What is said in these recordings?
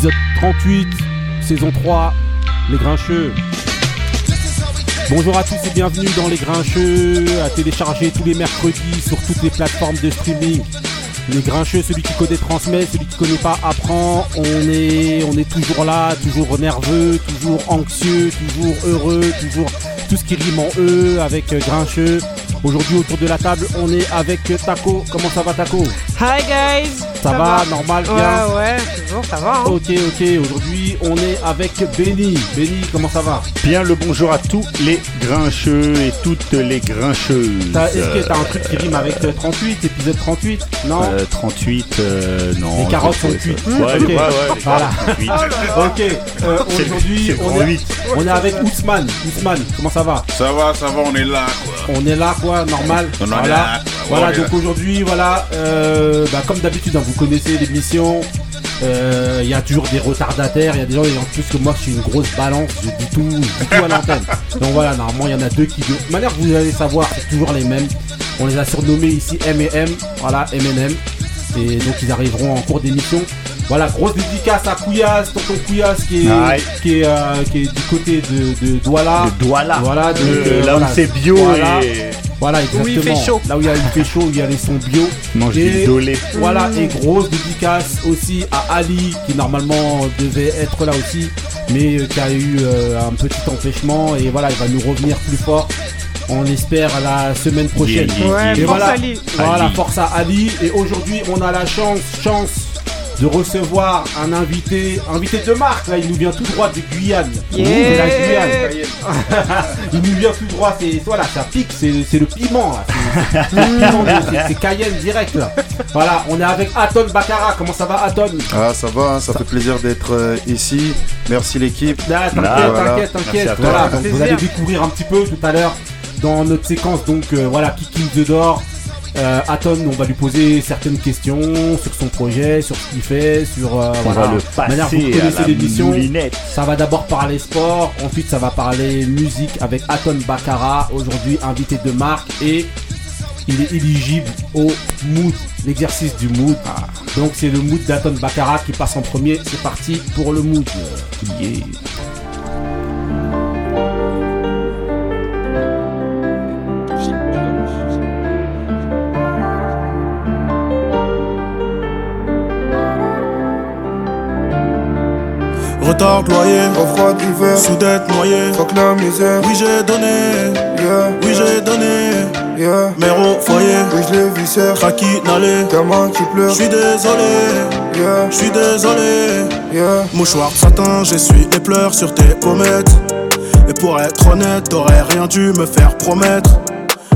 épisode 38, saison 3, Les Grincheux. Bonjour à tous et bienvenue dans Les Grincheux, à télécharger tous les mercredis sur toutes les plateformes de streaming. Les Grincheux, celui qui connaît transmet, celui qui connaît pas apprend. On est, on est toujours là, toujours nerveux, toujours anxieux, toujours heureux, toujours tout ce qui rime en E avec Grincheux. Aujourd'hui autour de la table, on est avec Taco. Comment ça va Taco? Hi guys Ça, va, normal, bien Ouais, ouais, toujours, ça va. Hein. Ok, ok. Aujourd'hui, on est avec Benny. Benny, comment ça va? Bien le bonjour à tous les grincheux et toutes les grincheuses. T'as- Est-ce que t'as un truc qui rime avec euh, 38, épisode 38 Non? Euh, 38, euh, non. Les carottes sont cuites. ça. Ouais, Ok. ouais, ouais, les Voilà. carottes sont cuites. Ok, euh, C'est aujourd'hui, c'est le on, grand est- huit. on est avec Ousmane. Ousmane, comment ça va? Ça va, ça va, on est là, quoi. On est là, quoi, normal. On est voilà, là. Voilà donc aujourd'hui, voilà, euh, bah, comme d'habitude, hein, vous connaissez l'émission. Euh, Il y a toujours des retardataires, il y a des gens, et en plus que moi je suis une grosse balance, je dis tout, je dis tout à l'antenne. Donc voilà, normalement il y en a deux qui. De toute manière, vous allez savoir, c'est toujours les mêmes. On les a surnommés ici M et M, voilà, M&M. Et donc ils arriveront en cours d'émission. Voilà, grosse dédicace à Couillasse, tonton Couillasse qui est, qui est, euh, qui est du côté de, de Douala. Le Douala. Voilà, euh, là voilà. où c'est bio Voilà. et Voilà, exactement. Où il fait chaud. Là où il, y a, il fait chaud, où il y a les sons bio. mange Et- du dolé. Voilà, et grosse dédicace aussi à Ali, qui normalement devait être là aussi, mais qui a eu euh, un petit empêchement. Et voilà, il va nous revenir plus fort. On espère la semaine prochaine. Yeah, yeah, Ouais, Et force voilà, Ali. voilà, force à Ali. Et aujourd'hui, on a la chance, chance de recevoir un invité, invité de marque. Là, il nous vient tout droit de Guyane. Yeah. La Guyane. Il nous vient tout droit, c'est voilà, ça pique, c'est c'est le piment. C'est- Cayenne direct là. Voilà, on est avec Aton Bakara. Comment ça va Aton? Ah ça va, hein, ça fait plaisir d'être euh, ici. Merci l'équipe. Ah, T'inquiète, voilà. t'inquiète, t'inquiète. Voilà, donc vous allez découvrir un petit peu tout à l'heure dans notre séquence. Donc euh, voilà, Kicking the Door. Euh, Aton, on va lui poser certaines questions sur son projet, sur ce qu'il fait, sur euh, On voilà, va le passer à connaissez la l'émission. moulinette. Ça va d'abord parler sport, ensuite ça va parler musique avec Aton Bakara, aujourd'hui invité de marque et il est éligible au mood, l'exercice du mood. Donc c'est le mood d'Aton Bakara qui passe en premier. C'est parti pour le mood. Yeah. Retard loyer, Au froid d'hiver, soudette noyée. la misère. Oui j'ai donné, Yeah, oui j'ai donné. yeah. Mère au foyer, Oui je les viscère. Kraki n'allait. Gamin qui pleure. J'suis désolé, Yeah, j'suis désolé. yeah. Mouchoir satin, j'essuie les pleurs sur tes pommettes. Et pour être honnête, t'aurais rien dû me faire promettre.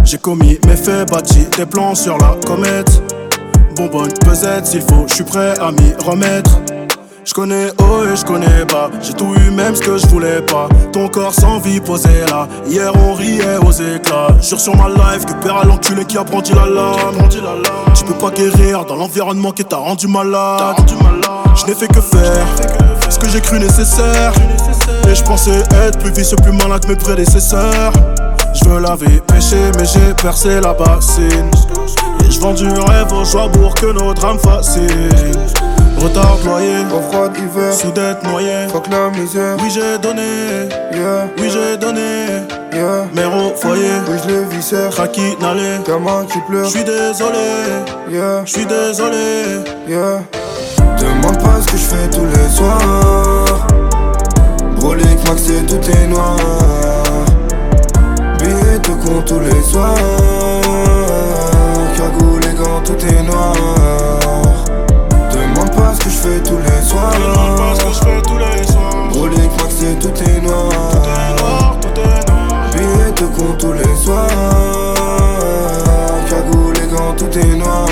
J'ai commis mes faits, bâti des plans sur la comète. Bonbonne pesette, s'il faut, j'suis prêt à m'y remettre. Je connais haut et je connais bas, j'ai tout eu même ce que je voulais pas. Ton corps sans vie posé là, hier on riait aux éclats. Jure sur ma life que père à l'enculé qui a brandi la lame. Tu peux pas guérir dans l'environnement qui t'a rendu malade. Je n'ai fait que faire ce que j'ai cru nécessaire. Et je pensais être plus vicieux, plus malin que mes prédécesseurs. Je veux laver, pêcher, mais j'ai percé la bassine. Et je vends du rêve aux joies pour que nos drames fascinent. Retard loyer, Au froid d'hiver, soudette noyée. fuck la misère. Oui, j'ai donné, Yeah, oui, j'ai donné. yeah. Mère au foyer, Oui je les viscère. Kraki n'allait. Gamin qui pleure. J'suis désolé, Yeah, j'suis désolé. yeah. Demande pas ce que je fais tous les soirs. Brolique, Max et tout est noir. Billets de con tous les soirs. Cagoule et gants, tout est noir. Pas ce que je fais tous les soirs. Demande pas ce que j'fais tous les soirs. Brolique, Max et tout est noir. Tout est noir, tout est noir. Billets de con tous les soirs. Cagoule et gants, tout est noir.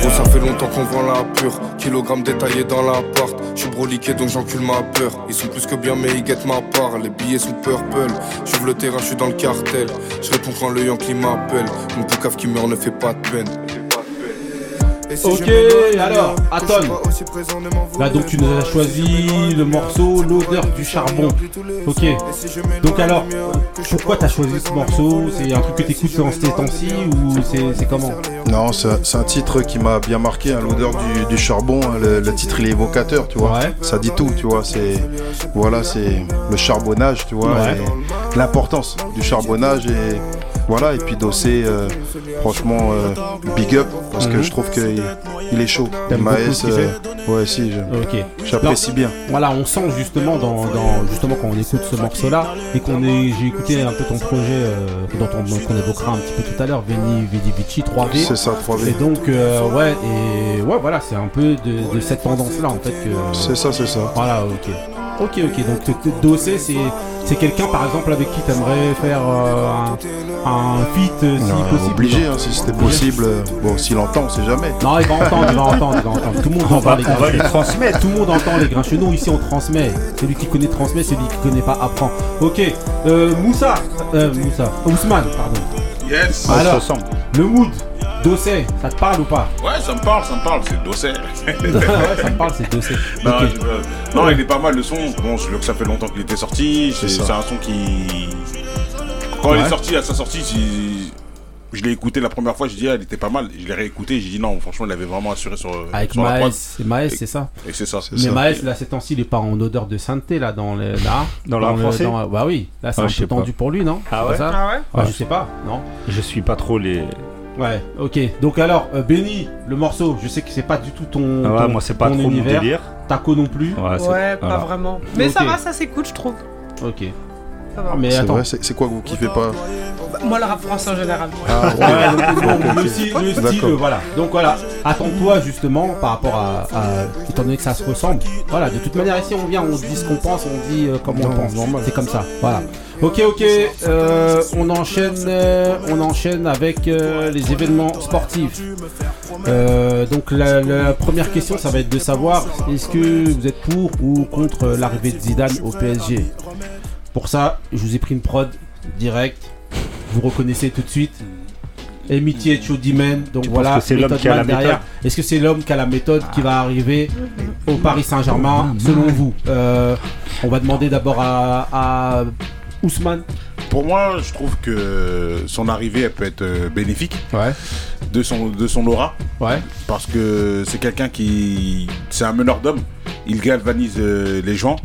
Gros, ça fait longtemps qu'on vend la pure. Kilogramme détaillé dans l'appart. Je suis broliqué donc j'encule ma peur. Ils sont plus que bien, mais ils guettent ma part. Les billets sont purple. J'ouvre le terrain, je suis dans le cartel. Je réponds quand le Yankee m'appelle. Une poucave qui meurt ne fait pas de peine. Ok, alors, Aton. Là, donc, tu nous as choisi le morceau L'odeur du charbon. Ok. Donc, alors, pourquoi t'as choisi ce morceau C'est un truc que t'écoutes dans ces temps-ci ou c'est comment Non, c'est un titre qui m'a bien marqué, hein, l'odeur du, charbon. Hein, le, titre, il est évocateur, tu vois. Ça dit tout, tu vois. C'est voilà, c'est le charbonnage, tu vois. L'importance du charbonnage et voilà, et puis Dossé, euh, franchement, euh, big up, parce que mhm. je trouve qu'il il est chaud. Maës, euh, ouais, si, j'apprécie bien. Voilà, on sent justement, dans, justement quand on écoute ce morceau-là, et qu'on est, j'ai écouté un peu ton projet dont on, qu'on évoquera un petit peu tout à l'heure, Veni Vidi Vici 3V. C'est ça, 3V. Et donc, ouais, et ouais, voilà, c'est un peu de, cette tendance-là, en fait. que C'est ça, c'est ça. Voilà, ok. Ok, ok, donc Dossé, c'est c'est quelqu'un par exemple avec qui tu aimerais faire euh, un, feat euh, si possible Obligé, hein, si c'était possible. Euh, bon, s'il entend, on sait jamais. Non, il va entendre, il va entendre, il va entendre. Tout le monde entend les les transmettre. Tout le monde entend les grincheux. Nous ici on transmet. Celui qui connaît transmet, celui qui connaît pas apprend. Ok, Moussa, Moussa, Ousmane, pardon. Yes. Alors, le mood. Dossé, ça te parle ou pas? Ouais, ça me parle, ça me parle, c'est Dossé. ouais, ça me parle, c'est Dossé. Non, non il est pas mal le son. Bon, je que ça fait longtemps qu'il était sorti. C'est un son qui. Quand il est sorti, à sa sortie, je l'ai écouté la première fois, je dis ah, il était pas mal. Je l'ai réécouté, j'ai dit non, franchement, il avait vraiment assuré sur. Avec sur Maes, c'est Maes, c'est ça. Et c'est ça. Mais Maes, là, ces temps-ci, il est pas en odeur de sainteté là dans le là, dans, dans le français. bah oui, là c'est un peu tendu pour lui, non? Ah ouais? Ça? Ah ouais. Ah, je sais pas, non? Je suis pas trop les Ouais, ok. Donc alors, euh, Benny, le morceau, je sais que c'est pas du tout ton, ah ouais, moi c'est pas trop univers. mon délire. Taco non plus. Ouais, pas vraiment. Mais ça va, ça s'écoute, je trouve. Ok. Ça va. Mais attends, c'est quoi que vous kiffez pas moi, le rap français en général. Ah, style voilà. Donc voilà, attends-toi justement par rapport à, Étant donné que ça se ressemble. Voilà, de toute manière, ici on vient, on dit ce qu'on pense, on dit euh, comme on pense. C'est comme ça. Voilà. Ok, ok, euh, on enchaîne, euh, on enchaîne avec les événements sportifs. donc la, la, première question, ça va être de savoir est-ce que vous êtes pour ou contre l'arrivée de Zidane au PSG. Pour ça, je vous ai pris une prod direct vous reconnaissez tout de suite. Amitié Chodimen, donc voilà, c'est l'homme qui a la derrière. Est-ce que c'est l'homme qui a la méthode qui va arriver au Paris Saint-Germain, selon vous? Euh, On va demander d'abord à, Ousmane. Pour moi, je trouve que son arrivée, elle peut être euh, bénéfique ouais. de, son, de son aura. Ouais. Parce que c'est quelqu'un qui. C'est un meneur d'hommes. Il galvanise euh, les gens,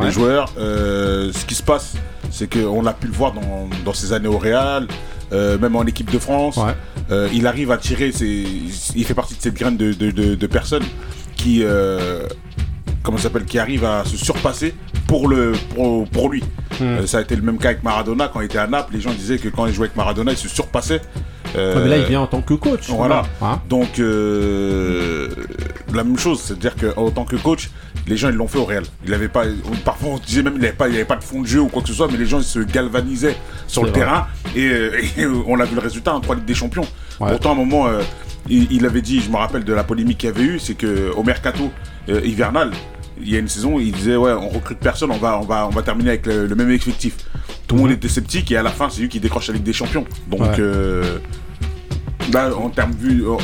les joueurs. ce qui se passe, c'est qu'on a pu le voir dans, dans ses années au Real, euh, même en équipe de France. Euh, il arrive à tirer, il fait partie de cette graine de, personnes qui, euh, comment s'appelle, qui arrivent à se surpasser pour, le, pour, lui. Hmm. ça a été le même cas avec Maradona quand il était à Naples. Les gens disaient que quand il jouait avec Maradona, il se surpassait. mais là, il vient en tant que coach. Voilà. Hein Donc, la même chose, c'est-à-dire qu'en tant que coach, les gens ils l'ont fait au réel. Il avait pas, parfois on disait même qu'il n'y avait, pas, avait pas de fond de jeu ou quoi que ce soit, mais les gens ils se galvanisaient sur le terrain et, on a vu le résultat en 3 Ligue des Champions. Pourtant, à un moment, euh, il, avait dit, je me rappelle de la polémique qu'il y avait eu, c'est qu'au mercato euh, hivernal, il y a une saison, il disait ouais, on recrute personne, on va, on va, on va terminer avec le, même effectif. Tout le monde mhm. était sceptique et à la fin, c'est lui qui décroche la Ligue des Champions. Donc euh, en termes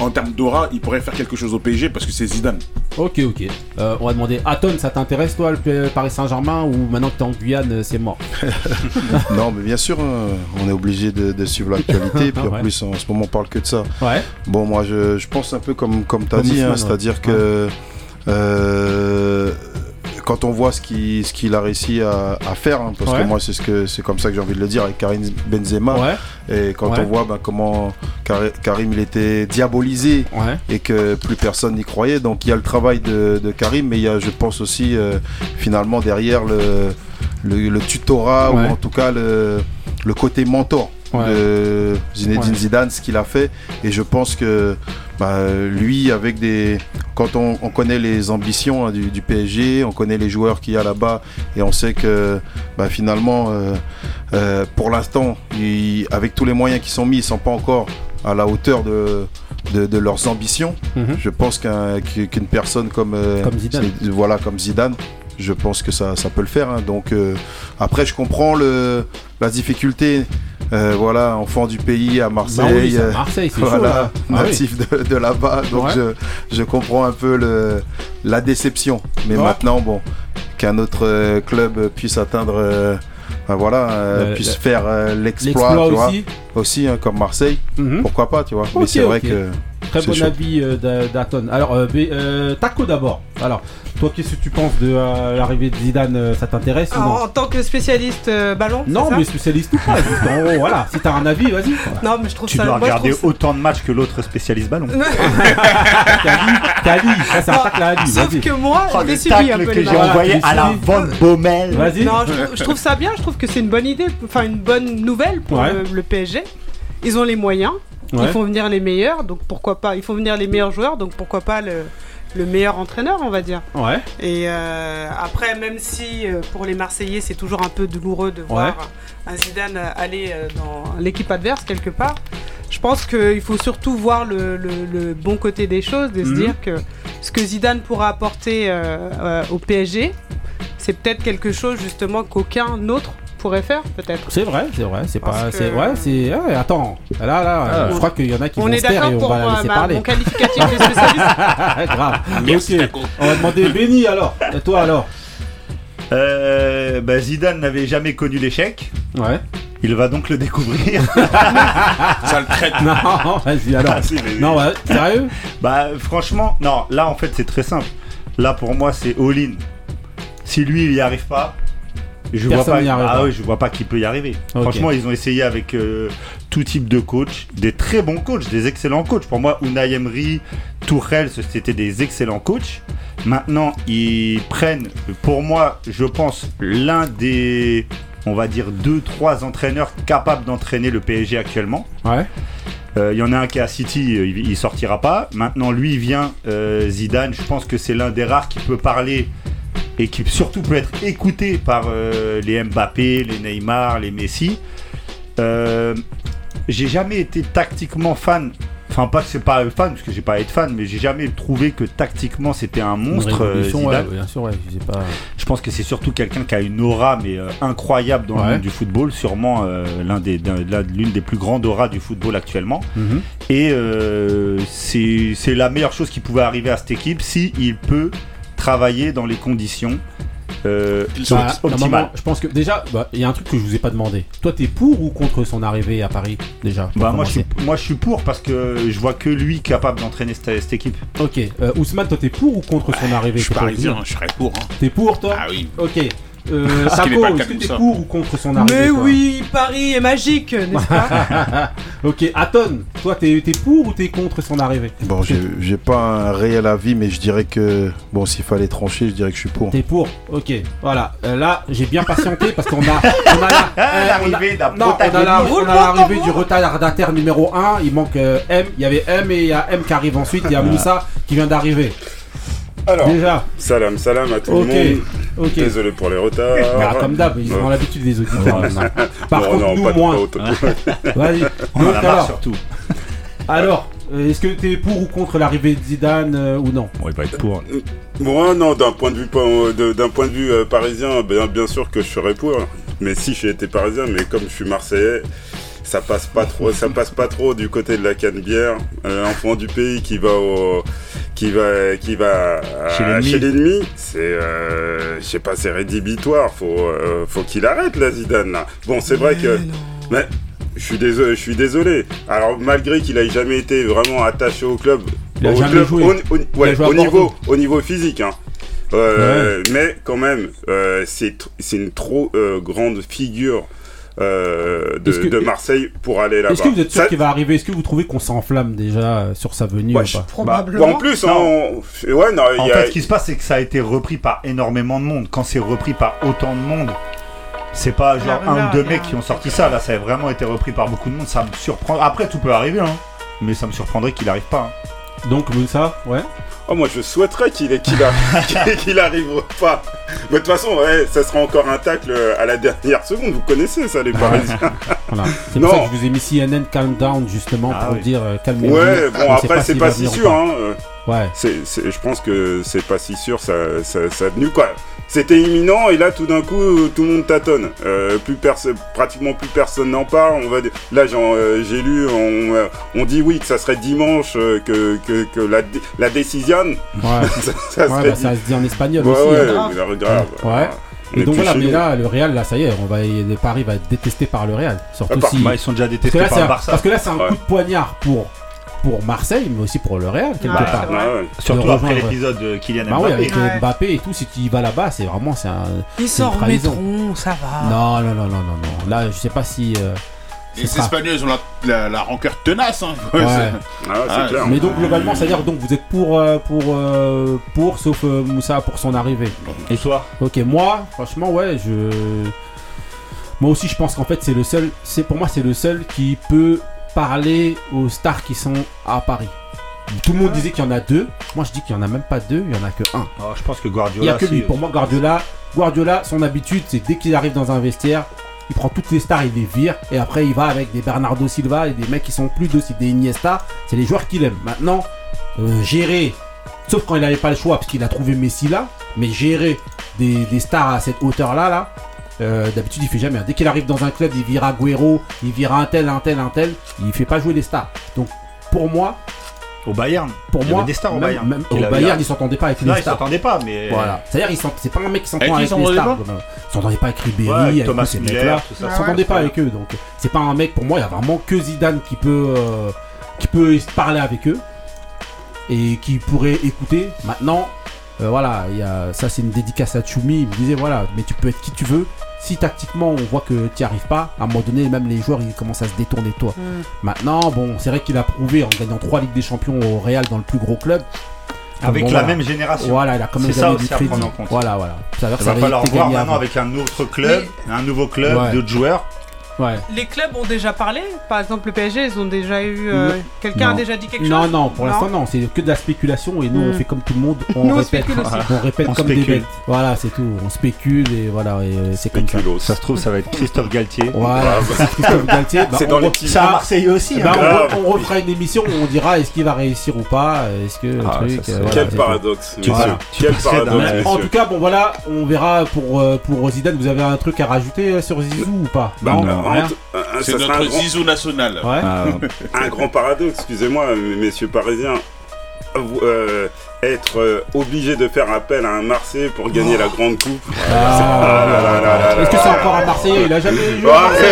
en termes d'aura, il pourrait faire quelque chose au PSG parce que c'est Zidane. Ok, ok. Euh, on va demander, Aton, ça t'intéresse toi le Paris Saint-Germain ou maintenant que t'es en Guyane, euh, c'est mort? Non, mais bien sûr, hein, on est obligé de, suivre l'actualité. puis en plus, en ce moment, on parle que de ça. Ouais. Bon, moi, je, pense un peu comme, comme tu as dit, hein, c'est-à-dire que. Euh, quand on voit ce qu'il ce qu'il a réussi à, faire, hein, parce que moi c'est ce que c'est comme ça que j'ai envie de le dire avec Karim Benzema, et quand on voit bah, comment Karim il était diabolisé et que plus personne n'y croyait, donc il y a le travail de, Karim, mais il y a je pense aussi euh, finalement derrière le, le, tutorat ou en tout cas le, le côté mentor de Zinedine Zidane, ce qu'il a fait. Et je pense que bah, lui, avec des. Quand on, connaît les ambitions hein, du, PSG, on connaît les joueurs qu'il y a là-bas, et on sait que bah, finalement, euh, euh, pour l'instant, avec tous les moyens qui sont mis, ils ne sont pas encore à la hauteur de, de, leurs ambitions. Mhm. Je pense qu'une personne comme, euh, comme Zidane. Voilà, comme Zidane je pense que ça, ça peut le faire. Hein. Donc après, je comprends le, la difficulté Euh, voilà, enfant du pays à Marseille. Bah oui, Marseille, c'est voilà, chaud, là. natif ah oui. de, de là-bas. Donc ouais. je, je, comprends un peu le, la déception. Mais ouais. maintenant, bon, qu'un autre club puisse atteindre. Euh, ben voilà, euh, puisse faire l'exploit, aussi, aussi hein, comme Marseille. Mm -hmm. Pourquoi pas, tu vois. Okay, Mais c'est vrai que. Très bon chaud. avis euh, d'Aton. Alors, euh, Taco d'abord. Alors, toi, qu'est-ce que tu penses de euh, l'arrivée de Zidane Ça t'intéresse ou non En tant que spécialiste ballon Non, mais spécialiste ou pas. juste, en, voilà, si t'as un avis, vas-y. Non, mais je trouve tu ça. dois moi, regarder autant de matchs que l'autre spécialiste ballon. Kali, ça c'est un tacle à Ali. Sauf que moi, oh, je l'ai suivi un peu que j'ai envoyé à la Von Bommel. Vas-y. Non, je trouve, je trouve ça bien. Je trouve que c'est une bonne idée, enfin une bonne nouvelle pour Ouais. le, le PSG. Ils ont les moyens. Ouais. Ils font venir les meilleurs, donc pourquoi pas. Ils font venir les meilleurs joueurs, donc pourquoi pas le, le meilleur entraîneur, on va dire. Ouais. Et euh, après, même si euh, pour les Marseillais, c'est toujours un peu douloureux de voir un Zidane aller euh, dans l'équipe adverse quelque part, je pense qu'il faut surtout voir le, le, le bon côté des choses, de se Mhm. dire que ce que Zidane pourra apporter au PSG, c'est peut-être quelque chose justement qu'aucun autre pourrait faire, peut-être. C'est vrai, c'est vrai, c'est pas, que- c'est ouais, c'est ouais, attends, là là, Ah. je crois qu'il y en a qui on vont est se taire et on va la euh, laisser ma- parler. mon qualificatif de spécialiste Grave. Merci, Ok. Taco. On va demander Benny alors. Et toi alors Euh, bah, Zidane n'avait jamais connu l'échec. Ouais. Il va donc le découvrir. Ça le traite. Non, vas-y alors. Ah, si, Non, ouais, sérieux? Bah franchement, non, là en fait c'est très simple. Là pour moi c'est all-in. Si lui il y arrive pas, je Personne vois pas. n'y arrivera. Ah oui, je vois pas qu'il peut y arriver. Franchement, ils ont essayé avec euh, tout type de coach, des très bons coachs, des excellents coachs. Pour moi, Unai Emery, Tourelle, c'était des excellents coachs. Maintenant, ils prennent, pour moi, je pense, l'un des, on va dire, deux, trois entraîneurs capables d'entraîner le PSG actuellement. Ouais. Euh, Il y en a un qui est à City, il, il sortira pas. Maintenant, lui vient, euh, Zidane. Je pense que c'est l'un des rares qui peut parler et qui surtout peut être écouté par euh, les Mbappé, les Neymar, les Messi. Euh, j'ai jamais été tactiquement fan. Enfin, pas que c'est pas fan, parce que j'ai pas à être fan, mais j'ai jamais trouvé que tactiquement c'était un monstre. euh, Révolution, ouais, Zidane. bien sûr, ouais, je sais pas. Je pense que c'est surtout quelqu'un qui a une aura mais euh, incroyable dans Ouais. le monde du football, sûrement l'un des l'une des plus grandes auras du football actuellement. Mhm. Et euh, c'est c'est la meilleure chose qui pouvait arriver à cette équipe si il peut travailler dans les conditions euh, Bah, optimales. je pense que déjà, bah, il y a un truc que je vous ai pas demandé. Toi, t'es pour ou contre son arrivée à Paris déjà Bah, moi, je suis, moi je suis pour parce que je vois que lui capable d'entraîner cette, cette équipe. Ok. Euh, Ousmane, toi, t'es pour ou contre son arrivée Je suis parisien, je serais pour. hein. T'es pour, toi Ah oui. Ok. Euh, le est-ce que t'es pour ou contre son arrivée Mais oui, Paris est magique, n'est-ce pas ok, Aton, toi, t'es pour ou t'es contre son arrivée Bon, j'ai pas un réel avis, mais je dirais que, bon, s'il fallait trancher, je dirais que je suis pour. T'es pour Ok, voilà. Euh, là, j'ai bien patienté parce qu'on a, on a la- euh, L'arrivée d'un Non, on a la- protagoniste. on a l'arrivée du retardataire numéro 1. Il manque euh, M. Il y avait M et il y a M qui arrive ensuite. Il y a Moussa qui vient d'arriver. Alors, Déjà, salam, salam à tout le monde. Désolé pour les retards. Bah, comme d'hab, ils ont l'habitude des auditeurs. Par Non, contre, non, nous, moins. faute. Vas-y. On en Donc, alors, surtout. alors, euh, est-ce que t'es pour ou contre l'arrivée de Zidane euh, ou non Bon, il va être pour. Moi, non, d'un point de vue, d'un point de vue euh, parisien, bien, bien sûr que je serais pour. Mais si j'ai été parisien, mais comme je suis marseillais, ça passe pas trop, ça passe pas trop du côté de la canne-bière. Euh, L'enfant du pays qui va au, qui va, qui va euh, Chez l'ennemi. c'est, euh, je sais pas, c'est rédhibitoire. Faut, euh, faut qu'il arrête la Zidane là. Bon, c'est vrai que, mais je suis désolé, je suis désolé. Alors malgré qu'il ait jamais été vraiment attaché au club, au club, joué. au, au- Il ouais, a joué à au niveau, au niveau physique, hein. Euh, Mais quand même, euh, c'est une trop euh, grande figure euh, de, Est-ce que- de Marseille pour aller là-bas. Est-ce que vous êtes sûr Ça- qu'il va arriver? Est-ce que vous trouvez qu'on s'enflamme déjà euh, sur sa venue Ouais, ou je- pas? Probablement. Bah, en plus, on- ouais, non, En y a- fait, ce qui se passe, c'est que ça a été repris par énormément de monde. Quand c'est repris par autant de monde, c'est pas genre un ou deux mecs qui ont sorti ça. Là, ça a vraiment été repris par beaucoup de monde. Ça me surprend. Après, tout peut arriver, hein. Mais ça me surprendrait qu'il arrive pas. hein. Donc, Moussa, ouais Oh, moi, je souhaiterais qu'il qu'il a- qu'il arrive pas. Mais de toute façon, ouais, ça sera encore un tacle à la dernière seconde. Vous connaissez ça, les Parisiens. Voilà. C'est pour ça que je vous ai mis CNN Calm Down justement Ah pour oui. dire euh, calmez-vous. Ouais, bon, On sait après, c'est pas si venir ou sûr. pas. Hein. euh, Ouais. je pense que c'est pas si sûr, ça, ça, ça a tenu quoi. C'était imminent et là tout d'un coup tout le monde tâtonne. Euh, plus pratiquement plus personne n'en parle. On va là euh, j'ai lu, on, euh, on dit oui que ça serait dimanche euh, que, que, que la, la décision. Ouais. ça, ça Ouais, serait bah, ça se dit en espagnol Ouais, aussi. ouais, hein. grave. Ouais. Et donc voilà, mais là, le Real, là, ça y est, on va, Paris va être détesté par le Real. Surtout Ah, si. Bah, ils sont déjà parce, détestés que là, par le un- Barça. parce que là, c'est un Ouais. coup de poignard pour, pour Marseille, mais aussi pour le Real, quelque Ouais, part. Ouais. Surtout de après rejoindre- l'épisode de Kylian Bah oui, Mbappé. avec Ouais. Mbappé et tout, si tu y vas là-bas, c'est vraiment. c'est un- Ils s'en remettront, ça va. Non, non, non, non, non, non. Là, je sais pas si. euh, Les Espagnols, ils ont la, la, la rancœur tenace. Hein. Ouais. Ah, Ah, clair. Mais donc globalement, c'est-à-dire donc vous êtes pour euh, pour euh, pour sauf euh, Moussa pour son arrivée. Et toi Ok, moi, franchement, ouais, je. Moi aussi, je pense qu'en fait, c'est le seul. C'est pour moi, c'est le seul qui peut parler aux stars qui sont à Paris. Tout le monde disait qu'il y en a deux. Moi, je dis qu'il y en a même pas deux. Il y en a que un. Oh, Je pense que Il y Guardiola. a que lui. Pour moi, Guardiola, Guardiola, son habitude, c'est dès qu'il arrive dans un vestiaire, il prend toutes les stars, il les vire, et après il va avec des Bernardo Silva et des mecs qui sont plus aussi des Iniesta. C'est les joueurs qu'il aime. Maintenant, euh, gérer, sauf quand il n'avait pas le choix parce qu'il a trouvé Messi là, mais gérer des, stars à cette hauteur là, là. euh, D'habitude, il fait jamais. Dès qu'il arrive dans un club, il vire Agüero, il vire un tel, un tel, un tel. Il fait pas jouer les stars. Donc, pour moi, Au Bayern. pour Il y moi, avait des stars au même- Bayern. même Il au avait- Bayern, il s'entendait pas avec Non, les ils stars. s'entendaient pas, mais. Voilà. C'est-à-dire, c'est pas un mec qui s'entend Avec avec, les stars. comme, euh, Il s'entendait pas avec Ribéry, Ouais, avec Thomas tous ces Müller, mecs-là. tout Il ça. s'entendait pas avec eux. Donc, c'est pas un mec, pour moi, il y a vraiment que Zidane qui peut, euh, qui peut parler avec eux et qui pourrait écouter. Maintenant, euh, voilà, il y a, ça c'est une dédicace à Choumi. Il me disait, voilà, mais tu peux être qui tu veux. Si tactiquement on voit que tu n'y arrives pas, à un moment donné, même les joueurs ils commencent à se détourner de toi. Hmm. Maintenant, bon, c'est vrai qu'il a prouvé en gagnant trois Ligues des Champions au Real dans le plus gros club. Avec Bon, la voilà. même génération. Voilà, il a quand même ça du à prendre en compte. Voilà, voilà. Ça va falloir voir maintenant avant. avec un autre club, un nouveau club, Ouais. d'autres joueurs. Ouais. Les clubs ont déjà parlé Par exemple, le PSG, ils ont déjà eu. euh, Non. Quelqu'un a Non. déjà dit quelque Non, chose? Non, pour l'instant, non? C'est que de la spéculation et nous, on Mm. fait comme tout le monde. On Nous, répète, on répète On comme des spécule. bêtes. Voilà, c'est tout. On spécule et voilà, et euh, c'est comme ça. Ça se trouve, ça va être Christophe Galtier. Voilà, c'est Christophe Galtier. Bah, C'est on dans les petits- Ah, Marseillais aussi. bah, hein. on, re- on refera une émission où on dira est-ce qu'il va réussir ou pas? Est-ce que le Ah, truc. ça, euh, voilà, Quel paradoxe, Quel paradoxe, en tout cas, bon voilà, on verra pour, pour Zidane. Vous avez un truc à rajouter sur Zizou ou pas? Non, Un- C'est notre grand- zizou national. Ouais. Ah, un grand paradoxe, excusez-moi, messieurs parisiens. Euh, être euh, obligé de faire appel à un Marseillais pour gagner la grande coupe. Ah, Est-ce que c'est encore un Marseillais? Il a jamais joué à Marseille.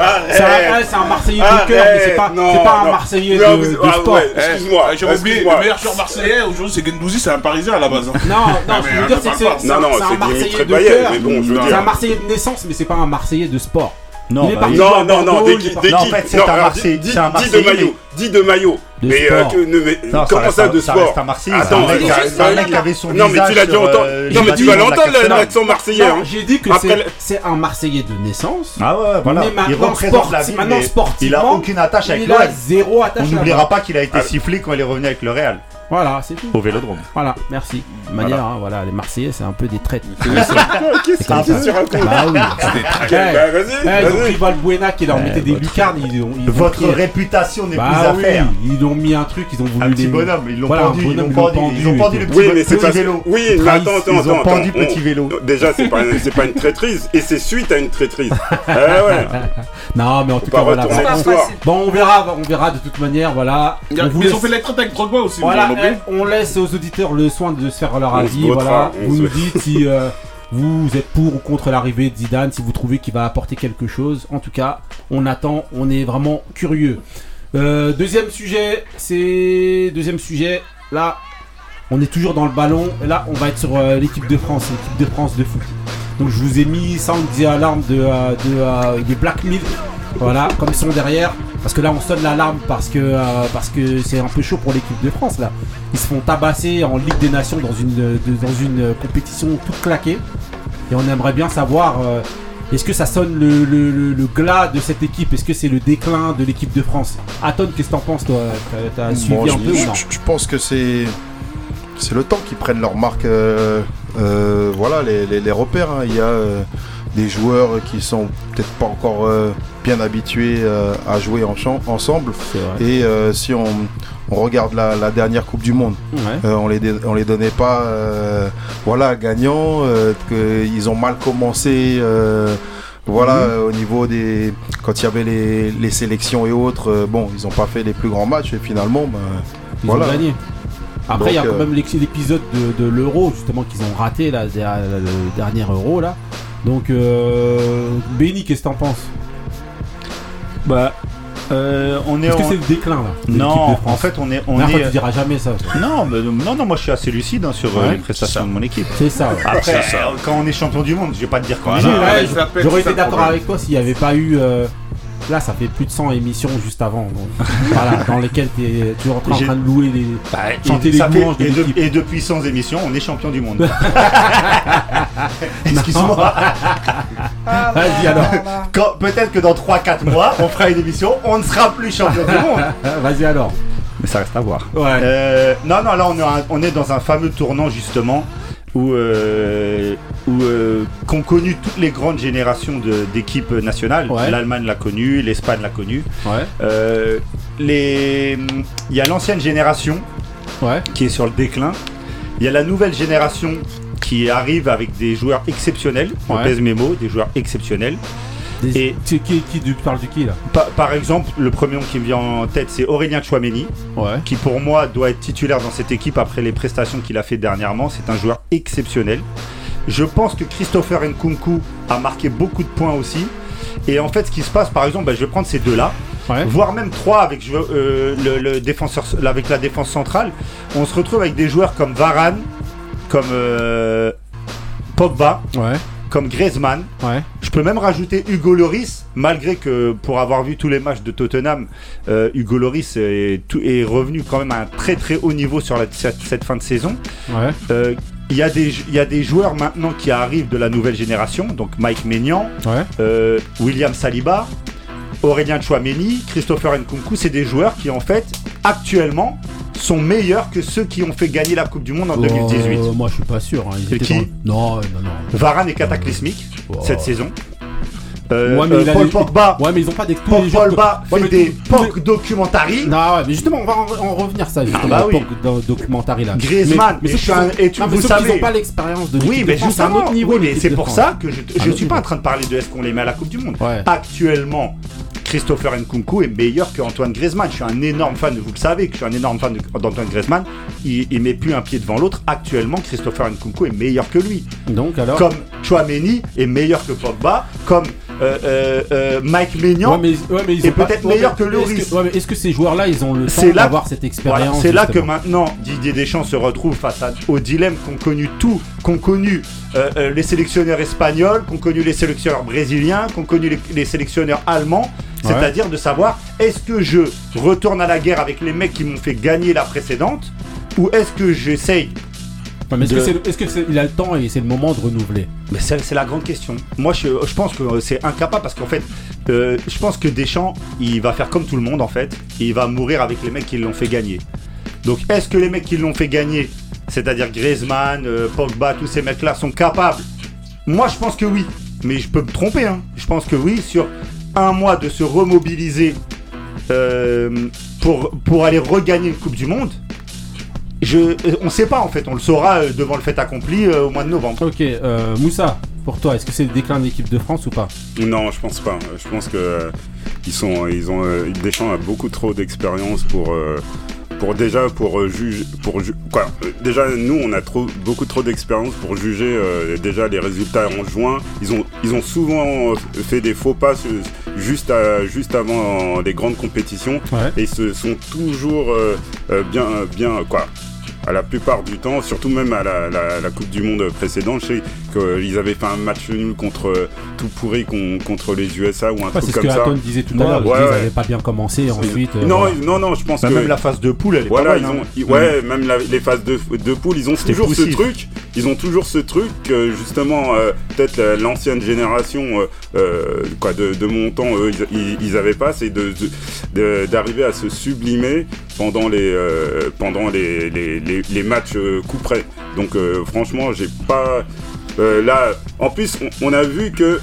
Arrête C'est un, un Marseillais de cœur, mais c'est pas, non, un. Marseillais Non, de, vous- de ah, sport. ouais, Excuse-moi, Eh, J'avais oublié, excuse-moi. le meilleur joueur marseillais aujourd'hui, c'est Gendouzi, c'est un parisien à la base. hein. Non, non, Ah, ce que mais je veux dire, on c'est que c'est un, Marseillais de cœur. C'est un. Marseillais de naissance, mais c'est pas un Marseillais de sport. Non, Il est bah, Non, non, non, Bordeaux, il est d'équipe, parti- Non, en fait, c'est Non, un alors, Marseillais- dis- c'est un dis de Marseillais, maillot, dis de maillot. De Mais, sport. euh, que- ne- mais Non, comment ça un- de ça sport reste un Marseillais. Attends, c'est un mec- un mec qui avait son Non, mais tu l'as déjà sur, entendu. euh, Non, mais tu vas l'entendre, l'accent marseillais. Hein. j'ai dit que Après c'est- un Marseillais de naissance. Ah ouais, voilà. Mais il maintenant, représente sport- la ville, maintenant, mais sportivement, il a aucune attache avec Il le a Real. zéro attache On n'oubliera pas qu'il a été Ah. sifflé quand il est revenu avec le Real Voilà, c'est tout. au Vélodrome. Voilà, merci. De manière, hein, voilà, les Marseillais, c'est un peu des traîtres. Qu'est-ce que ça. tu racontes Bah oui. Bah, Ouais. Vas-y, Ouais, ils ont pris Valbuena qui leur Ouais, mettait des votre- lucarnes. Votre réputation n'est plus Oui, faire. ils ont mis un truc, ils ont voulu Un petit les- bonhomme, ils l'ont Voilà, pendu, ils bonhomme, l'ont ils l'ont pendu, pendu, ils ont pendu le petit Oui, mais c'est petit pas vélo. Oui, Ils mais attends, attends, Ils ont attends. pendu attends. petit vélo. Déjà, c'est pas, une traîtrise, et c'est suite à une traîtrise. Ah ouais. Non, mais en tout cas, voilà. bon, on verra, on verra de toute manière, voilà. Il y a- On vous Ils ont fait la traite avec Drogba aussi. Voilà, eh, on laisse aux auditeurs le soin de se faire leur avis. Voilà, vous nous dites si euh, vous êtes pour ou contre l'arrivée de Zidane, si vous trouvez qu'il va apporter quelque chose. En tout cas, on attend, on est vraiment curieux. Euh, deuxième sujet, c'est deuxième sujet. Là, on est toujours dans le ballon. Là, on va être sur euh, l'équipe de France, l'équipe de France de foot. Donc, je vous ai mis sound the de, euh, de euh, Black Milk. Voilà, comme son derrière. Parce que là, on sonne l'alarme parce que parce que c'est un peu chaud pour l'équipe de France là. Ils se font tabasser en Ligue des Nations dans une dans une compétition toute claquée. Et on aimerait bien savoir. Euh, est-ce que ça sonne le, le, le- le glas de cette équipe? Est-ce que c'est le déclin de l'équipe de France? Aton, qu'est-ce que t'en penses toi? T'as- T'as suivi Bon, un je, peu ou je- non? je pense que c'est c'est le temps qu'ils prennent leur marque euh, voilà les, les, repères. Hein. Il y a des joueurs qui sont peut-être pas encore bien habitués à jouer en ensemble. Et si on, regarde la, dernière Coupe du Monde, on les on les donnait pas voilà gagnants, qu'ils ont mal commencé. Voilà, mhm. au niveau des. Quand il y avait les, sélections et autres, bon, ils n'ont pas fait les plus grands matchs et finalement, ben, ils ont gagné. Après, il y a quand même l'épisode de, l'euro, justement, qu'ils ont raté, là, le dernier euro, là. Donc, euh, Benny, qu'est-ce que t'en penses? Bah, euh, on est. Est-ce que c'est le déclin là Non, en fait, on est. On est... tu diras jamais ça. Non, mais, non, non, moi je suis assez lucide hein, sur euh, les prestations de mon équipe. C'est ça. Après, quand on est champion du monde, je vais pas te dire qu'on est. J'aurais été d'accord avec toi s'il n'y avait pas eu. Là, ça fait plus de 100 émissions juste avant. voilà, dans lesquelles tu es toujours en train de louer les. Bah, chanter les louanges et, depuis 100 émissions, on est champion du monde. Excuse-moi. Vas-y alors. Peut-être que dans 3-4 mois, on fera une émission, on ne sera plus champion du monde. Vas-y alors. Mais ça reste à voir. Euh, non, non, là, on est, on est dans un fameux tournant justement où, euh, euh, qu'ont connu toutes les grandes générations d'équipes nationales. L'Allemagne l'a connu, l'Espagne l'a connu. Euh, les... Il y a l'ancienne génération qui est sur le déclin. Il y a la nouvelle génération qui arrive avec des joueurs exceptionnels. On pèse mes mots, des joueurs exceptionnels. Et qui, parles de qui là par, exemple, le premier nom qui me vient en tête, c'est Aurélien Chouameni, qui pour moi doit être titulaire dans cette équipe après les prestations qu'il a fait dernièrement. C'est un joueur exceptionnel. Je pense que Christopher Nkunku a marqué beaucoup de points aussi. Et en fait, ce qui se passe, par exemple, bah, je vais prendre ces deux-là, voire même trois avec euh, le, défenseur, avec la défense centrale. On se retrouve avec des joueurs comme Varane, comme euh, Pogba, comme Griezmann. Je peux même rajouter Hugo Loris, malgré que pour avoir vu tous les matchs de Tottenham, euh, Hugo Loris est, est, revenu quand même à un très très haut niveau sur cette, fin de saison. Euh, il y, a des, il y a des joueurs maintenant qui arrivent de la nouvelle génération, donc Mike Maignan, euh, William Saliba, Aurélien Chouameni, Christopher Nkunku, c'est des joueurs qui en fait actuellement sont meilleurs que ceux qui ont fait gagner la Coupe du Monde en 2018. Moi, je suis pas sûr. Hein. Ils qui non, non, non. Varane est cataclysmique cette saison. Euh, ouais, mais euh, Paul Pogba. Ouais, mais ils ont pas des Paul Pogba fait des POC documentaries. Non, ouais, mais justement, on va en, revenir ça justement. Ah bah oui. documentaries là. Griezmann. Mais, mais je un, et tu, non, vous savez. Ils pas l'expérience de. Oui, mais juste un autre niveau. Oui, mais c'est pour ça que je, je suis pas en train de parler de est-ce qu'on les met à la Coupe du Monde. Actuellement, Christopher Nkunku est meilleur que Antoine Griezmann. Je suis un énorme fan, vous le savez, que je suis un énorme fan d'Antoine Griezmann. Il, il met plus un pied devant l'autre. Actuellement, Christopher Nkunku est meilleur que lui. Donc alors Comme Chouameni est meilleur que Pogba, comme euh, euh, euh, Mike Maignan ouais, mais, est peut-être meilleur que Loris. Est-ce que, est que, ces joueurs-là, ils ont le temps d'avoir cette expérience C'est là que maintenant Didier Deschamps se retrouve face au dilemme qu'ont connu tout, qu'ont connu les sélectionneurs espagnols, qu'ont connu les sélectionneurs brésiliens, qu'ont connu les sélectionneurs allemands. C'est-à-dire de savoir est-ce que je retourne à la guerre avec les mecs qui m'ont fait gagner la précédente ou est-ce que j'essaye est-ce qu'il a le temps et c'est le moment de renouveler Mais c'est la grande question. Moi, je, pense que c'est incapable parce qu'en fait, euh, je pense que Deschamps, il va faire comme tout le monde en fait. Et il va mourir avec les mecs qui l'ont fait gagner. Donc, est-ce que les mecs qui l'ont fait gagner, c'est-à-dire Griezmann, euh, Pogba, tous ces mecs-là, sont capables? Moi, je pense que oui. Mais je peux me tromper. Hein. Je pense que oui, sur un mois de se remobiliser euh, pour, pour aller regagner une Coupe du Monde, je, euh, on ne sait pas en fait, on le saura euh, devant le fait accompli au mois de novembre. Ok, Moussa, pour toi, est-ce que c'est le déclin de l'équipe de France ou pas? Non, je pense pas. Je pense que ils sont, ils ont, Deschamps a beaucoup trop d'expérience pour pour déjà pour euh, juger pour quoi déjà nous on a trop beaucoup trop d'expérience pour juger euh, déjà les résultats en juin. Ils ont ils ont souvent fait des faux pas juste à, juste avant les grandes compétitions. Et se sont toujours euh, bien bien quoi à la plupart du temps, surtout même à la, Coupe du Monde précédente, je sais qu'ils avaient fait un match nul contre tout pourri contre les USA ou un truc comme ça. C'est ce que Aton disait tout à l'heure, ils n'avaient pas bien commencé ensuite. Euh, non, non, non, je pense bah, que même la phase de poule, elle est voilà, pas ils ont, mm. Ouais, même les phases de, de poule, ils ont toujours ce truc. Ils ont toujours ce truc, justement, euh, peut-être l'ancienne génération, euh, quoi, de, mon temps, eux, ils, n'avaient pas, c'est d'arriver à se sublimer pendant les, euh, pendant les, les, les- les matchs euh, coup près. Donc euh, franchement, j'ai pas... euh, là, en plus, on, on a vu que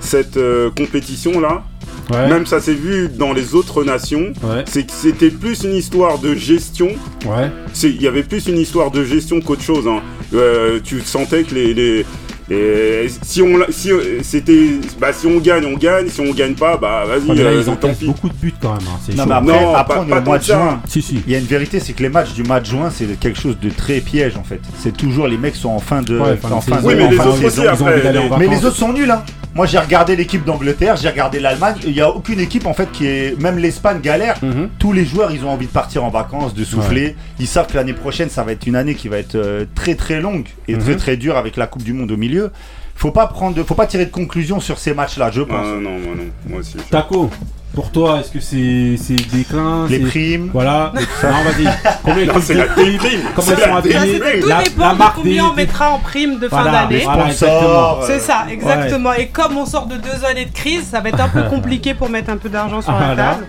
cette compétition-là, Ouais. même ça s'est vu dans les autres nations, Ouais. c'est que c'était plus une histoire de gestion Ouais. il y avait plus une histoire de gestion qu'autre chose. hein. Euh, tu sentais que les, les- les- si on l'a- si euh, c'était bah si on gagne on gagne si on gagne pas bah vas-y là, euh, ils encaissent beaucoup de buts quand même. hein, C'est Non, chaud. mais après, Non, après, pas- on est pas au mois de juin. Si, si. Il y a une vérité, c'est que les matchs du mois de juin, c'est quelque chose de très piège en fait. C'est toujours les mecs sont en fin de, Ouais, fin de en fin Oui, de. Mais les autres sont nuls, hein. Moi, j'ai regardé l'équipe d'Angleterre, j'ai regardé l'Allemagne. Il n'y a aucune équipe en fait qui est. Même l'Espagne galère. Mhm. Tous les joueurs, ils ont envie de partir en vacances, de souffler. Ils savent que l'année prochaine, ça va être une année qui va être euh, très très longue et Mhm. très très dure avec la Coupe du Monde au milieu. Faut pas prendre, de- faut pas tirer de conclusion sur ces matchs-là, je Ah, pense. non moi non moi aussi Taco, pour toi, est-ce que c'est c'est déclin les primes. Voilà. non, vas-y. Combien Non, c'est la. Comment ils sont habillés c'est- tout La- dépend la de marque combien des- on mettra en prime de fin d'année. voilà, Les exactement. sponsors, C'est ça, exactement. Et comme on sort de deux années de crise, ça va être un peu compliqué pour mettre un peu d'argent sur la Voilà. table.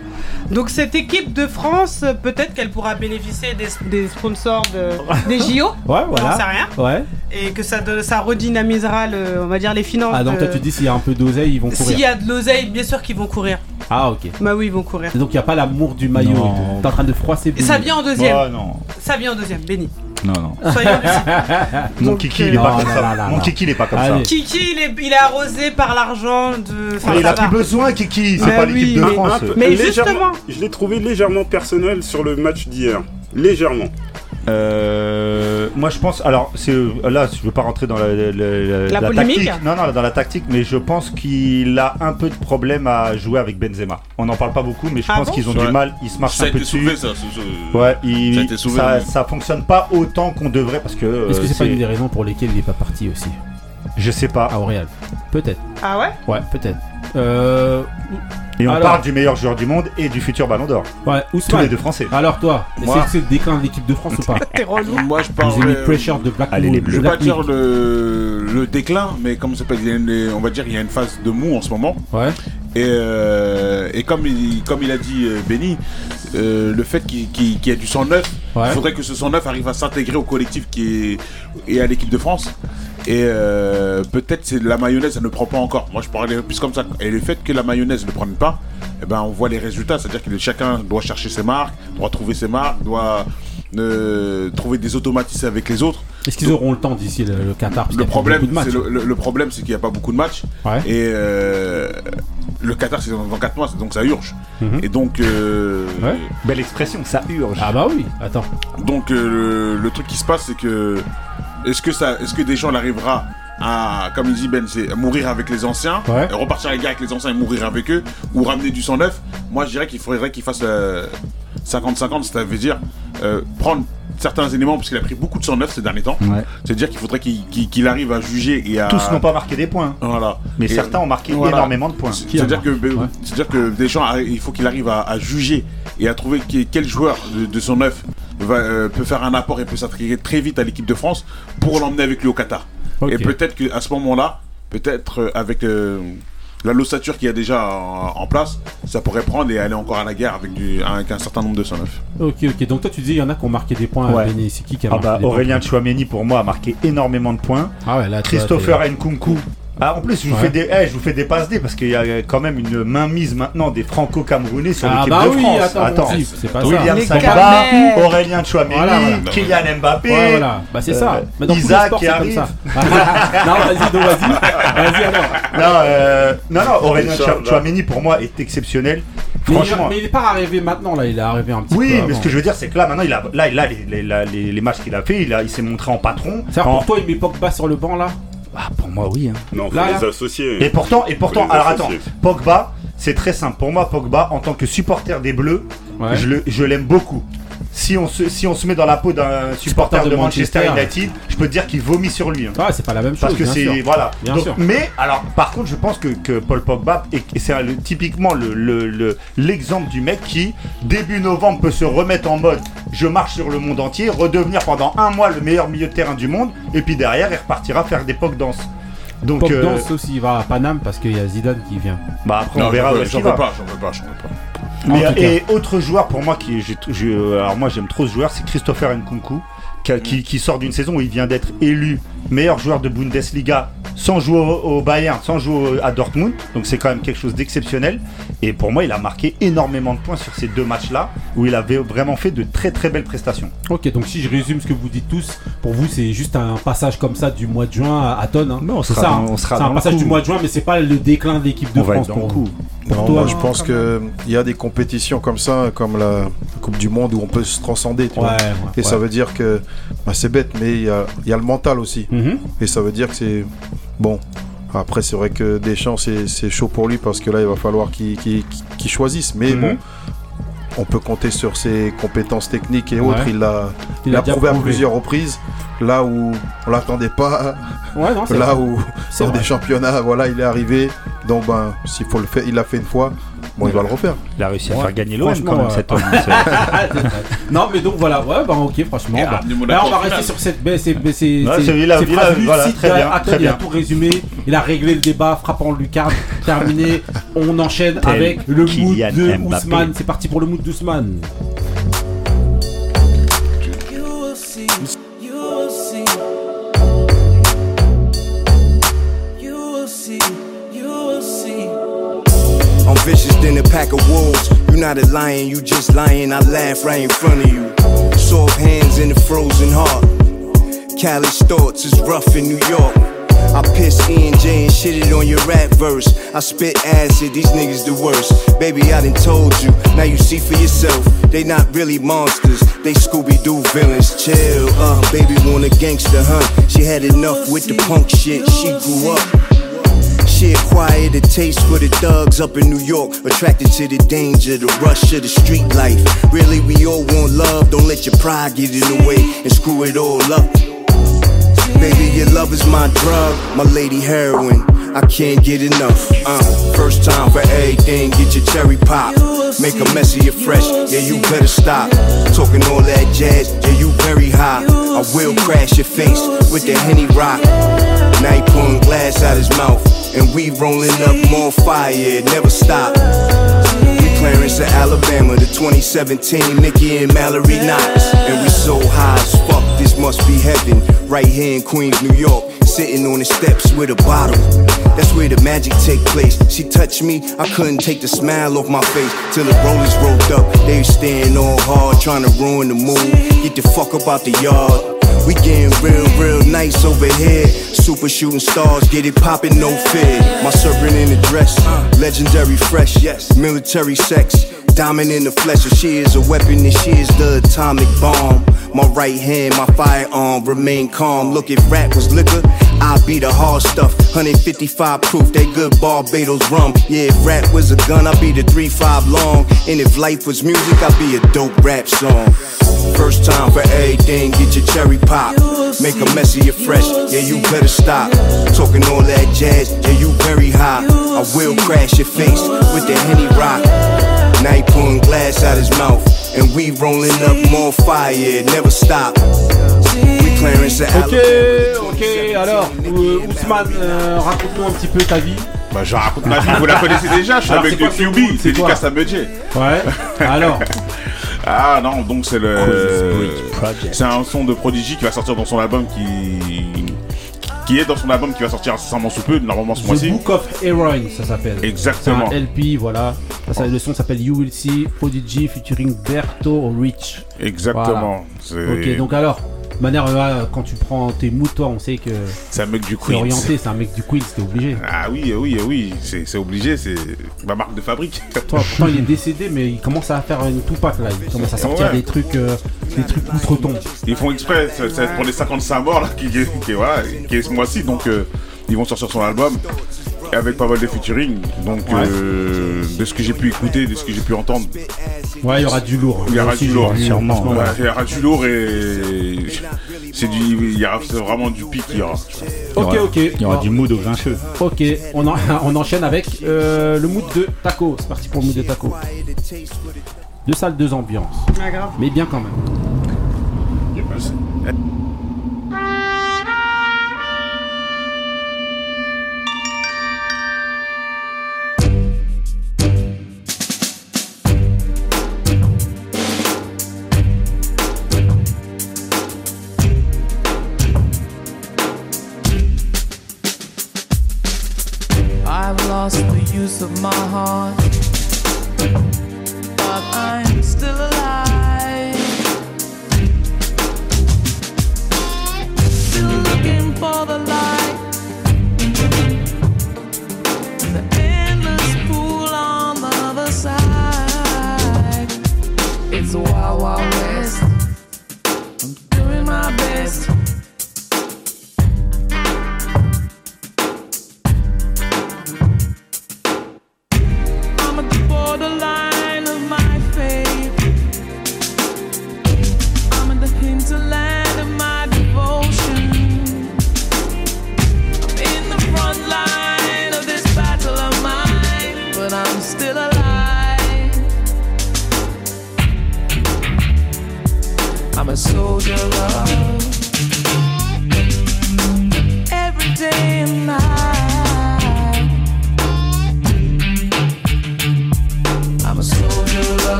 Donc cette équipe de France, peut-être qu'elle pourra bénéficier des, des sponsors de- des JO. Ouais, On voilà. sait rien. Ouais. Et que ça, de- ça redynamisera, le, on va dire, les finances. Ah, donc de- toi, tu dis s'il y a un peu d'oseille, ils vont S'il courir. y a de l'oseille, bien sûr qu'ils vont courir. Ah, ok. Bah oui, ils vont courir. Donc, il n'y a pas l'amour du maillot. T'es en train de froisser. Et ça Béni. vient en deuxième. Oh non, Ça vient en deuxième, Béni. Non, non. Soyons. Mon Donc, kiki, il est pas non, comme non, ça. non, non, Mon non. kiki, il est pas comme Allez. Kiki, il est, il est arrosé par l'argent de. Enfin, ça. Il ça a plus besoin, Kiki. C'est pas oui, l'équipe de mais- France. Mais justement. je l'ai trouvé légèrement personnel sur le match d'hier légèrement Euh, moi je pense, alors c'est là je veux pas rentrer dans la, la- la- La la polémique tactique, non non dans la tactique, mais je pense qu'il a un peu de problème à jouer avec Benzema. On n'en parle pas beaucoup, mais je Ah pense bon qu'ils ont Ouais. du mal, ils se marchent Ça a un peu été dessus. soulevé, ça. ce- ce- Ouais, il- Ça a été soulevé, ça, fonctionne pas autant qu'on devrait parce que. Est-ce que euh, c'est pas une des raisons pour lesquelles il n'est pas parti aussi Je sais pas. à Real Peut-être. Ah ouais? Ouais, peut-être. Euh. Et on Alors. parle du meilleur joueur du monde et du futur Ballon d'Or. Ouais, Tous Ousmane. les deux français. Alors, toi, est-ce Moi- que c'est le déclin de l'équipe de France ou pas T'es relou. Moi, je Ils parle. ont mis pressure de Black Allez, les Moon- Bleus. Je vais Black pas dire le, le déclin, mais comme ça s'appelle, il y a une- on va dire il y a une phase de mou en ce moment. Ouais. Et, euh, et comme, il, comme il a dit euh, Benny, euh, le fait qu'il qu'il- qu'il y ait du sang neuf, il Ouais. faudrait que ce sang neuf arrive à s'intégrer au collectif qui est, et à l'équipe de France. Et euh, peut-être c'est la mayonnaise, ça ne prend pas encore. Moi, je parlais plus comme ça. Et le fait que la mayonnaise ne prenne pas, eh ben, on voit les résultats. C'est-à-dire que chacun doit chercher ses marques, doit trouver ses marques, doit euh, trouver des automatismes avec les autres. Est-ce qu'ils auront le temps d'ici le, le Qatar parce Le problème, beaucoup de matchs. c'est le, le- le problème, c'est qu'il n'y a pas beaucoup de matchs. Ouais. Et euh, le Qatar, c'est dans, dans 4 mois, donc ça urge. Mhm. Et donc, euh, Ouais. Belle expression, ça urge. Ah bah oui, attends. donc euh, le, le truc qui se passe, c'est que est-ce que ça, est-ce que Deschamps arrivera à, comme il dit Ben, c'est à mourir avec les anciens, Ouais. et repartir avec, avec les anciens et mourir avec eux, ou ramener du sang neuf Moi, je dirais qu'il faudrait qu'il fasse euh, 50-50, c'est-à-dire dire euh, prendre certains éléments parce qu'il a pris beaucoup de sang neuf ces derniers temps. Ouais. C'est-à-dire qu'il faudrait qu'il arrive à juger et à Tous n'ont pas marqué des points, voilà. mais Et- certains ont marqué voilà. énormément de points. C'est-à-dire que, marqué Ouais. c'est-à-dire que Deschamps, a- il faut qu'il arrive à, à juger et à trouver quel joueur de, de son neuf va, euh, peut faire un apport et peut s'intégrer très vite à l'équipe de France pour l'emmener avec lui au Qatar. Et peut-être qu'à ce moment-là, peut-être euh, avec euh, la lossature qu'il y a déjà en, en place, ça pourrait prendre et aller encore à la guerre avec, du, avec un certain nombre de son neuf. Ok, ok. Donc toi, tu disais, il y en a qui ont marqué des points. Ouais. Béni. C'est qui qui a Ah marqué bah des points Aurélien Chouameni pour moi a marqué énormément de points. Ah ouais, là, Christopher Nkunku. Ah, en plus, je vous, Ouais. fais des, eh, je vous fais des passes D parce qu'il y a quand même une mainmise maintenant des franco-camerounais sur Ah l'équipe bah de oui, France. attends, type, c'est pas. William Saliba. Aurélien Chouameni, Voilà, voilà. Kylian Mbappé. Ouais, voilà. Bah c'est ça. Euh, Mais dans Isaac sports, qui c'est comme arrive. ça. non, vas-y, vas-y. Vas-y alors. Non, euh, non, non, Aurélien Chouameni pour moi est exceptionnel. Mais, il- Franchement. mais il est pas arrivé maintenant là, il est arrivé un petit peu. Oui, mais ce que je veux dire, c'est que là, maintenant, il a, là, là les, les, les- les matchs qu'il a fait, il, a- il s'est montré en patron. C'est-à-dire En- pour toi, il met Pogba sur le banc là? Ah, pour moi, oui. hein. Non, faut Là, les associer. Et pourtant, et pourtant, alors attends. Pogba, c'est très simple. Pour moi, Pogba, en tant que supporter des Bleus, Ouais. je le- je l'aime beaucoup. Si on, se, si on se met dans la peau d'un supporter de, de Manchester, Manchester. United, je peux te dire qu'il vomit sur lui. hein. Ah, c'est pas la même chose. Parce que c'est sûr. voilà. Bien Donc, sûr. Mais alors, par contre, je pense que, que Paul Pogba et c'est typiquement le- le- le- l'exemple du mec qui début novembre peut se remettre en mode je marche sur le monde entier, redevenir pendant un mois le meilleur milieu de terrain du monde, et puis derrière il repartira faire des pog danse. Donc Pogba euh, aussi, il va à Paname parce qu'il y a Zidane qui vient. bah après on verra j'en veux- pas, j'en veux pas, j'en veux pas. Et autre joueur pour moi qui, alors moi j'aime trop ce joueur, c'est Christopher Nkunku qui, sort d'une saison où il vient d'être élu meilleur joueur de Bundesliga sans jouer au, Bayern, sans jouer à Dortmund. Donc c'est quand même quelque chose d'exceptionnel. Et pour moi, il a marqué énormément de points sur ces deux matchs-là où il avait vraiment fait de très très belles prestations. Ok, donc si je résume ce que vous dites tous, pour vous c'est juste un passage comme ça du mois de juin à tonne. Hein. Non, c'est ça. Hein. C'est un passage du mois de juin, mais c'est pas le déclin de l'équipe de France pour vous. Moi, je pense qu'il y a des compétitions comme ça, comme la Coupe du Monde, où on peut se transcender. et ça veut dire que bah, c'est bête, mais il y a, y a, le mental aussi. Mhm. Et ça veut dire que c'est bon. Après, c'est vrai que Deschamps, c'est chaud pour lui parce que là, il va falloir qu'il choisisse. Mais mhm. bon, on peut compter sur ses compétences techniques et autres. Il l'a il, prouvé, à plusieurs reprises. Là où on l'attendait pas. là où dans des championnats, voilà, il est arrivé. Donc ben, s'il faut le faire, il l'a fait une fois. Bon, il doit le refaire. Il a réussi à faire gagner l'OM quand même, cet homme. non, mais donc voilà, ouais, bah ok, franchement. Bah, là, on va rester sur cette baisse. C'est voilà, très bien. Attends, il a tout résumé. Il a réglé le débat, frappant Lucas. Terminé. On enchaîne avec le mood de Ousmane. C'est parti pour le mood d'Ousmane. Vicious than a pack of wolves. You're not a lion, you just lying. I laugh right in front of you. Soft hands in a frozen heart. Callous thoughts is rough in New York. I piss E and J and shitted on your rap verse. I spit acid, these niggas the worst. Baby, I done told you, now you see for yourself. They not really monsters, they Scooby Doo villains. Chill, uh, baby want a gangster, huh? She had enough with the punk shit, she grew up. She acquired a taste for the thugs up in New York. Attracted to the danger, the rush of the street life. Really, we all want love. Don't let your pride get in the way and screw it all up. Baby, your love is my drug, my lady heroin. I can't get enough. Uh, first time for everything, get your cherry pop. Make a mess of your fresh, yeah, you better stop. Talking all that jazz, yeah, you very high. I will crash your face with the Henny Rock. Now he pulling glass out his mouth, and we rolling up more fire, never stop. Clarence of Alabama, the 2017 Nicki and Mallory Knox. And we so high as fuck, this must be heaven. Right here in Queens, New York, sitting on the steps with a bottle. That's where the magic take place. She touched me, I couldn't take the smile off my face. Till the rollers rolled up, they staying all hard, trying to ruin the mood. Get the fuck up out the yard. We getting real, real nice over here. Super shooting stars, get it poppin', no fear. My serpent in a dress, legendary fresh, yes. Military sex, diamond in the flesh. If she is a weapon, and she is the atomic bomb. My right hand, my firearm, remain calm. Look, if rap was liquor, I'd be the hard stuff. 155 proof, that good Barbados rum. Yeah, if rap was a gun, I'd be the 3-5 long. And if life was music, I'd be a dope rap song. First time for everything, get your cherry pop. Make a mess of your fresh, yeah, you better stop. Talking all that jazz, yeah, you very high. I will crash your face with the Henny Rock. Now he pulling glass out his mouth, and we rolling up more fire, it never stop. We Clarence Ok, ok, alors, euh, Ousmane, euh, raconte-nous un petit peu ta vie. Bah, je raconte ma vie, vous la connaissez déjà, je suis avec de QB, c'est du casse à budget. Ouais, alors. Ah non, donc c'est le. C'est un son de Prodigy qui va sortir dans son album qui. qui est dans son album qui va sortir incessamment sous peu, normalement ce mois-ci. Book of Heroin, ça s'appelle. Exactement. Un LP, voilà. Ça, Le son s'appelle You Will See, Prodigy featuring Berto Rich. Exactement. Ok, donc alors, manière, euh, quand tu prends tes moutons, on sait que. C'est un mec du Queens. C'est orienté, c'est un mec du Queens, c'était obligé. Ah oui, oui, oui, c'est obligé, c'est ma marque de fabrique. Toi, pourtant, il est décédé, mais il commence à faire une Tupac là. Il commence à sortir des trucs, euh, des trucs outre-tombe. Ils font exprès, c'est pour les 55 morts là, qui, qui, voilà, qui est ce mois-ci, donc euh, ils vont sortir son album avec pas mal de featuring. Donc, euh, de ce que j'ai pu écouter, de ce que j'ai pu entendre. Ouais, il y aura du lourd. Il y aura du lourd, sûrement. il y aura du lourd et c'est du, il y aura vraiment du pic. Il y aura. Ok, ok. Il y aura du mood au grincheux. Ok, on, on enchaîne avec euh, le mood de taco. C'est parti pour le mood de taco. Deux salles, deux ambiances. Ah, Mais bien quand même. Of my heart.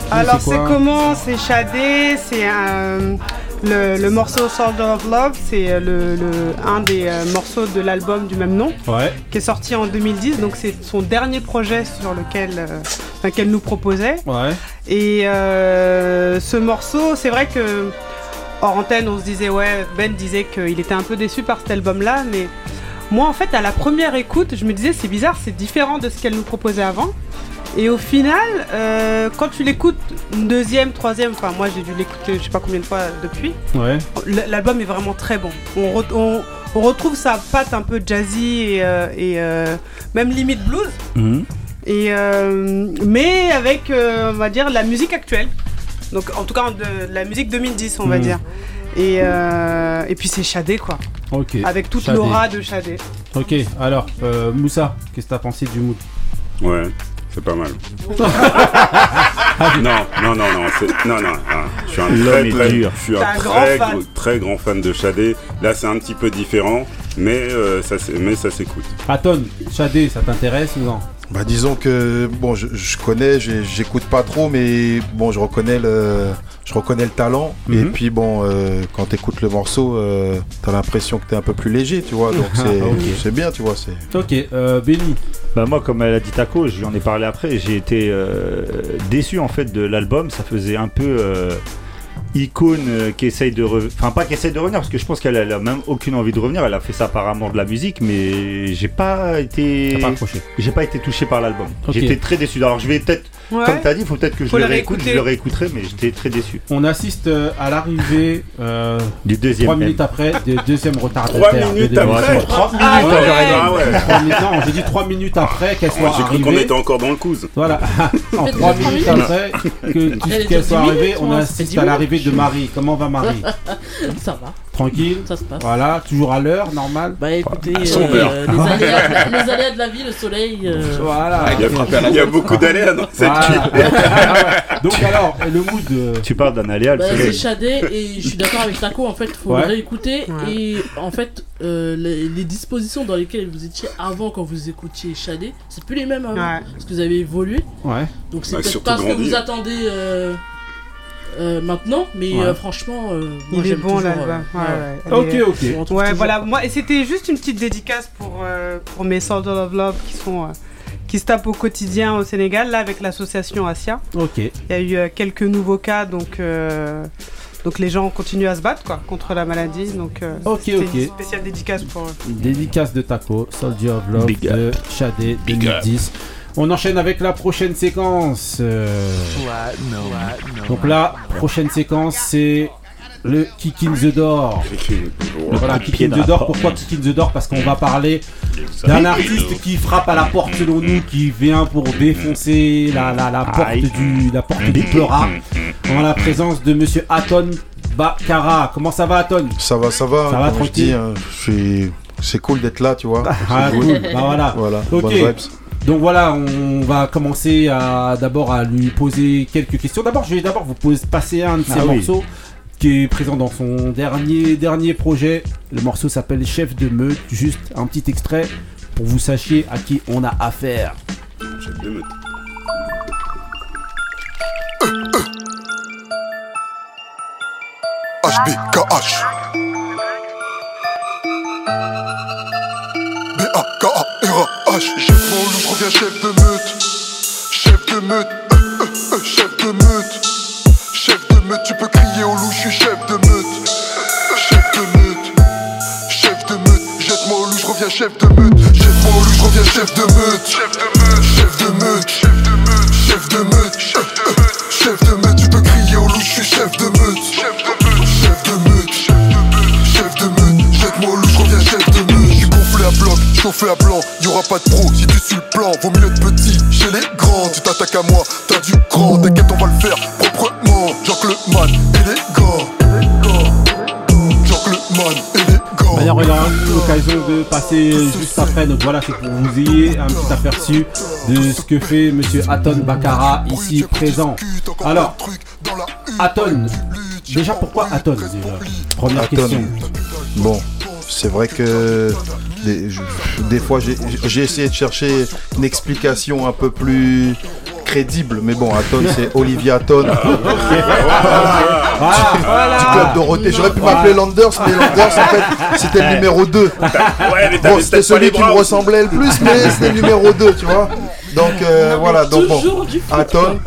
C'est qui, Alors c'est comment? C'est Shadé, c'est un- le, le morceau Soldier of Love, c'est euh, le, le- un des euh, morceaux de l'album du même nom, Ouais. qui est sorti en 2010. Donc c'est son dernier projet sur lequel, euh, qu'elle nous proposait. Ouais. Et euh, ce morceau, c'est vrai que hors antenne, on se disait ouais, Ben disait qu'il était un peu déçu par cet album-là, mais moi en fait à la première écoute, je me disais c'est bizarre, c'est différent de ce qu'elle nous proposait avant. Et au final, euh, quand tu l'écoutes une deuxième, troisième, enfin moi j'ai dû l'écouter je sais pas combien de fois depuis, Ouais. l'album est vraiment très bon. On, re- on- on retrouve sa patte un peu jazzy et, euh, et, euh, même limite blues. Mhm. Et euh, mais avec, euh, on va dire, la musique actuelle. Donc en tout cas de, de la musique 2010, on va Mhm. dire. Et, euh, et puis c'est Shadé quoi. Ok. Avec toute l'aura de Shadé. Ok, alors, euh, Moussa, qu'est-ce que t'as pensé du mood? Ouais, c'est pas mal. non, non, non, non, c'est- non, non, non, je suis un très, très, je suis un un grand très, fan. gros- très grand fan de Shadé. Là, c'est un petit peu différent, mais euh, ça, mais ça s'écoute. Aton, Shadé, ça t'intéresse ou non? Bah disons que bon je, je connais, j'écoute pas trop mais bon je reconnais le je reconnais le talent et Mhm. puis bon euh, quand t'écoutes le morceau euh, t'as l'impression que t'es un peu plus léger tu vois donc c'est Ok. c'est bien tu vois c'est Ok, euh, Benny. Bah moi, comme elle a dit Taco, je lui en ai parlé après, j'ai été euh, déçu en fait de l'album. Ça faisait un peu euh, icône euh, qui essaye de revenir. Enfin, pas qui essaye de revenir, parce que je pense qu'elle a, elle a même aucune envie de revenir. Elle a fait ça par amour de la musique, mais j'ai pas été. Pas. J'ai pas été touché par l'album. J'étais très déçu. Alors je vais peut-être, Ouais. comme t'as dit, il faut peut-être que je Faut le le réécoute, je le réécouterai, mais j'étais très déçu. On assiste euh, à l'arrivée euh, Du deuxième. 3 M. minutes après du deuxième retardataire. Trois de minutes l'émission. après. 30 minutes, Ah ouais. j'aurais dit. Ah ouais. Trois minutes- non, j'ai dit 3 minutes après qu'elle soit Moi, j'ai cru qu'on arrivée. était encore dans le couze. Voilà, en fait 3 déjà minutes après qu'elle soit 10 arrivée, minutes, on assiste 10 à l'arrivée de Marie. Comment va Marie Ça va, Tranquille ça se passe. Voilà, toujours à l'heure, normal Bah écoutez, À son euh, heure. les, aléas de la, les aléas de la vie, le soleil. euh, Voilà. Il y a, il y a beaucoup d'aléas dans cette Voilà. vie. Ah ouais. Donc alors, le mood. euh, Tu parles d'un aléa, le Bah, c'est soleil. Shadé et je suis d'accord avec Taco en fait faut Ouais. le réécouter Ouais. et en fait euh, les, les dispositions dans lesquelles vous étiez avant quand vous écoutiez Shadé c'est plus les mêmes avant Ouais. parce que vous avez évolué Ouais. donc c'est Bah, peut-être surtout pas ce que grandi. vous attendez euh, euh, maintenant, mais Ouais. euh, franchement, euh, moi, Il est bon l'album. euh, Ouais, ouais. ouais. Ok, ok. Ouais, toujours- voilà. Moi, et c'était juste une petite dédicace pour, euh, pour mes Soldiers of Love qui sont. euh, qui se tapent au quotidien au Sénégal, là avec l'association Asia. Ok. Il y a eu euh, quelques nouveaux cas, donc, euh, donc les gens continuent à se battre quoi, contre la maladie. Donc, euh, Ok, c'était ok. une spéciale dédicace pour eux. Dédicace de Taco, Soldier of Love Big de Shadé 2010. On enchaîne avec la prochaine séquence. euh, Donc la prochaine séquence c'est le Kick in the Door. Voilà, Kick in the Door. Pourquoi Kick in the Door? Parce qu'on va parler d'un artiste qui frappe à la porte selon nous, qui vient pour défoncer la, la, la porte du la porte du. En la présence de Monsieur Aton Bakara. Comment ça va Aton? Ça va, ça va. Ça va, je tranquille? dis, hein, je suis- C'est cool d'être là, tu vois. Ah, cool. Bah voilà. Voilà, Ok. Donc voilà, on va commencer à d'abord à lui poser quelques questions. D'abord, je vais d'abord vous poser, passer un de ses Ah oui. morceaux qui est présent dans son dernier dernier projet. Le morceau s'appelle Chef de meute. Juste un petit extrait pour vous sachiez à qui on a affaire. Chef de meute. HBKH Reviens chef de meute Chef de meute, euh, euh, euh, chef de meute Chef de meute, tu peux crier au loup, je suis chef de meute Chef de meute, chef de meute Jette-moi au loup, je reviens chef de meute Jette-moi au loup, je reviens chef de meute Chef de meute, chef de meute, chef de meute Chef de meute, euh, euh, Tu peux crier au loup, je suis chef de meute Chef de meute, chef de meute, chef de meute jette-moi au loup, je reviens chef de meute Je suis gonflé à bloc, chauffé à blanc Y'aura pas de pro Donc voilà, c'est pour que vous ayez un petit aperçu de ce que fait Monsieur Aton Bakara ici présent. Alors, Aton, déjà pourquoi Aton déjà? Première Aton. question. Bon, c'est vrai que des, je- des fois j'ai essayé de chercher une explication un peu plus crédible, mais bon, Aton c'est Olivier Aton. Voilà. Du club Dorothée. J'aurais pu m'appeler Landers, mais Landers en fait c'était le numéro 2. Ouais, mais t'avais Bon, c'était celui qui me ressemblait le plus, mais c'était le numéro 2, tu vois. Donc euh, voilà, donc bon, Toujours du foot. Aton,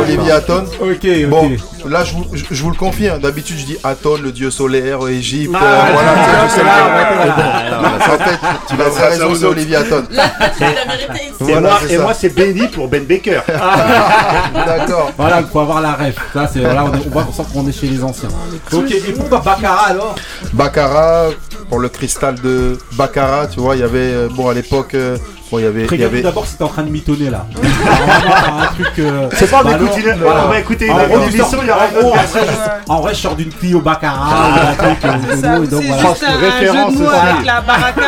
Olivier Aton. Ok, Bon, ok. Là je vous, je, je vous le confie, hein, d'habitude je dis Aton, le dieu solaire, Égypte, Ah, euh, voilà, tu sais, ah, je sais ah, le dire. ah, Mais bon, ah, non, en fait, tu vas ça, raison, ça, c'est. Olivier Aton. La, la vérité ici. Et, Voilà, moi, c'est et ça. moi, c'est Benny pour Ben Baker. D'accord. Voilà, il faut avoir la ref. Ça, c'est là, on, est- on voit on sent qu'on est chez les anciens. Ok, et pourquoi Bakara alors Baccarat, pour le cristal de Baccarat, tu vois, il y avait, euh, bon à l'époque, euh, bon il y avait, d'abord si t'es en train de mitonner là. Un truc. euh, C'est pas, on bah, écouter non, une- on va écouter En une- émission, il y aura une en autre vrai, je- En vrai, je sors d'une Clio Baccarat. Un truc, euh, C'est juste référence avec la baraka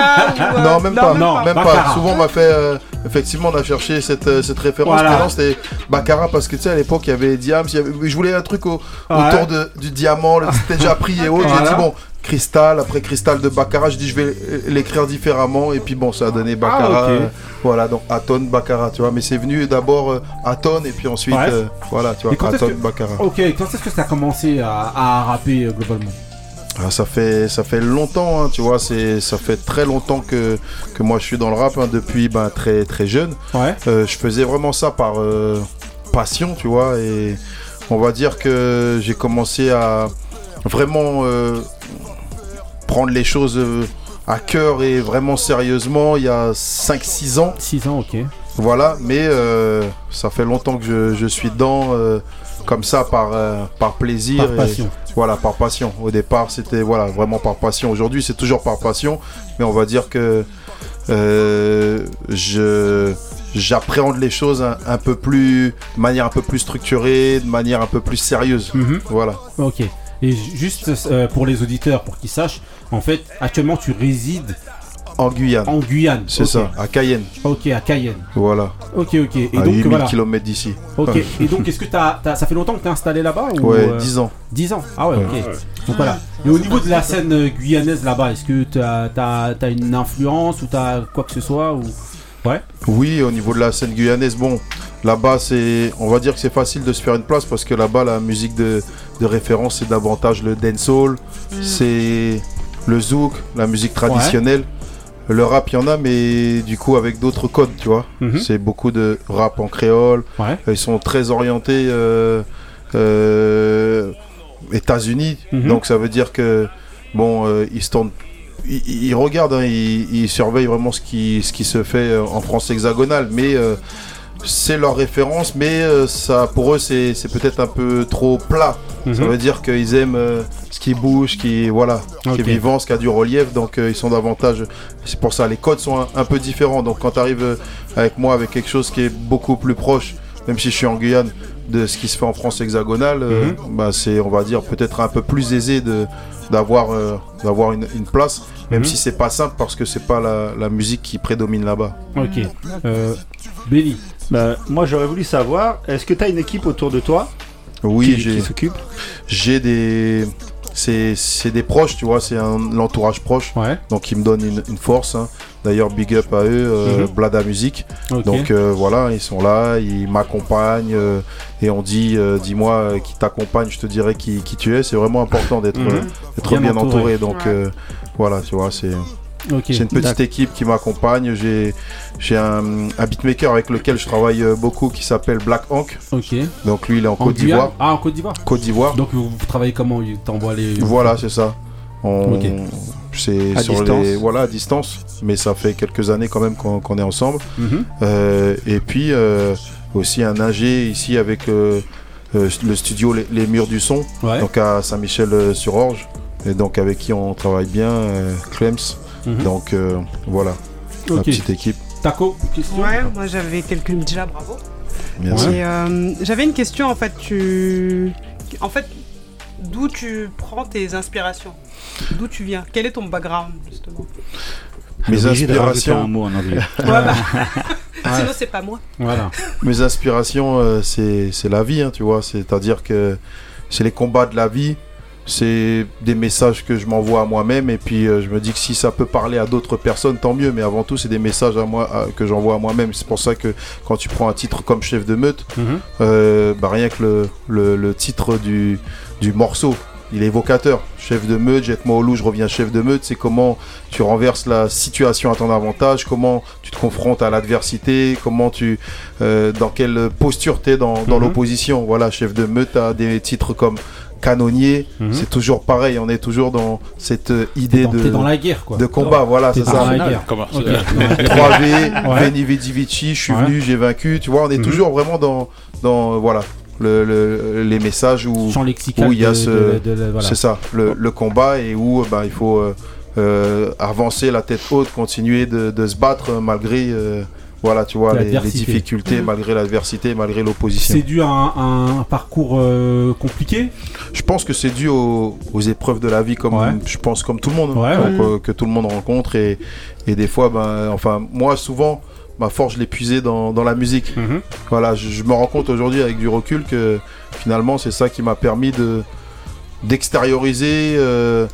non même pas, non, même pas. Souvent on m'a fait, euh, effectivement, on a cherché cette, euh, cette référence. Voilà. non, c'était Baccarat parce que tu sais à l'époque il y avait Diams, y avait- je voulais un truc au- Ouais. autour de, du diamant, c'était déjà pris et autres. J'ai dit bon. Cristal, après cristal de Baccarat, je dis je vais l'écrire différemment et puis bon ça a donné Baccarat. Ah, euh, voilà donc Aton Baccarat, tu vois. Mais c'est venu d'abord euh, Aton et puis ensuite Ouais. euh, voilà tu vois Aton que- Baccarat. Ok, quand est-ce que ça a commencé à, à rapper euh, globalement Ah, ça fait ça fait longtemps, hein, tu vois, c'est ça fait très longtemps que, que moi je suis dans le rap hein, depuis ben, très très jeune. Ouais. Euh, je faisais vraiment ça par passion, tu vois, et on va dire que j'ai commencé à vraiment prendre les choses euh, à cœur et vraiment sérieusement il y a 5-6 ans. 6 ans, ok. Voilà, mais euh, ça fait longtemps que je, je suis dedans, euh, comme ça, par, euh, par plaisir. Par et- passion. voilà, par passion. Au départ, c'était voilà, vraiment par passion. Aujourd'hui, c'est toujours par passion, mais on va dire que je j'appréhende les choses un, un peu plus, de manière un peu plus structurée, de manière un peu plus sérieuse. Mhm. Voilà. Ok. Et ju- juste euh, pour les auditeurs, pour qu'ils sachent, en fait, actuellement tu résides En Guyane. en Guyane. C'est ça, à Cayenne. Ok, à Cayenne. Voilà. Ok, ok. Et à donc 8000 voilà. km d'ici. Ok. Et donc, est-ce que t'as, t'as- ça fait longtemps que t'es installé là-bas ou, Ouais, euh, 10 ans. 10 ans. Ah ouais, Ouais. ok. Donc voilà. Et au niveau de la scène euh, guyanaise là-bas, est-ce que t'as, t'as une influence ou t'as quoi que ce soit ou... Ouais. Oui, au niveau de la scène guyanaise, bon, Là-bas, c'est, on va dire que c'est facile de se faire une place parce que là-bas, la musique de, de référence, c'est davantage le dancehall, c'est le zouk, la musique traditionnelle. Le rap, il y en a, mais du coup, avec d'autres codes, tu vois. Mhm. C'est beaucoup de rap en créole. Ouais. Ils sont très orientés euh, euh, États-Unis. Mhm. Donc, ça veut dire que, bon, euh, ils se tournent. Regardent, hein, ils, ils surveillent vraiment ce qui, ce qui se fait euh, en France hexagonale, mais euh, c'est leur référence, mais euh, ça, pour eux, c'est peut-être un peu trop plat. Ça Mhm. veut dire qu'ils aiment euh, ce qui bouge, ce qui, voilà, qui est vivant, ce qui a du relief, donc euh, ils sont davantage. C'est pour ça, les codes sont un, un peu différents. Donc quand tu arrives avec moi avec quelque chose qui est beaucoup plus proche, même si je suis en Guyane, de ce qui se fait en France hexagonale, euh, Mhm. bah, c'est, on va dire, peut-être un peu plus aisé de d'avoir euh, d'avoir une, une place, même Mhm. si c'est pas simple parce que c'est pas la, la musique qui prédomine là-bas. Ok. Euh, Benny. Bah, moi, j'aurais voulu savoir, est-ce que tu as une équipe autour de toi Oui, j'ai qui s'occupe j'ai des c'est c'est des proches, tu vois, c'est un l'entourage proche, Ouais. donc ils me donnent une, une force. hein. D'ailleurs, big up à eux, euh, Mhm. Blada Musique. Ok. Donc euh, voilà, ils sont là, ils m'accompagnent euh, et on dit, euh, dis-moi euh, qui t'accompagne, je te dirai qui, qui tu es. C'est vraiment important d'être Mhm. euh, d'être Bien bien, entouré. entouré. Donc euh, voilà, tu vois, c'est une petite D'accord. équipe qui m'accompagne. J'ai j'ai un, un beatmaker avec lequel je travaille beaucoup qui s'appelle Black Hank. Ok. Donc lui, il est en, En Côte Guyane d'Ivoire. Ah, en Côte d'Ivoire. Côte d'Ivoire. Donc vous, vous travaillez comment? Il t'envoie les. Voilà, c'est ça. On- Ok. C'est À sur distance. les voilà à distance, mais ça fait quelques années quand même qu'on est ensemble. Mhm. Euh, et puis euh, aussi un ingé ici avec euh, euh, le studio les, Les Murs du Son, Ouais. donc à Saint-Michel-sur-Orge, et donc avec qui on travaille bien, euh, Clems. Mhm. Donc euh, voilà, la Ok. petite équipe. Taco, question Ouais, moi j'avais quelques. Déjà, bravo. Euh, j'avais une question en fait. Tu. En fait, d'où tu prends tes inspirations? D'où tu viens? Quel est ton background justement? Mes inspirations, un mot en anglais. Ouais, bah, Sinon, c'est pas moi. Voilà. mes inspirations, euh, c'est c'est la vie, hein, tu vois. C'est-à-dire que c'est les combats de la vie, c'est des messages que je m'envoie à moi-même, et puis euh, je me dis que si ça peut parler à d'autres personnes, tant mieux. Mais avant tout, c'est des messages à moi à- que j'envoie à moi-même. C'est pour ça que quand tu prends un titre comme chef de meute, Mhm. euh, bah, rien que le, le- le titre du, du morceau, il est évocateur. Chef de meute, jette-moi au loup, je reviens chef de meute. C'est comment tu renverses la situation à ton avantage, comment tu te confrontes à l'adversité, comment tu, euh, dans quelle posture tu es dans, dans Mhm. l'opposition. Voilà, chef de meute, tu des titres comme canonnier. Mhm. C'est toujours pareil, on est toujours dans cette euh, idée dans- de, dans la guerre, quoi. de combat. Voilà, T'es c'est dans ça. la guerre. Comment Ok. ça 3V, Ouais. Veni Vidi Vici, je suis Ouais. venu, j'ai vaincu. Tu vois, on est Mhm. toujours vraiment dans, dans euh, voilà, le, le- les messages où, où il y a de- ce, voilà. c'est ça, le, le combat et où euh, bah, il faut euh, euh, avancer la tête haute, continuer de, de se battre malgré, euh, voilà, tu vois, les, difficultés, Mhm. malgré l'adversité, malgré l'opposition. C'est dû à un, un parcours euh, compliqué? Je pense que c'est dû aux, aux épreuves de la vie, comme Ouais. je pense comme tout le monde, hein. Ouais, Donc, ouais. euh, que tout le monde rencontre et, et des fois, ben, enfin, moi souvent, ma force, je l'ai puisée dans, dans la musique. Mhm. Voilà, je, je me rends compte aujourd'hui avec du recul que finalement, c'est ça qui m'a permis de d'extérioriser. euh,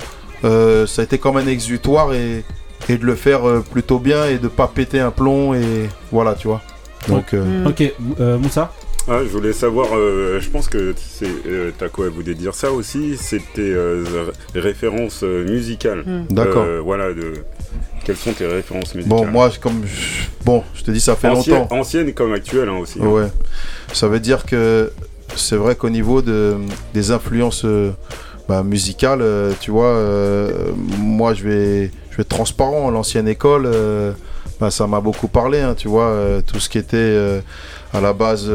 euh, ça a été comme un exutoire et, et de le faire euh, plutôt bien et de pas péter un plomb et voilà, tu vois. Donc, euh. Ok, euh, Moussa Ah, je voulais savoir, euh, je pense que c'est euh, Taco voulait dire ça aussi, c'était euh, r- références musicales. Mm. D'accord. Euh, voilà, de quelles sont tes références musicales bon, moi, comme je- bon, je te dis, ça fait longtemps. Anciennes comme actuelles hein, aussi. hein. Ouais. Ça veut dire que c'est vrai qu'au niveau de, des influences euh, bah, musicales, euh, tu vois, euh, moi je vais, je vais être transparent. L'ancienne école, bah, ça m'a beaucoup parlé, hein, tu vois, tout ce qui était à la base,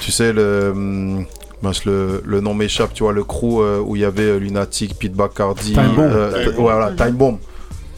tu sais, le. Mince, le, le nom m'échappe, tu vois, le crew euh, où il y avait euh, Lunatic, Pete Bacardi, Time Bomb. euh, Time voilà, Time Bomb.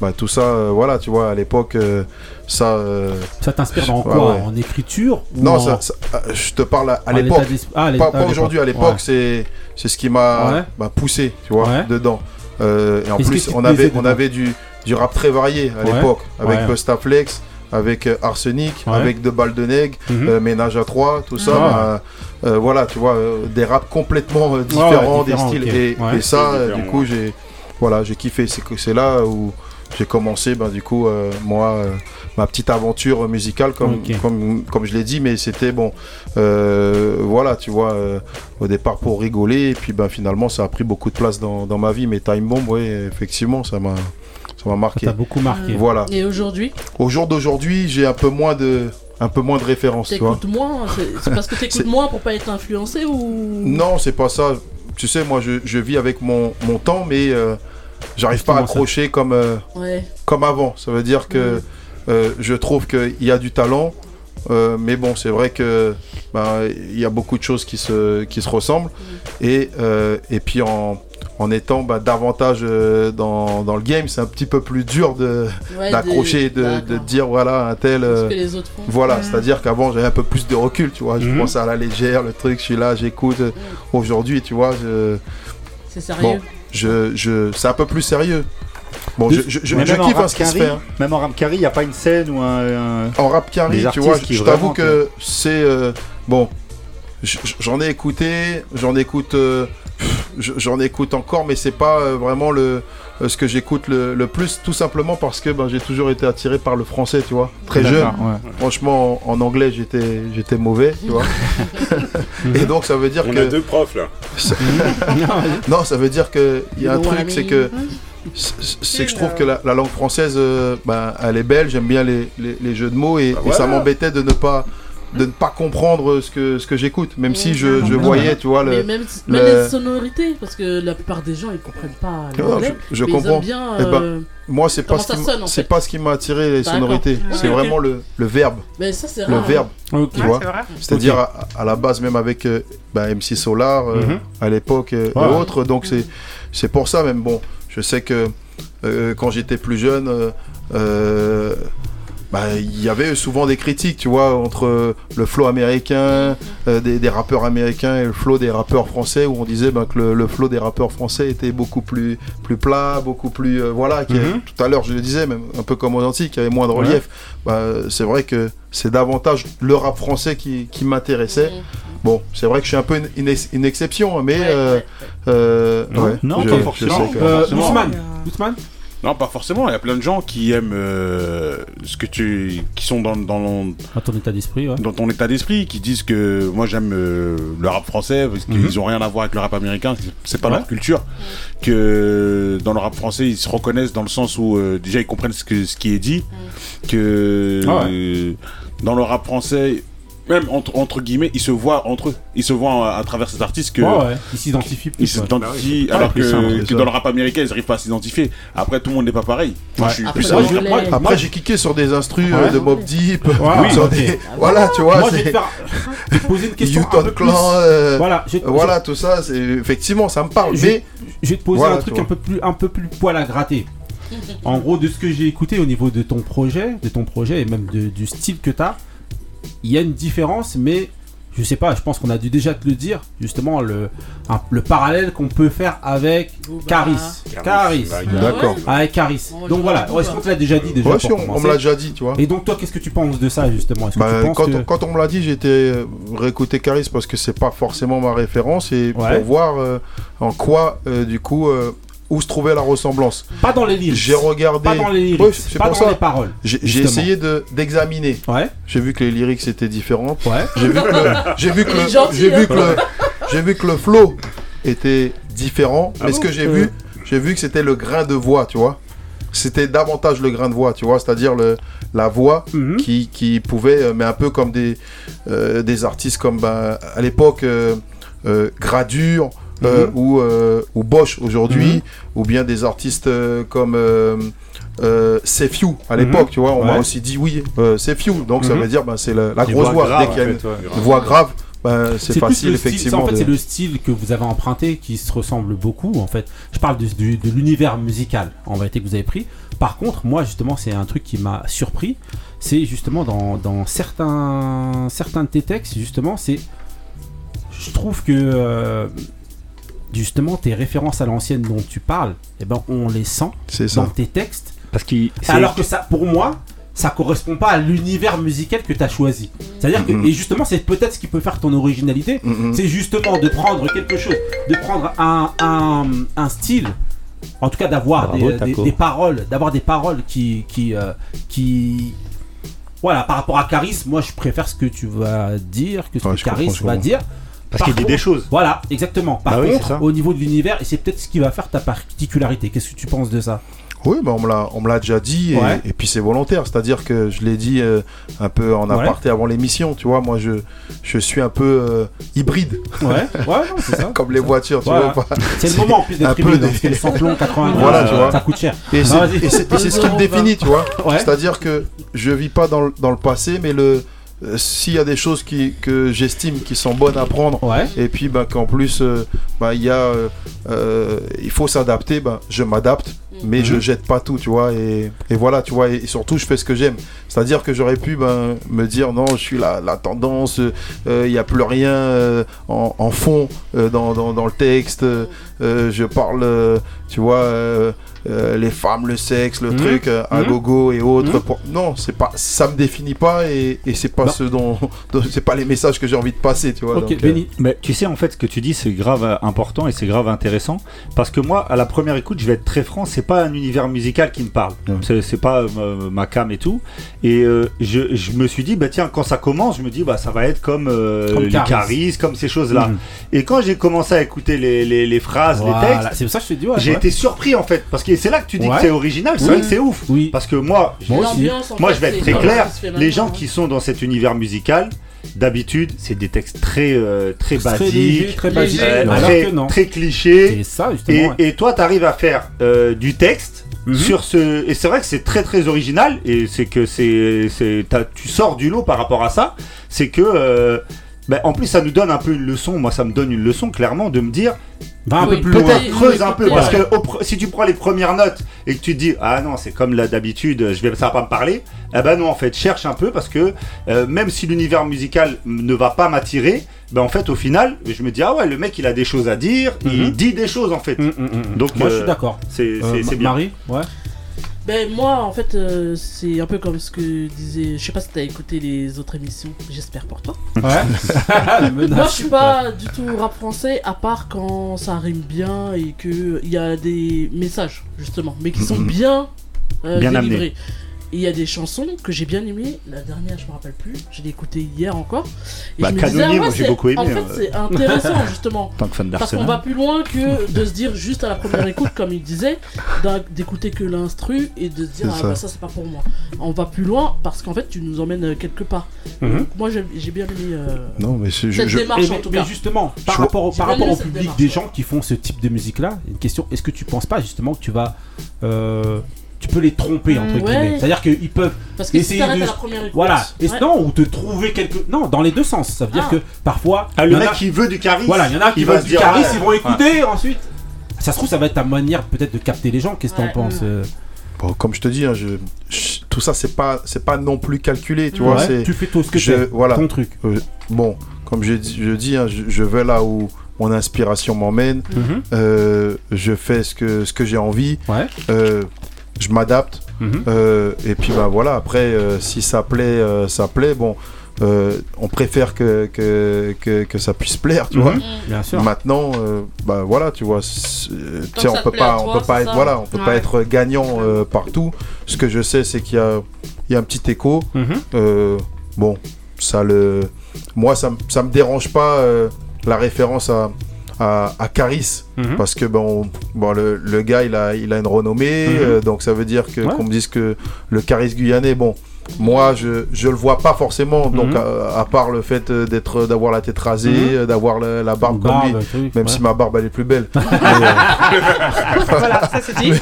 Bah, tout ça, euh, voilà, tu vois, à l'époque, euh, ça. euh, Ça t'inspire dans quoi ouais. En écriture ou non, en- ça, ça- je te parle à, l'époque. Ah, Pas, aujourd'hui, à l'époque. Ouais. c'est c'est ce qui m'a poussé, tu vois, Ouais. dedans. Euh, et en plus, on avait, on avait du, du rap très varié à Ouais. l'époque, avec Ouais. Bustaflex, avec euh, Arsenic, Ouais. avec De Balles de Nègre, euh, Ménage à trois, tout ça. Ouais. bah, euh, voilà, tu vois, euh, des raps complètement euh, différents, des styles. ok. Et, Ouais. et ça, euh, du coup, ouais. j'ai voilà, j'ai kiffé. C'est là où j'ai commencé, ben, du coup, euh, moi, euh, ma petite aventure musicale, comme, comme, comme je l'ai dit, mais c'était bon, euh, voilà, tu vois, euh, au départ pour rigoler, et puis ben, finalement, ça a pris beaucoup de place dans, dans ma vie, mais Time Bomb, oui, effectivement, ça m'a ça m'a marqué. t'a beaucoup marqué. Voilà. Et aujourd'hui, Au jour d'aujourd'hui, j'ai un peu moins de, un peu moins de références, t'écoutes moins C'est parce que t'écoutes moins pour pas être influencé ou? Non, c'est pas ça. Tu sais, moi, je, je vis avec mon, mon temps, mais euh, j'arrive pas à ça accrocher comme, euh, Ouais. comme avant. Ça veut dire que euh, je trouve qu'il y a du talent, euh, mais bon, c'est vrai que ben, il y a beaucoup de choses qui se, qui se ressemblent. Et, euh, et puis en, en étant bah, davantage euh, dans, dans le game, c'est un petit peu plus dur de Ouais, d'accrocher, de- de, de dire voilà un tel. euh, que les autres font. Voilà, Ouais. c'est-à-dire qu'avant j'avais un peu plus de recul, tu vois. Je Mhm. pense à la légère, le truc, je suis là, j'écoute. Aujourd'hui, tu vois, je. C'est sérieux. Bon, je, je, c'est un peu plus sérieux. Bon, je, je, je, je même en kiffe hein, rap ce qui se fait. hein. Même en rap carry, il n'y a pas une scène ou un. un- En rap carry, tu vois, je, t'avoue que c'est euh, bon. J'en ai écouté, j'en écoute, euh, j'en écoute encore, mais c'est pas euh, vraiment le euh, ce que j'écoute le, le plus, tout simplement parce que ben, j'ai toujours été attiré par le français, tu vois, très jeune. Ouais. Franchement, en, en anglais, j'étais j'étais mauvais, tu vois. Et donc ça veut dire On que a deux profs là. non, ça veut dire que il y a un truc, c'est que c'est que je trouve que la, la langue française, euh, ben, elle est belle. J'aime bien les, les- les jeux de mots et, et ça m'embêtait de ne pas de ne pas comprendre ce que ce que j'écoute, même si je, je voyais, tu vois, le, Mais même, le- même les sonorités, parce que la plupart des gens ils comprennent pas l'anglais. je, je mais comprends. Ils aiment bien. Eh ben, euh, moi, c'est pas ce sonne, en c'est fait. pas ce qui m'a attiré les sonorités. C'est vraiment le, le verbe. Mais ça, c'est le rare, verbe. hein. Tu Ouais, vois. c'est. C'est-à-dire Ok. à, à la base même avec euh, bah, MC Solar euh, Mhm. à l'époque euh, Ouais. et autres. Donc c'est c'est pour ça même. Bon, je sais que euh, quand j'étais plus jeune. euh, euh, bah, il y avait souvent des critiques, tu vois, entre le flow américain, euh, des, des rappeurs américains et le flow des rappeurs français, où on disait bah, que le, le flow des rappeurs français était beaucoup plus, plus plat, beaucoup plus... euh, voilà, qui Mhm. tout à l'heure je le disais, même un peu comme aux Antilles, qui avait moins de Ouais. relief. Bah, c'est vrai que c'est davantage le rap français qui, qui m'intéressait. Bon, c'est vrai que je suis un peu une, une ex- une exception, hein, mais... euh, euh, Non, ouais, non, je- pas je forcément. sais que- Euh, Forcément. Ousmane, Ousmane Non, pas forcément. Il y a plein de gens qui aiment euh, ce que tu, qui sont dans, dans, À ton état d'esprit, ouais. dans ton état d'esprit, qui disent que moi j'aime euh, le rap français parce qu'ils Mhm. ont rien à voir avec le rap américain, c'est pas Ouais. leur culture. Que dans le rap français ils se reconnaissent dans le sens où euh, déjà ils comprennent ce, que, ce qui est dit, que Ah ouais. euh, dans le rap français même entre, entre guillemets, ils se voient entre eux. Ils se voient à, à travers cet artiste que. Ouais. Ils s'identifient plus, Ils s'identifient, ouais. Ouais, alors simple, que, dans le rap américain, ils n'arrivent pas à s'identifier. Après, tout le monde n'est pas pareil. Moi, je suis plus Moi, moi, après, j'ai kické sur des instrus Ouais. euh, de Mob Deep, Ouais, sur ok. des- voilà, tu vois. Moi, je vais te poser une question un peu plus- Clan, euh, Voilà, je vais te- voilà, tout ça, c'est effectivement, ça me parle. Je Mais vais, je vais te poser Voilà, un truc un peu plus un peu plus poil à gratter. En gros, de ce que j'ai écouté au niveau de ton projet, de ton projet et même de- du style que tu as, il y a une différence, mais je sais pas, je pense qu'on a dû déjà te le dire, justement, le, un- le parallèle qu'on peut faire avec Caris. Caris. Caris, D'accord. Avec Caris. Donc voilà, est-ce qu'on te l'a déjà dit déjà Ouais, pour si, on- me l'a déjà dit, tu vois. Et donc, toi, qu'est-ce que tu penses de ça, justement? Que Bah, tu quand, que- on, quand on me l'a dit, j'ai été euh, réécouter Caris parce que c'est pas forcément ma référence et Ouais. pour voir euh, en quoi, euh, du coup, euh, où se trouvait la ressemblance. Pas dans les lyrics. J'ai regardé. Pas dans les lyrics. Ouais, c'est Pas pour dans ça. les paroles, J'ai essayé de- d'examiner. Ouais. J'ai vu que les lyrics étaient différents. Ouais. J'ai vu que le, j'ai vu que j'ai vu hein. que le, j'ai vu que le flow était différent. Ah mais ce que j'ai Euh. vu, j'ai vu que c'était le grain de voix, tu vois. C'était davantage le grain de voix, tu vois, c'est-à-dire le, la voix Mhm. qui, qui pouvait, euh, mais un peu comme des, euh, des artistes comme ben, à l'époque euh, euh, Gradure euh, Mhm. ou, euh, ou Bosch aujourd'hui, Mhm. ou bien des artistes euh, comme euh, euh, C'est Few à l'époque, Mhm. tu vois, on m'a aussi dit oui, euh, C'est Few, donc ça veut dire ben, c'est la, grosse voix voix, graves, dès qu'il y a en une, fait, ouais. une voix grave, ben, c'est facile le effectivement. En fait, de- c'est le style que vous avez emprunté qui se ressemble beaucoup. En fait, je parle de, l'univers musical en vérité que vous avez pris. Par contre, moi justement, c'est un truc qui m'a surpris. C'est justement dans, dans certains certains de tes textes, justement, c'est je trouve que euh, justement tes références à l'ancienne dont tu parles, eh ben on les sent ça. dans tes textes. Parce c'est- Alors que ça, pour moi, ça correspond pas à l'univers musical que tu as choisi. C'est-à-dire que, Mhm. et justement, c'est peut-être ce qui peut faire ton originalité, Mhm. c'est justement de prendre quelque chose, de prendre un, un, un style en tout cas d'avoir des, des- Taco. des paroles, d'avoir des paroles qui, qui, euh, qui, voilà, par rapport à Caris, moi je préfère ce que tu vas dire que ce Ouais, que Caris va dire. Parce Par qu'il dit des choses. Voilà, exactement. Par Bah contre, au niveau de l'univers, et c'est peut-être ce qui va faire ta particularité. Qu'est-ce que tu penses de ça? Oui, bah on me l'a, déjà dit, et, Ouais. et puis c'est volontaire. C'est-à-dire que je l'ai dit euh, un peu en Ouais. aparté avant l'émission, tu vois. Moi, je, je suis un peu euh, hybride. Ouais, ouais, c'est ça. Comme les voitures, tu Voilà. vois. C'est le moment en plus d'être hybride, des- hein, le samplon 80 Voilà, euh, tu vois. ça coûte cher. Et c'est, et ce qui me définit, tu vois. Ouais. C'est-à-dire que je vis pas dans le, dans le passé, mais le euh, s'il y a des choses qui, que j'estime qui sont bonnes à prendre, Ouais. et puis bah, qu'en plus euh, bah, il y a, euh, euh, il faut s'adapter, bah, je m'adapte, mais je Mhm. jette pas tout, tu vois. Et, et voilà, tu vois. Et, et surtout, je fais ce que j'aime. C'est-à-dire que j'aurais pu ben, me dire non, je suis la, la tendance, il n'y a plus rien euh, en, en fond euh, dans, dans, dans le texte. euh, euh, je parle, euh, tu vois, euh, euh, les femmes, le sexe, le Mhm. truc euh, à Mhm. gogo et autres. Mhm. Pour- Non, c'est pas, ça me définit pas et, et c'est pas Non. ce dont, c'est pas les messages que j'ai envie de passer, tu vois. Ok, donc, euh, Benny. Mais tu sais, en fait, ce que tu dis, c'est grave euh, important et c'est grave intéressant. Parce que moi, à la première écoute, je vais être très franc, c'est pas un univers musical qui me parle. Ouais. C'est- pas euh, ma, ma cam et tout. Et euh, je, je me suis dit, bah tiens, quand ça commence, je me dis, bah ça va être comme, euh, Comme les Caris. Caris, comme ces choses-là. Mhm. Et quand j'ai commencé à écouter les, les, les phrases, les textes, c'est pour ça que je te dis, ouais. j'ai ouais. été surpris en fait. Parce que c'est là que tu dis Ouais. que c'est original, c'est Oui. vrai que c'est ouf. Oui. Parce que moi, je- Moi aussi. Moi, fait, je vais être très clair. Les gens qui sont dans cet univers musical, d'habitude, c'est des textes très, euh, très basiques, léger, très basique. euh, alors très, que non. très clichés. Ça, Et, justement. ouais. et toi, tu arrives à faire euh, du texte Mhm. sur ce. Et c'est vrai que c'est très très original. Et c'est que c'est, tu sors du lot par rapport à ça. C'est que. Euh, en plus, ça nous donne un peu une leçon. Moi, ça me donne une leçon clairement de me dire Va un Oui, peu plus loin. peut-être creuse oui, un peu parce que au si tu prends les premières notes et que tu te dis ah non c'est comme là d'habitude je vais ça va pas me parler eh ben non en fait cherche un peu parce que euh, même si l'univers musical ne va pas m'attirer ben en fait au final je me dis ah ouais le mec il a des choses à dire Mhm. il dit des choses en fait Mm, mm, mm. Donc, moi, je euh, suis d'accord. c'est Euh, c'est- c'est Ma- bien Marie, ouais. Ben moi en fait euh, c'est un peu comme ce que disait, je sais pas si t'as écouté les autres émissions, j'espère pour toi. Ouais. Moi je suis pas du tout rap français à part quand ça rime bien et que il y a des messages justement, mais qui sont bien, euh, Bien délivrés. amenés. Et il y a des chansons que j'ai bien aimées. La dernière je me rappelle plus, je l'ai écoutée hier encore. Et Bah, je me Canonnier, disais, ah ouais, moi, j'ai c'est- beaucoup aimé, En fait hein. c'est intéressant justement. en tant que fan Parce qu'on va plus loin que de se dire juste à la première écoute, comme il disait, d'écouter que l'instru et de se dire ah ça. bah ça c'est pas pour moi. On va plus loin parce qu'en fait tu nous emmènes euh, quelque part. Mhm. Donc, moi j'ai bien aimé euh, Non, mais c'est- je, cette je- démarche en mais, tout mais cas. justement, par Je- rapport, au- par rapport public démarche, des ouais. gens qui font ce type de musique-là, une question est-ce que tu penses pas justement que tu vas. euh, tu peux les tromper, entre guillemets. C'est-à-dire qu'ils peuvent. Parce que si essayer de- à la première écoute. Voilà. Et ouais. non, ou te trouver quelque. Non, dans les deux sens. Ça veut dire Ah. que parfois. ah il le y en mec a- qui veut du charisme Voilà, il y en a qui veulent du charisme, ouais, ils vont écouter ensuite. Ça se trouve, ça va être ta manière peut-être de capter les gens. Qu'est-ce que Ouais. t'en penses euh bon, comme je te dis, hein, je, je- tout ça c'est pas, c'est pas non plus calculé, tu vois. Tu fais tout ce que je- tu voilà. ton truc. Euh, bon, comme je, dis- je dis, hein, je, je vais là où mon inspiration m'emmène. Mhm. Euh, je fais ce que, ce que j'ai envie. Ouais. Euh, je m'adapte. Mhm. Euh, et puis bah voilà, après, euh, si ça plaît, euh, ça plaît. Bon, euh, on préfère que, que, que, que ça puisse plaire, tu Mhm. vois. Bien sûr. Maintenant, euh, bah voilà, tu vois, tu on peut pas, on peut pas être, ça voilà, on peut pas être gagnant euh, partout. Ce que je sais, c'est qu'il y a, il y a un petit écho. Mhm. Euh, bon, ça le, moi, ça, me- ça me dérange pas euh, la référence à, à, à Caris. Mhm. Parce que bon, bon le, le gars il a, il a une renommée, Mhm. euh, donc ça veut dire que Ouais. qu'on me dise que le Caris guyanais, bon, moi je, je le vois pas forcément, donc Mhm. à, à part le fait euh, d'être d'avoir la tête rasée, euh, d'avoir la, la barbe comme lui, même ouais. si ma barbe elle est plus belle. mais, euh, voilà, ça c'est dit.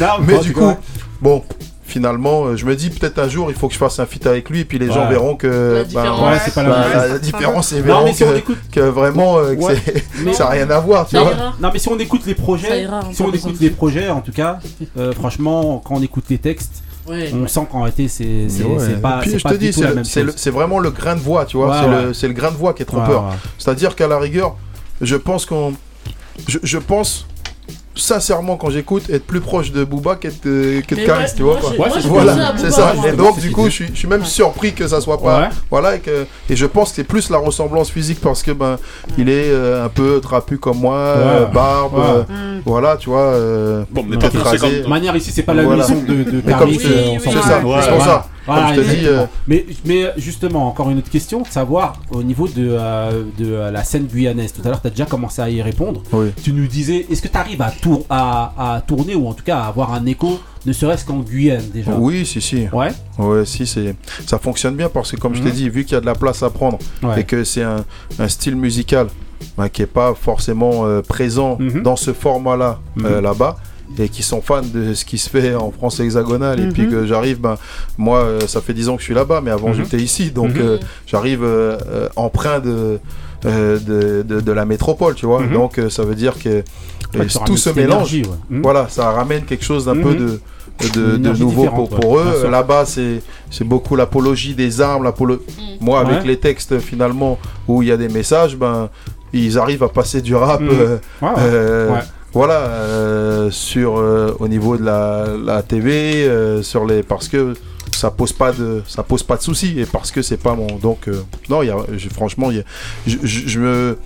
Non, mais en du coup, bon. Finalement, euh, je me dis peut-être un jour il faut que je fasse un feat avec lui, et puis les gens verront que La différence. Ouais, c'est pas la bah, même chose. la différence, et Non, verront mais si on que, écoute. que vraiment euh, que Ouais. c'est- Mais- ça n'a rien à voir, tu vois. Non, mais si on écoute les projets, ira, si on écoute les projets, en tout cas, euh, franchement, quand on écoute les textes, Ouais. on sent qu'en réalité, c'est c'est- Ouais. c'est pas, Et puis c'est je pas te dis, c'est c'est c'est vraiment le grain de voix, tu vois. Ouais, c'est ouais. le- c'est le grain de voix qui est trop Ouais, peur. ouais. C'est-à-dire qu'à la rigueur, je pense qu'on. Je, je pense. Sincèrement, quand j'écoute, être plus proche de Booba qu'être euh, que de ouais, tu vois. quoi. voilà, c'est ça. Et donc, du coup, je suis, je suis même surpris que ça soit pas. Ouais. Voilà, et, que- et je pense que c'est plus la ressemblance physique parce que ben, il est euh, un peu trapu comme moi, euh, barbe, Ouais. euh, voilà, tu vois. euh, Bon, mais pas. De manière ici, c'est pas la Voilà. maison de, de s'en c'est ça, c'est pour ça. Voilà, Comme je te dis, exactement. euh, Mais, mais justement, encore une autre question, de savoir au niveau de, euh, de euh, la scène guyanaise. Tout à l'heure, tu as déjà commencé à y répondre. Oui. Tu nous disais, est-ce que tu arrives à, tour- à, à tourner ou en tout cas à avoir un écho, ne serait-ce qu'en Guyane déjà Oui, si, si. Ouais. Ouais, si, c'est, ça fonctionne bien parce que, comme je t'ai Mhm. dit, vu qu'il y a de la place à prendre Ouais. et que c'est un, un style musical bah, qui est pas forcément euh, présent Mhm. dans ce format-là euh, Mhm. là-bas et qui sont fans de ce qui se fait en France hexagonale et Mhm. puis que j'arrive ben moi euh, ça fait 10 ans que je suis là-bas mais avant Mhm. j'étais ici donc Mhm. euh, j'arrive euh, empreint de, euh, de, de, de la métropole tu vois Mhm. donc euh, ça veut dire que Ouais, tout petite mélange. Mhm. voilà ça ramène quelque chose d'un Mhm. peu de de, nouveau pour, eux. Là-bas, c'est c'est beaucoup l'apologie des armes. Moi, avec les textes, finalement, où il y a des messages, ben, ils arrivent à passer du rap. Mhm. euh, Voilà, euh, sur, euh, au niveau de la, la TV, euh, sur les, parce que ça pose pas de, ça pose pas de soucis et parce que c'est pas mon, donc euh, non, il y a, franchement, y a- je, je- je me,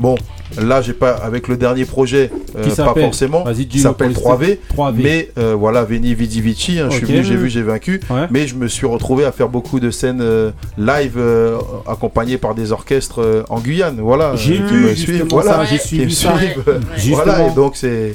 bon, là j'ai pas avec le dernier projet, euh, Qui pas forcément, Vas-y, qui s'appelle pour les 3V, 3V. mais euh, voilà, Veni Vidi Vici, hein, je suis venu, j'ai vu, j'ai vaincu, Ouais. mais je me suis retrouvé à faire beaucoup de scènes euh, live accompagnées par des orchestres en Guyane, voilà, J'ai qui vu me suivent, voilà, ça, j'ai qui suivi me ça. suivent, Ouais. voilà, et donc c'est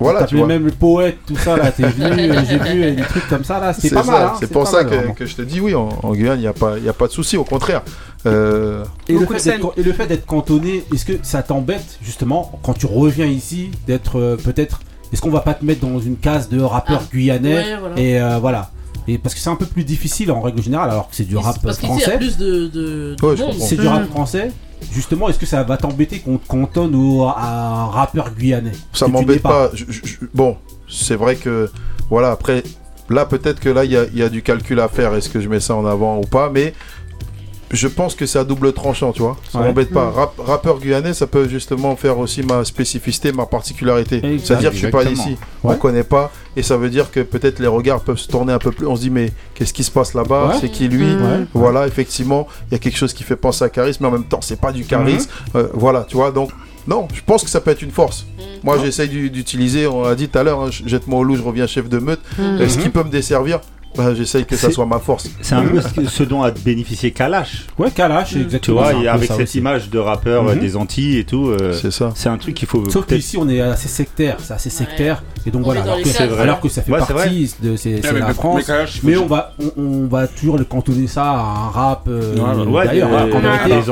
voilà, tu vois. même le poète, tout ça là, t'es venu, j'ai vu des trucs comme ça là, c'était C'est pas ça, mal. hein, c'est pour ça mal, que, je te dis oui, en, en Guyane, il n'y a, pas- y a pas de souci, au contraire. Euh, Et le, fait d'être, et le fait d'être cantonné, est-ce que ça t'embête justement quand tu reviens ici d'être euh, peut-être. Est-ce qu'on va pas te mettre dans une case de rappeur Ah, guyanais ouais, voilà. Et euh, voilà. Et parce que c'est un peu plus difficile en règle générale alors que c'est du rap Parce y a français. plus de, de, de Ouais, je monde. comprends. C'est du rap français. Justement, est-ce que ça va t'embêter qu'on te cantonne au, à un rappeur guyanais? Ça m'embête pas. Je- je- je- bon, c'est vrai que voilà, après, là peut-être que là il y a, il y a du calcul à faire. Est-ce que je mets ça en avant ou pas Mais je pense que c'est à double tranchant, tu vois. Ça Ouais. m'embête pas. Mm. Rap- rappeur guyanais, ça peut justement faire aussi ma spécificité, ma particularité. C'est-à-dire que je suis pas d'ici, Ouais. on connaît pas, et ça veut dire que peut-être les regards peuvent se tourner un peu plus. On se dit mais qu'est-ce qui se passe là-bas? Ouais. C'est qui lui? Ouais. Voilà, effectivement, il y a quelque chose qui fait penser à charisme, mais en même temps, c'est pas du charisme. Euh, voilà, tu vois. Donc non, je pense que ça peut être une force. Moi, j'essaye d'u- d'utiliser. On a dit tout à l'heure, hein, jette-moi au loup, je reviens chef de meute. Ce qui peut me desservir, bah, j'essaye que ça soit ma force. C'est un peu ce, dont a bénéficié Kalash. Ouais, Kalash, Tu exactement. vois, et peu avec cette aussi. image de rappeur euh, Mhm. des Antilles et tout, euh, C'est ça. c'est un truc qu'il faut Sauf qu'ici on est assez sectaire, c'est assez sectaire. Et donc On voilà, alors que, alors ça fait Ouais, partie de mais- la mais- France. mais on va, on, on va toujours le cantonner ça à un rap euh, Ouais, Ouais, d'ailleurs.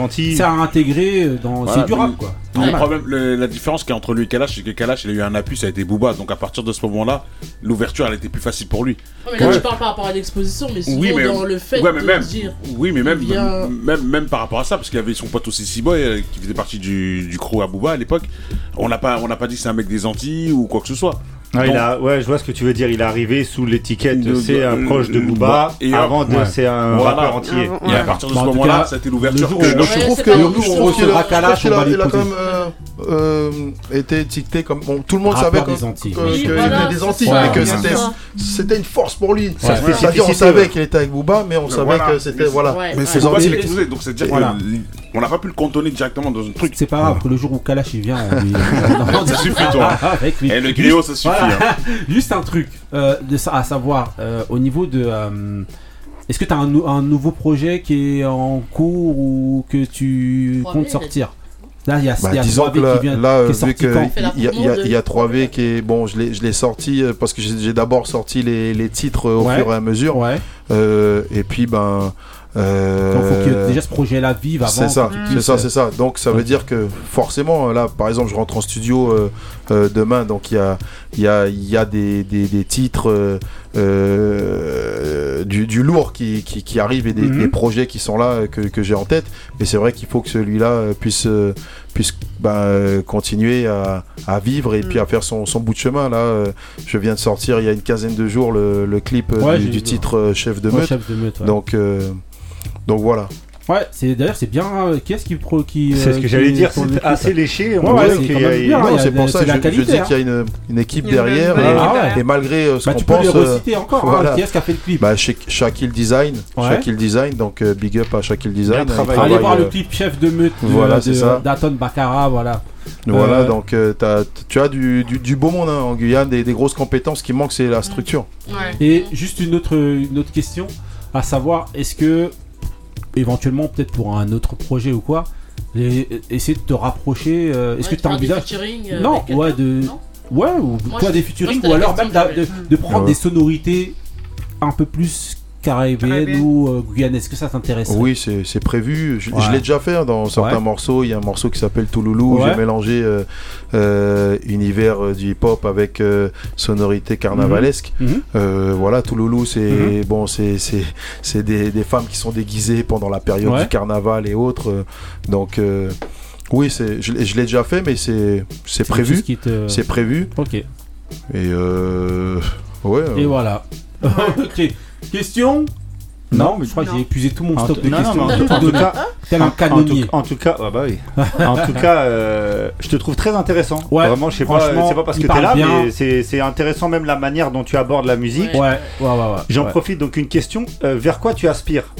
c'est à intégrer dans. Voilà, c'est du rap quoi. Le problème, le- la différence qu'il y a entre lui et Kalash, c'est que Kalash, il a eu un appui, ça a été Booba. Donc à partir de ce moment-là, l'ouverture, elle était plus facile pour lui. Ouais, mais là, Ouais. tu parles par rapport à l'exposition, mais souvent Oui, mais- dans le fait ouais, mais de même- dire. Oui, mais même, vient- même, même par rapport à ça, parce qu'il y avait son pote aussi C-Boy euh, qui faisait partie du, du crew à Booba à l'époque. On n'a pas, on n'a pas dit que c'est un mec des Antilles ou quoi que ce soit. Ah, il a, ouais, je vois ce que tu veux dire. Il est arrivé sous l'étiquette De- c'est un proche de Booba et, avant de ouais. c'est un Voilà. rappeur entier. Et à partir de ce moment-là, c'était le l'ouverture. je trouve que pas- je je trouve trouve qu'il que a, Rakalash, je trouve qu'il on va euh, euh, été étiqueté comme bon, tout le monde Rappeur savait des que- Antilles. que- Oui, voilà, venait des Antilles, mais que c'était une force pour lui. C'est-à-dire on savait qu'il était avec Booba, mais on savait Voilà. que c'était Mais- voilà. Mais c'est Booba, Booba qui l'exposait, donc c'est dire Voilà. qu'on n'a pas pu le cantonner directement dans un truc. C'est pas grave que le jour où Kalash il vient, on. Ça suffit, toi. Avec lui. Et le griot, ça suffit. Voilà. hein. Juste un truc euh, de ça à savoir euh, au niveau de. euh, est-ce que tu as un, nou- un nouveau projet qui est en cours ou que tu 3V, comptes sortir? Là, il y a, Bah, il y a disons 3V que là, qui vient, là, qui est vu sorti que quand fait la il y, y a- promo il y a de- 3V qui est bon, je l'ai je l'ai sorti euh, parce que j'ai d'abord sorti les, les titres au Ouais. fur et à mesure, Ouais. Euh, et puis ben. Euh, Donc, faut que déjà ce projet-là vive avant. C'est ça, c'est puisses, ça, euh, c'est ça. Donc ça veut dire que forcément, là, par exemple, je rentre en studio euh, euh, demain, donc il y a, il y a, il y a des, des, des titres euh, euh, du, du lourd qui, qui, qui arrivent et des, Mhm. des projets qui sont là euh, que, que j'ai en tête. Mais c'est vrai qu'il faut que celui-là euh, puisse, euh, puisse ben, euh, continuer à, à vivre et puis à faire son, son bout de chemin. Là, euh, je viens de sortir il y a une quinzaine de jours le, le clip euh, Ouais, du, titre euh, Chef de ouais, meute. chef de meute, ouais. Donc, euh, donc voilà. Ouais, c'est d'ailleurs c'est bien. euh, Qui est-ce qui pro qui C'est euh, ce que j'allais dire, c'est assez léché, on Ouais, voit ouais, qu'il c'est a- c'est pour ça c'est que je, dis hein. qu'il y a une, une équipe derrière. Et, Ah ouais. et malgré euh, ce Bah, qu'on tu peux les pense. reciter encore. hein, voilà. Qui est-ce qui a fait le clip Bah, chez Shaquille Design, Ouais. Shaquille Design, donc euh, big up à Shaquille Design. Travaillé. Allez voir euh, le clip chef de meute de, Voilà, c'est ça. d'Aton Baccara, voilà. Voilà, Euh, donc euh, t'as- tu as du, du, du beau monde hein, en Guyane, des, des grosses compétences. Ce qui manque, c'est la structure. Ouais. Et juste une autre, une autre question, à savoir, est-ce que, éventuellement, peut-être pour un autre projet ou quoi, les- essayer de te rapprocher, euh, est-ce Ouais, que tu faire des envisages featuring, euh, Non, ouais, de. non Ouais, ou Moi, toi des featuring, ou alors même de, prendre Ouais. des sonorités un peu plus Caribéennes. ou euh, guyanaises. Est-ce que ça t'intéresse? Oui, c'est c'est prévu. Je, l'ai déjà fait hein, dans certains Ouais. morceaux. Il y a un morceau qui s'appelle Touloulou Ouais. j'ai mélangé euh, euh, univers euh, du hip-hop avec euh, sonorité carnavalesque. Mhm. Euh, voilà, Touloulou, c'est Mhm. bon, c'est c'est c'est des, des femmes qui sont déguisées pendant la période Ouais. du carnaval et autres. donc euh, oui, c'est je, l'ai- je l'ai déjà fait, mais c'est prévu. te- C'est prévu. Ok. Et euh, ouais. Et euh, voilà. ok. Question Non, mais je crois que j'ai épuisé tout mon stock tout- de non, non, questions. mais en tout- cas- Tel un en canonnier. tout- En tout cas, ah bah oui. en tout cas, euh, je te trouve très intéressant. Ouais, Vraiment, je sais pas, c'est pas parce que t'es là, bien. mais c'est intéressant même la manière dont tu abordes la musique. Ouais, ouais, ouais. ouais. J'en Ouais. profite donc une question. euh, vers quoi tu aspires?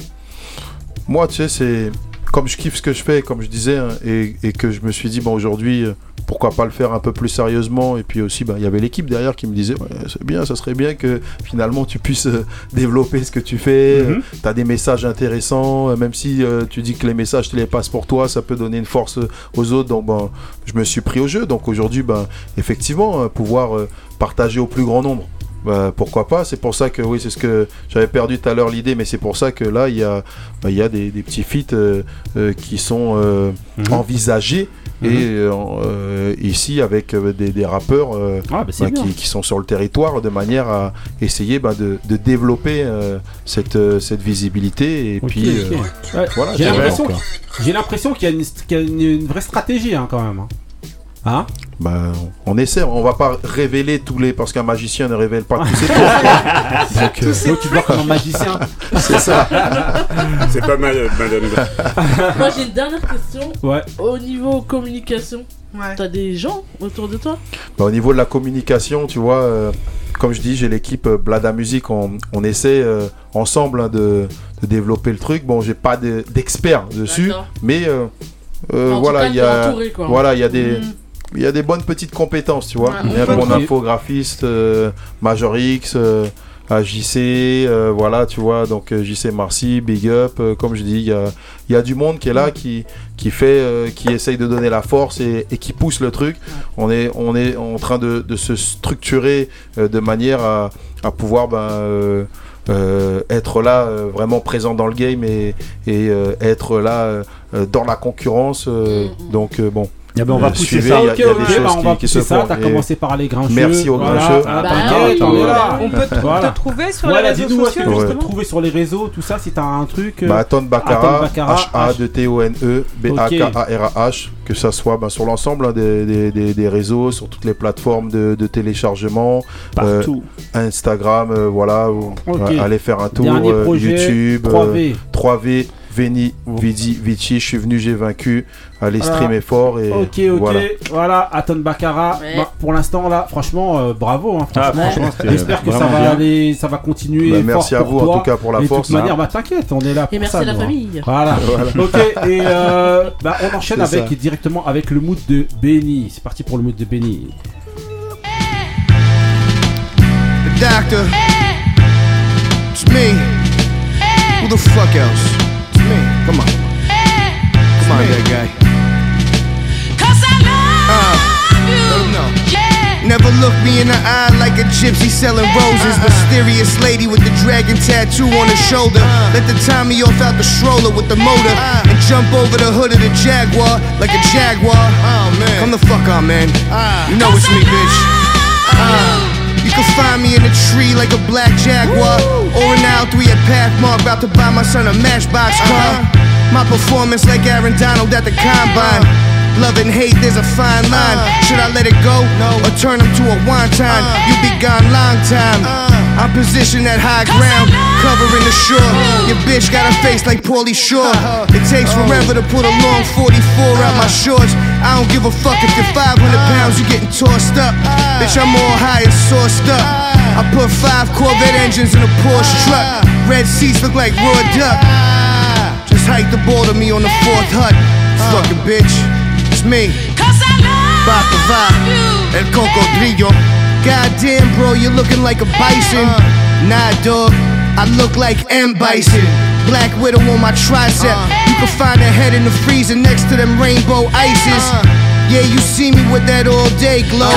Moi, tu sais, c'est comme je kiffe ce que je fais, comme je disais, hein, et, et que je me suis dit, bon, aujourd'hui, euh, pourquoi pas le faire un peu plus sérieusement. Et puis aussi, bah, il y avait l'équipe derrière qui me disait, ouais, c'est bien, ça serait bien que finalement tu puisses euh, développer ce que tu fais. Mhm. tu as des messages intéressants, euh, même si euh, tu dis que les messages, tu les passes pour toi, ça peut donner une force euh, aux autres. Donc, ben, je me suis pris au jeu. Donc aujourd'hui, ben, effectivement, euh, pouvoir euh, partager au plus grand nombre. Bah, pourquoi pas C'est pour ça que oui, c'est ce que j'avais perdu tout à l'heure l'idée, mais c'est pour ça que là il y a, bah, il y a des, des petits feats euh, euh, qui sont euh, Mhm. envisagés Mhm. et euh, ici avec des, des rappeurs Ah, bah, bah, qui, qui sont sur le territoire de manière à essayer bah, de, de développer cette, cette visibilité et puis ok. Ouais, voilà. J'ai l'impression qu'il- y a, une, qu'il y a une- une vraie stratégie hein, quand même. hein? Bah, on essaie, on va pas révéler tous les. Parce qu'un magicien ne révèle pas tous ses tours. Donc, euh, Donc tu vois comme un magicien. c'est ça. C'est pas mal, madame. Moi j'ai une dernière question. Ouais. Au niveau communication, Ouais. t'as des gens autour de toi? Bah, au niveau de la communication, tu vois, euh, comme je dis, j'ai l'équipe euh, Blada Music, on, on essaie euh, ensemble hein, de, de développer le truc. Bon, j'ai pas de- d'experts dessus, mais euh, euh, voilà, il y a, entouré, quoi. voilà, il y a des, Mm. Il y a des bonnes petites compétences, tu vois. Ouais, Il y a on mon peut- infographiste, euh, Major X, euh, à JC, euh, voilà, tu vois, donc euh, JC Marcy, Big Up, euh, comme je dis, il y a, il y a du monde qui est là, qui, qui fait, euh, qui essaye de donner la force et, et qui pousse le truc. On est, on est en train de, de se structurer euh, de manière à, à pouvoir ben, euh, euh, être là, euh, vraiment présent dans le game et, et euh, être là dans la concurrence. euh, Mhm. Donc euh, bon. Eh ben, on va Euh, pousser suivez, ça. il y a- Ok, ok, des bah, choses on va pousser se ça. T'as commencé par les grincheux. Merci aux Voilà. grincheux. Ah, Bah oui, on voilà. On peut te, Voilà. te trouver sur les réseaux sociaux tu peux te trouver sur les réseaux, tout ça, si t'as un truc. euh, Bah, Aton Bakara, Aton Bakara, H-A-D-T-O-N-E, B-A-K-A-R-A-H, que ça soit bah, sur l'ensemble hein, des, des- des- des réseaux, sur toutes les plateformes de, de téléchargement, euh, Partout. Instagram, euh, voilà, ou- Ok. ouais, allez faire un tour, euh, YouTube, 3V. euh, 3V, Veni, Vidi, Vici, je suis venu, j'ai vaincu, allez Voilà. streamer fort et Ok, ok, voilà. voilà, Aton Bakara. Ouais. Bah, pour l'instant, là, franchement, euh, bravo. hein, Ah, franchement. J'espère que ça va bien. aller, ça va continuer. Bah, fort merci à pour vous toi. en tout cas pour la Et de force. toute manière, hein. bah t'inquiète, on est là pour Et merci ça. à la nous, hein. famille. Voilà. Voilà. ok, et euh, bah, on enchaîne avec directement avec le mood de Benny. C'est parti pour le mood de Benny. The doctor. It's me. Who the fuck else? Come on. Come on, that guy. Uh, let him know. Never look me in the eye like a gypsy selling roses. Mysterious lady with the dragon tattoo on her shoulder. Let the Tommy off out the stroller with the motor. And jump over the hood of the Jaguar like a Jaguar. Oh man. Come the fuck on, man. You know it's me, bitch. Uh, you can find me in a tree like a black jaguar. Or an L3 at Pathmark, about to buy my son a Matchbox car. Uh-huh. My performance like Aaron Donald at the combine. Love and hate, there's a fine line. Uh-huh. Should I let it go? Or turn them to a wonton? Uh-huh. You be gone long time. I'm positioned at high ground, covering the shore. Your bitch got a face like Paulie Shore. It takes forever to put a long 44 out my shorts. I don't give a fuck if you're 500 pounds, you're getting tossed up. Bitch, I'm all high and sauced up. I put five Corvette engines in a Porsche truck. Red seats look like raw duck. Just hike the ball to me on the fourth hut. Fucking bitch, it's me. Baka Va, El Cocodrillo. Goddamn, bro, you're looking like a bison. Nah, dog, I look like M. Bison. Black widow on my tricep. You can find a head in the freezer next to them rainbow ices. Yeah, you see me with that all day glow.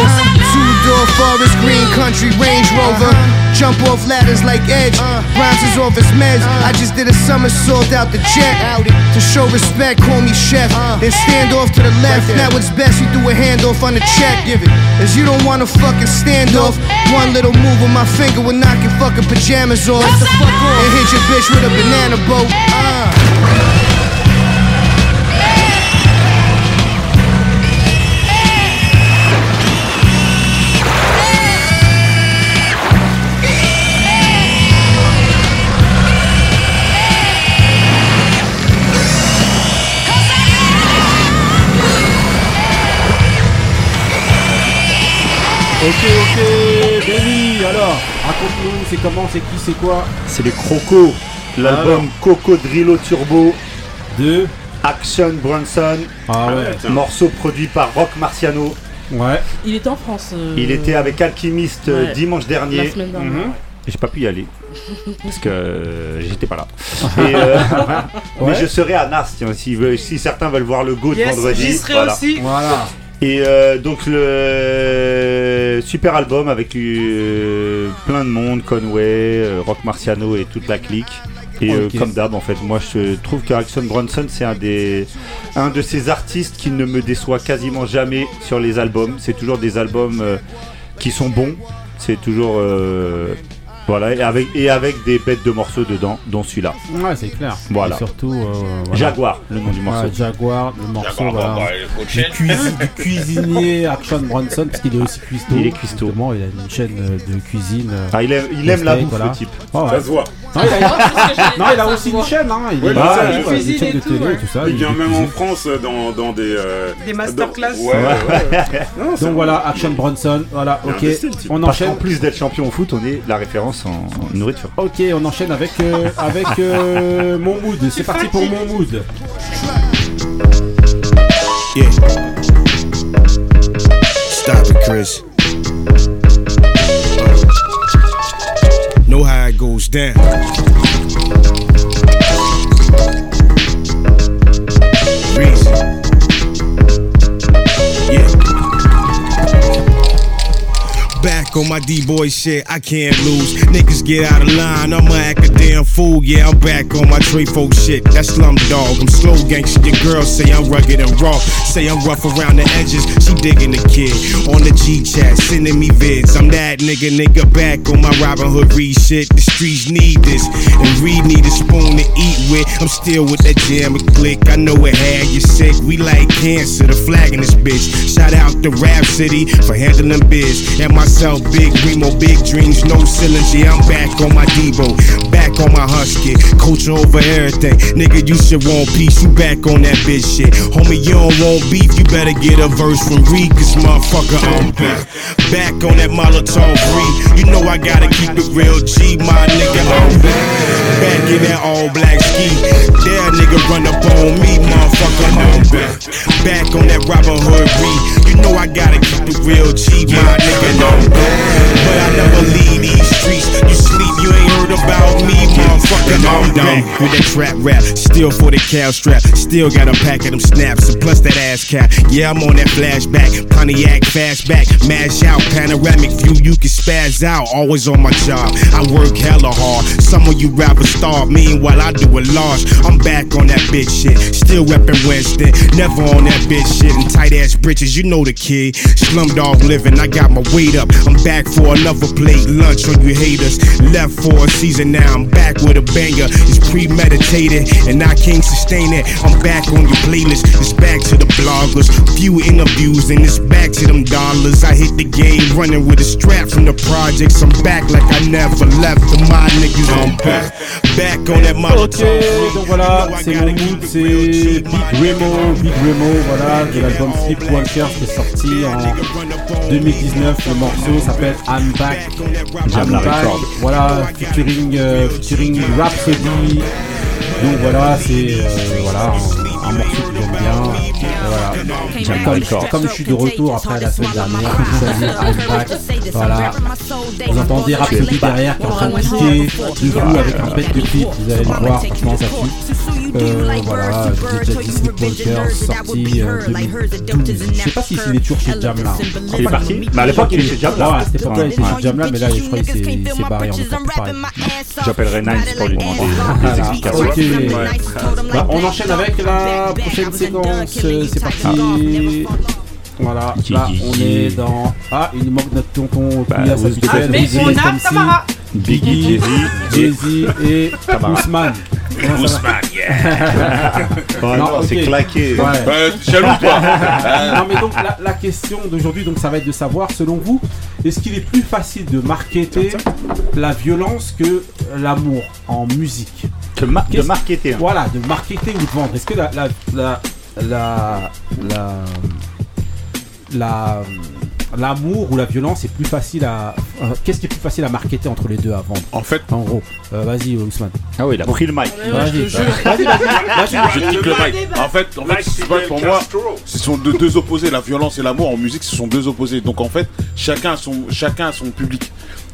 Two door forest green country Range Rover. Jump off ladders like Edge. Bronzes off his meds. I just did a somersault out the jet. To show respect, call me chef. Then stand off to the left. Now it's best you do a handoff on the check. Give it. As you don't wanna fucking stand off. One little move with my finger will knock your fucking pajamas off. And hit your bitch with a banana boat. Uh. Ok, ok, Benny, alors, raconte-nous, c'est comment, c'est qui, c'est quoi C'est les Crocos, l'album Cocodrillo Turbo de Action Bronson. Ah ouais. Morceau produit par Rock Marciano. Ouais. Il était en France. euh, Il était avec Alchemist euh, ouais, dimanche dernier. La semaine dernière. Mhm. J'ai pas pu y aller parce que euh, j'étais pas là. Et, euh, Mais je serai à Nas tiens, si, certains veulent voir le GOAT Yes, vendredi. j'y serai aussi. Voilà. Et euh, donc le super album avec euh, plein de monde, Conway, euh, Rock Marciano et toute la clique. Et euh, comme d'hab, en fait, moi je trouve que Action Bronson c'est un des un de ces artistes qui ne me déçoit quasiment jamais sur les albums. C'est toujours des albums euh, qui sont bons. C'est toujours euh, voilà et avec et avec des bêtes de morceaux dedans, dont celui-là. Ouais, c'est clair. Voilà. Et surtout. euh, voilà. Jaguar, le nom du morceau. Ouais, Jaguar, le morceau. Jaguar, voilà. bah, bah, du, cuisi- du cuisinier Action Bronson, parce qu'il est aussi cuistot. Il est cuistot. Justement, il a une chaîne euh, de cuisine. euh, Ah, il aime- il aime la steak, bouffe, le type. Ouais. Ça se voit. Non, il a, non, il aussi une chaîne, hein. Il Ouais, mais ça, il a une cuisine chaîne et de tout, télé ouais. et tout ça. Il vient même en cuisine. France dans, dans des. euh, Des masterclass. dans- Ouais, ouais, ouais. Non, c'est Donc voilà, Action Bronson. Voilà, Il a ok. investi, le type. On Parce enchaîne. qu'en plus d'être champion au foot, on est la référence en, en nourriture. Ok, on enchaîne avec, euh, avec euh, mon mood. C'est parti pour mon mood. Yeah. Stop it, Chris. Know how it goes down. Reason. On my D-boy shit, I can't lose. Niggas get out of line, I'ma act a damn fool. Yeah, I'm back on my Trey folk shit. That's slum dog. I'm slow gangster. Your girl say I'm rugged and raw. Say I'm rough around the edges. She digging the kid on the G chat, sending me vids. I'm that nigga, nigga back on my Robin Hood Reed shit. The streets need this, and Reed need a spoon to eat with. I'm still with that jam and click. I know it had you sick. We like cancer. The flag in this bitch. Shout out to Rap City for handling biz. And myself, Big Remo, big dreams, no ceilings. Yeah, I'm back on my Debo, back on my Husky. Culture over everything. Nigga, you should want peace. You back on that bitch shit. Homie, you don't want beef. You better get a verse from Reed, cause motherfucker, I'm back. Back on that Molotov Reed. You know I gotta keep it real G, my nigga, I'm back. Back in that all black ski. There, nigga, run up on me, motherfucker, I'm back. Back on that Robin Hood Reed. You know I gotta keep it real G, my nigga, I'm back. But I never leave these streets. You sleep, you ain't heard about me, motherfucker, I'm back. With that trap rap, still for the cow strap. Still got a pack of them snaps, and plus that ass cap. Yeah, I'm on that flashback. Pontiac fastback, mash out, panoramic view, you can spaz out. Always on my job, I work hella hard. Some of you rappers starve, meanwhile I do it large. I'm back on that bitch shit, still reppin' Winston. Never on that bitch shit, and tight ass britches, you know the kid. Slumdog living, I got my weight up. I'm back for another plate lunch on you haters. Left for a season now, I'm back with a bang. anger is premeditated, and I can't sustain it. I'm back on your playlist. It's back to the bloggers. Few interviews, and it's back to them dollars. I hit the game running with a strap from the projects. I'm back like I never left. The my niggas, I'm back. Back on that Ok, donc voilà, c'est mon mood, c'est Big Remo, Big Remo, voilà, de l'album Sleepwalkers qui est sorti en 2019. Le morceau s'appelle I'm Back. I'm la Back. Voilà, featuring, euh, featuring Rhapsody. Donc voilà, c'est euh, voilà, un, un morceau que j'aime bien. Et voilà. J'aime la Comme, je suis de retour après la semaine dernière. Voilà. Vous entendez Rhapsody derrière qui est en train de vous avec un bête de clip. Vous allez le voir, franchement, ça tue. Euh, voilà, j'ai déjà dit Sleepwalkers, sorti euh, 2012. Je sais pas s'il est toujours chez Jam là. Il est parti Mais à l'époque, il était chez Jam là. Ouais, il était chez Jam là, mais là, je crois qu'il s'est il s'est barré en. J'appellerai Nines pour lui demander des explications. Bah, on enchaîne avec la prochaine séquence. Euh, C'est parti. Voilà, là on est dans. Ah, il nous manque notre tonton Button. Mais on a Tamara. Biggie, Jay-Z et. Ousmane. Va Ouais, non, c'est claqué. Jaloux, toi. Euh, non mais donc la, la question d'aujourd'hui donc ça va être de savoir selon vous est-ce qu'il est plus facile de marketer la violence que l'amour en musique Que ma- de marketer. hein. voilà de marketer ou de vendre est-ce que la la la la la- l'amour ou la violence est plus facile à euh, qu'est-ce qui est plus facile à marketer entre les deux à vendre En fait, en gros Euh, vas-y Ousmane Ah oui, il a pris le mic. vas-y vas-y vas-y vas-y je kick le mic. En fait, en fait, c'est pas pour moi. Ce sont deux, deux opposés. La violence et l'amour en musique, ce sont deux opposés. Donc en fait, chacun a son, chacun a son public.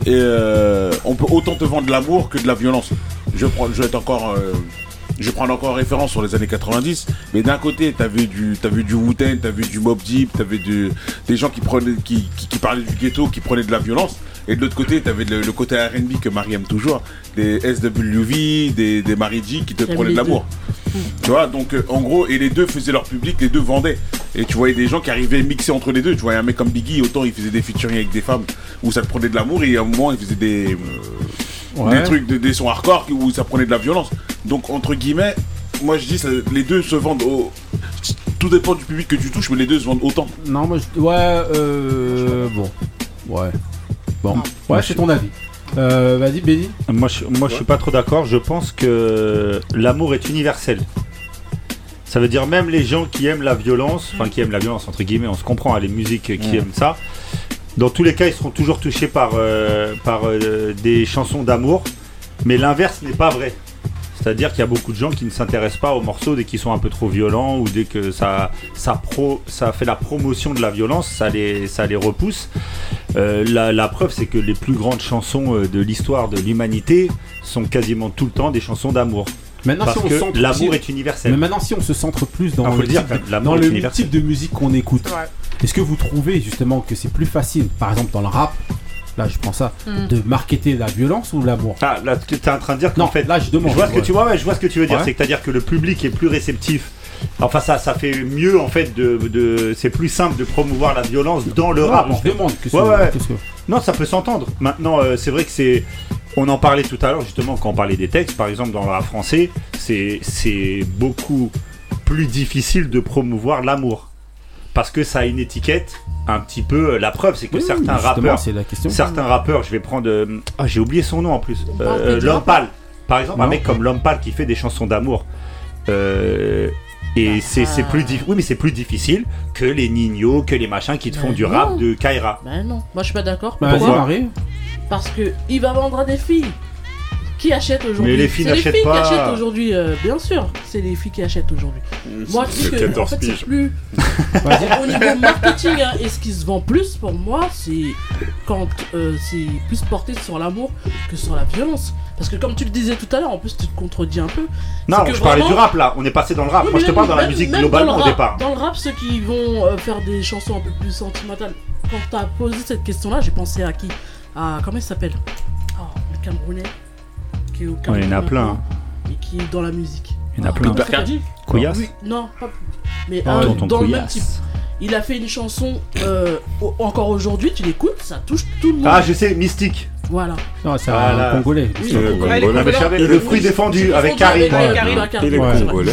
Et euh, on peut autant te vendre de l'amour que de la violence. Je prends, je vais être encore. Je vais prendre encore référence sur les années 90, mais d'un côté, vu du, vu du Wu-Tang, vu du Mob Deep, du, des gens qui prenaient, qui parlaient du ghetto, qui prenaient de la violence, et de l'autre côté, t'avais le, le côté R&B que Marie aime toujours, des SWV, des, des Marie G qui te prenaient de l'amour. Tu vois, donc euh, en gros, et les deux faisaient leur public, les deux vendaient. Et tu voyais des gens qui arrivaient mixés entre les deux. Tu voyais un mec comme Biggie, autant il faisait des featuring avec des femmes où ça te prenait de l'amour, et à un moment il faisait des, euh, Ouais. des trucs, des, des sons hardcore où ça prenait de la violence. Donc entre guillemets, moi je dis, ça- les deux se vendent au. Tout dépend du public que tu touches, mais les deux se vendent autant. non moi je... ouais euh... bon ouais bon ouais Moi, c'est ton avis euh, vas-y Benny Moi, je, moi, je suis pas trop d'accord. Je pense que l'amour est universel. Ça veut dire même les gens qui aiment la violence, enfin qui aiment la violence entre guillemets, on se comprend, hein, les musiques qui aiment ça. Dans tous les cas, ils seront toujours touchés par, euh, par euh, des chansons d'amour, mais l'inverse n'est pas vrai. C'est-à-dire qu'il y a beaucoup de gens qui ne s'intéressent pas aux morceaux dès qu'ils sont un peu trop violents ou dès que ça, ça, pro, ça fait la promotion de la violence, ça les, ça les repousse. Euh, la, la preuve, c'est que les plus grandes chansons euh, de l'histoire de l'humanité sont quasiment tout le temps des chansons d'amour. Maintenant, Parce si on que se centre l'amour est universel. Mais maintenant, si on se centre plus dans Ah, le, dire, type, de- dans le type de musique qu'on écoute, Ouais. est-ce que vous trouvez justement que c'est plus facile, par exemple dans le rap, là je prends ça, Mm. de marketer la violence ou l'amour Ah, là, tu es en train de dire qu'en Non, fait, là je demande. je vois ce que ouais. tu vois, ouais, je vois ce que tu veux dire. Ouais. C'est-à-dire que le public est plus réceptif. Enfin, ça, ça fait mieux en fait de, de- c'est plus simple de promouvoir la violence dans le rap. fait. demande. que- ouais. que- Non, ça peut s'entendre. Maintenant, euh, c'est vrai que c'est. On en parlait tout à l'heure, justement, quand on parlait des textes, par exemple, dans le rap français, c'est c'est beaucoup plus difficile de promouvoir l'amour. Parce que ça a une étiquette un petit peu. La preuve, c'est que Oui, certains rappeurs. c'est la question. Certains rappeurs, je vais prendre. euh, Ah, j'ai oublié son nom en plus. Parle Euh, L'homme pâle. Par exemple, un mec comme l'homme pâle qui fait des chansons d'amour. Euh, et c'est c'est plus difficile. Oui, mais c'est plus difficile que les Nino, que les machins qui te font Mais du non. rap de Kaira. Ben non, moi je suis pas d'accord. Bah, vas-y, Pourquoi? Marie. Parce que il va vendre à des filles. Qui achètent aujourd'hui Mais les filles C'est les n'achètent filles pas. qui achètent aujourd'hui, euh, bien sûr. C'est les filles qui achètent aujourd'hui. Moi, je que en 14 fait, c'est plus au niveau marketing hein, et ce qui se vend plus pour moi, c'est quand euh, c'est plus porté sur l'amour que sur la violence. Parce que comme tu le disais tout à l'heure, en plus tu te contredis un peu. Non, je parlais vraiment- du rap là. On est passé dans le rap. Oui, Moi, je te parle même- dans la musique globalement au rap- départ. Dans le rap, ceux qui vont euh, faire des chansons un peu plus sentimentales. Quand t'as posé cette question-là, j'ai pensé à qui? À comment il s'appelle? Oh, le Camerounais. Qui est au Ouais, il y en a plein. maintenant, Et qui est dans la musique. Il y en a Oh, plein. Couillasse Oui, non, pas. Mais Ah, un tonton dans le même type. Il a fait une chanson euh, encore aujourd'hui, tu l'écoutes, ça touche tout le monde. Ah, je sais, Mystique. Voilà. Non, c'est Voilà. un Congolais. Oui, C'est un le Congolais. Ah, le fruit défendu avec Karim. Ouais.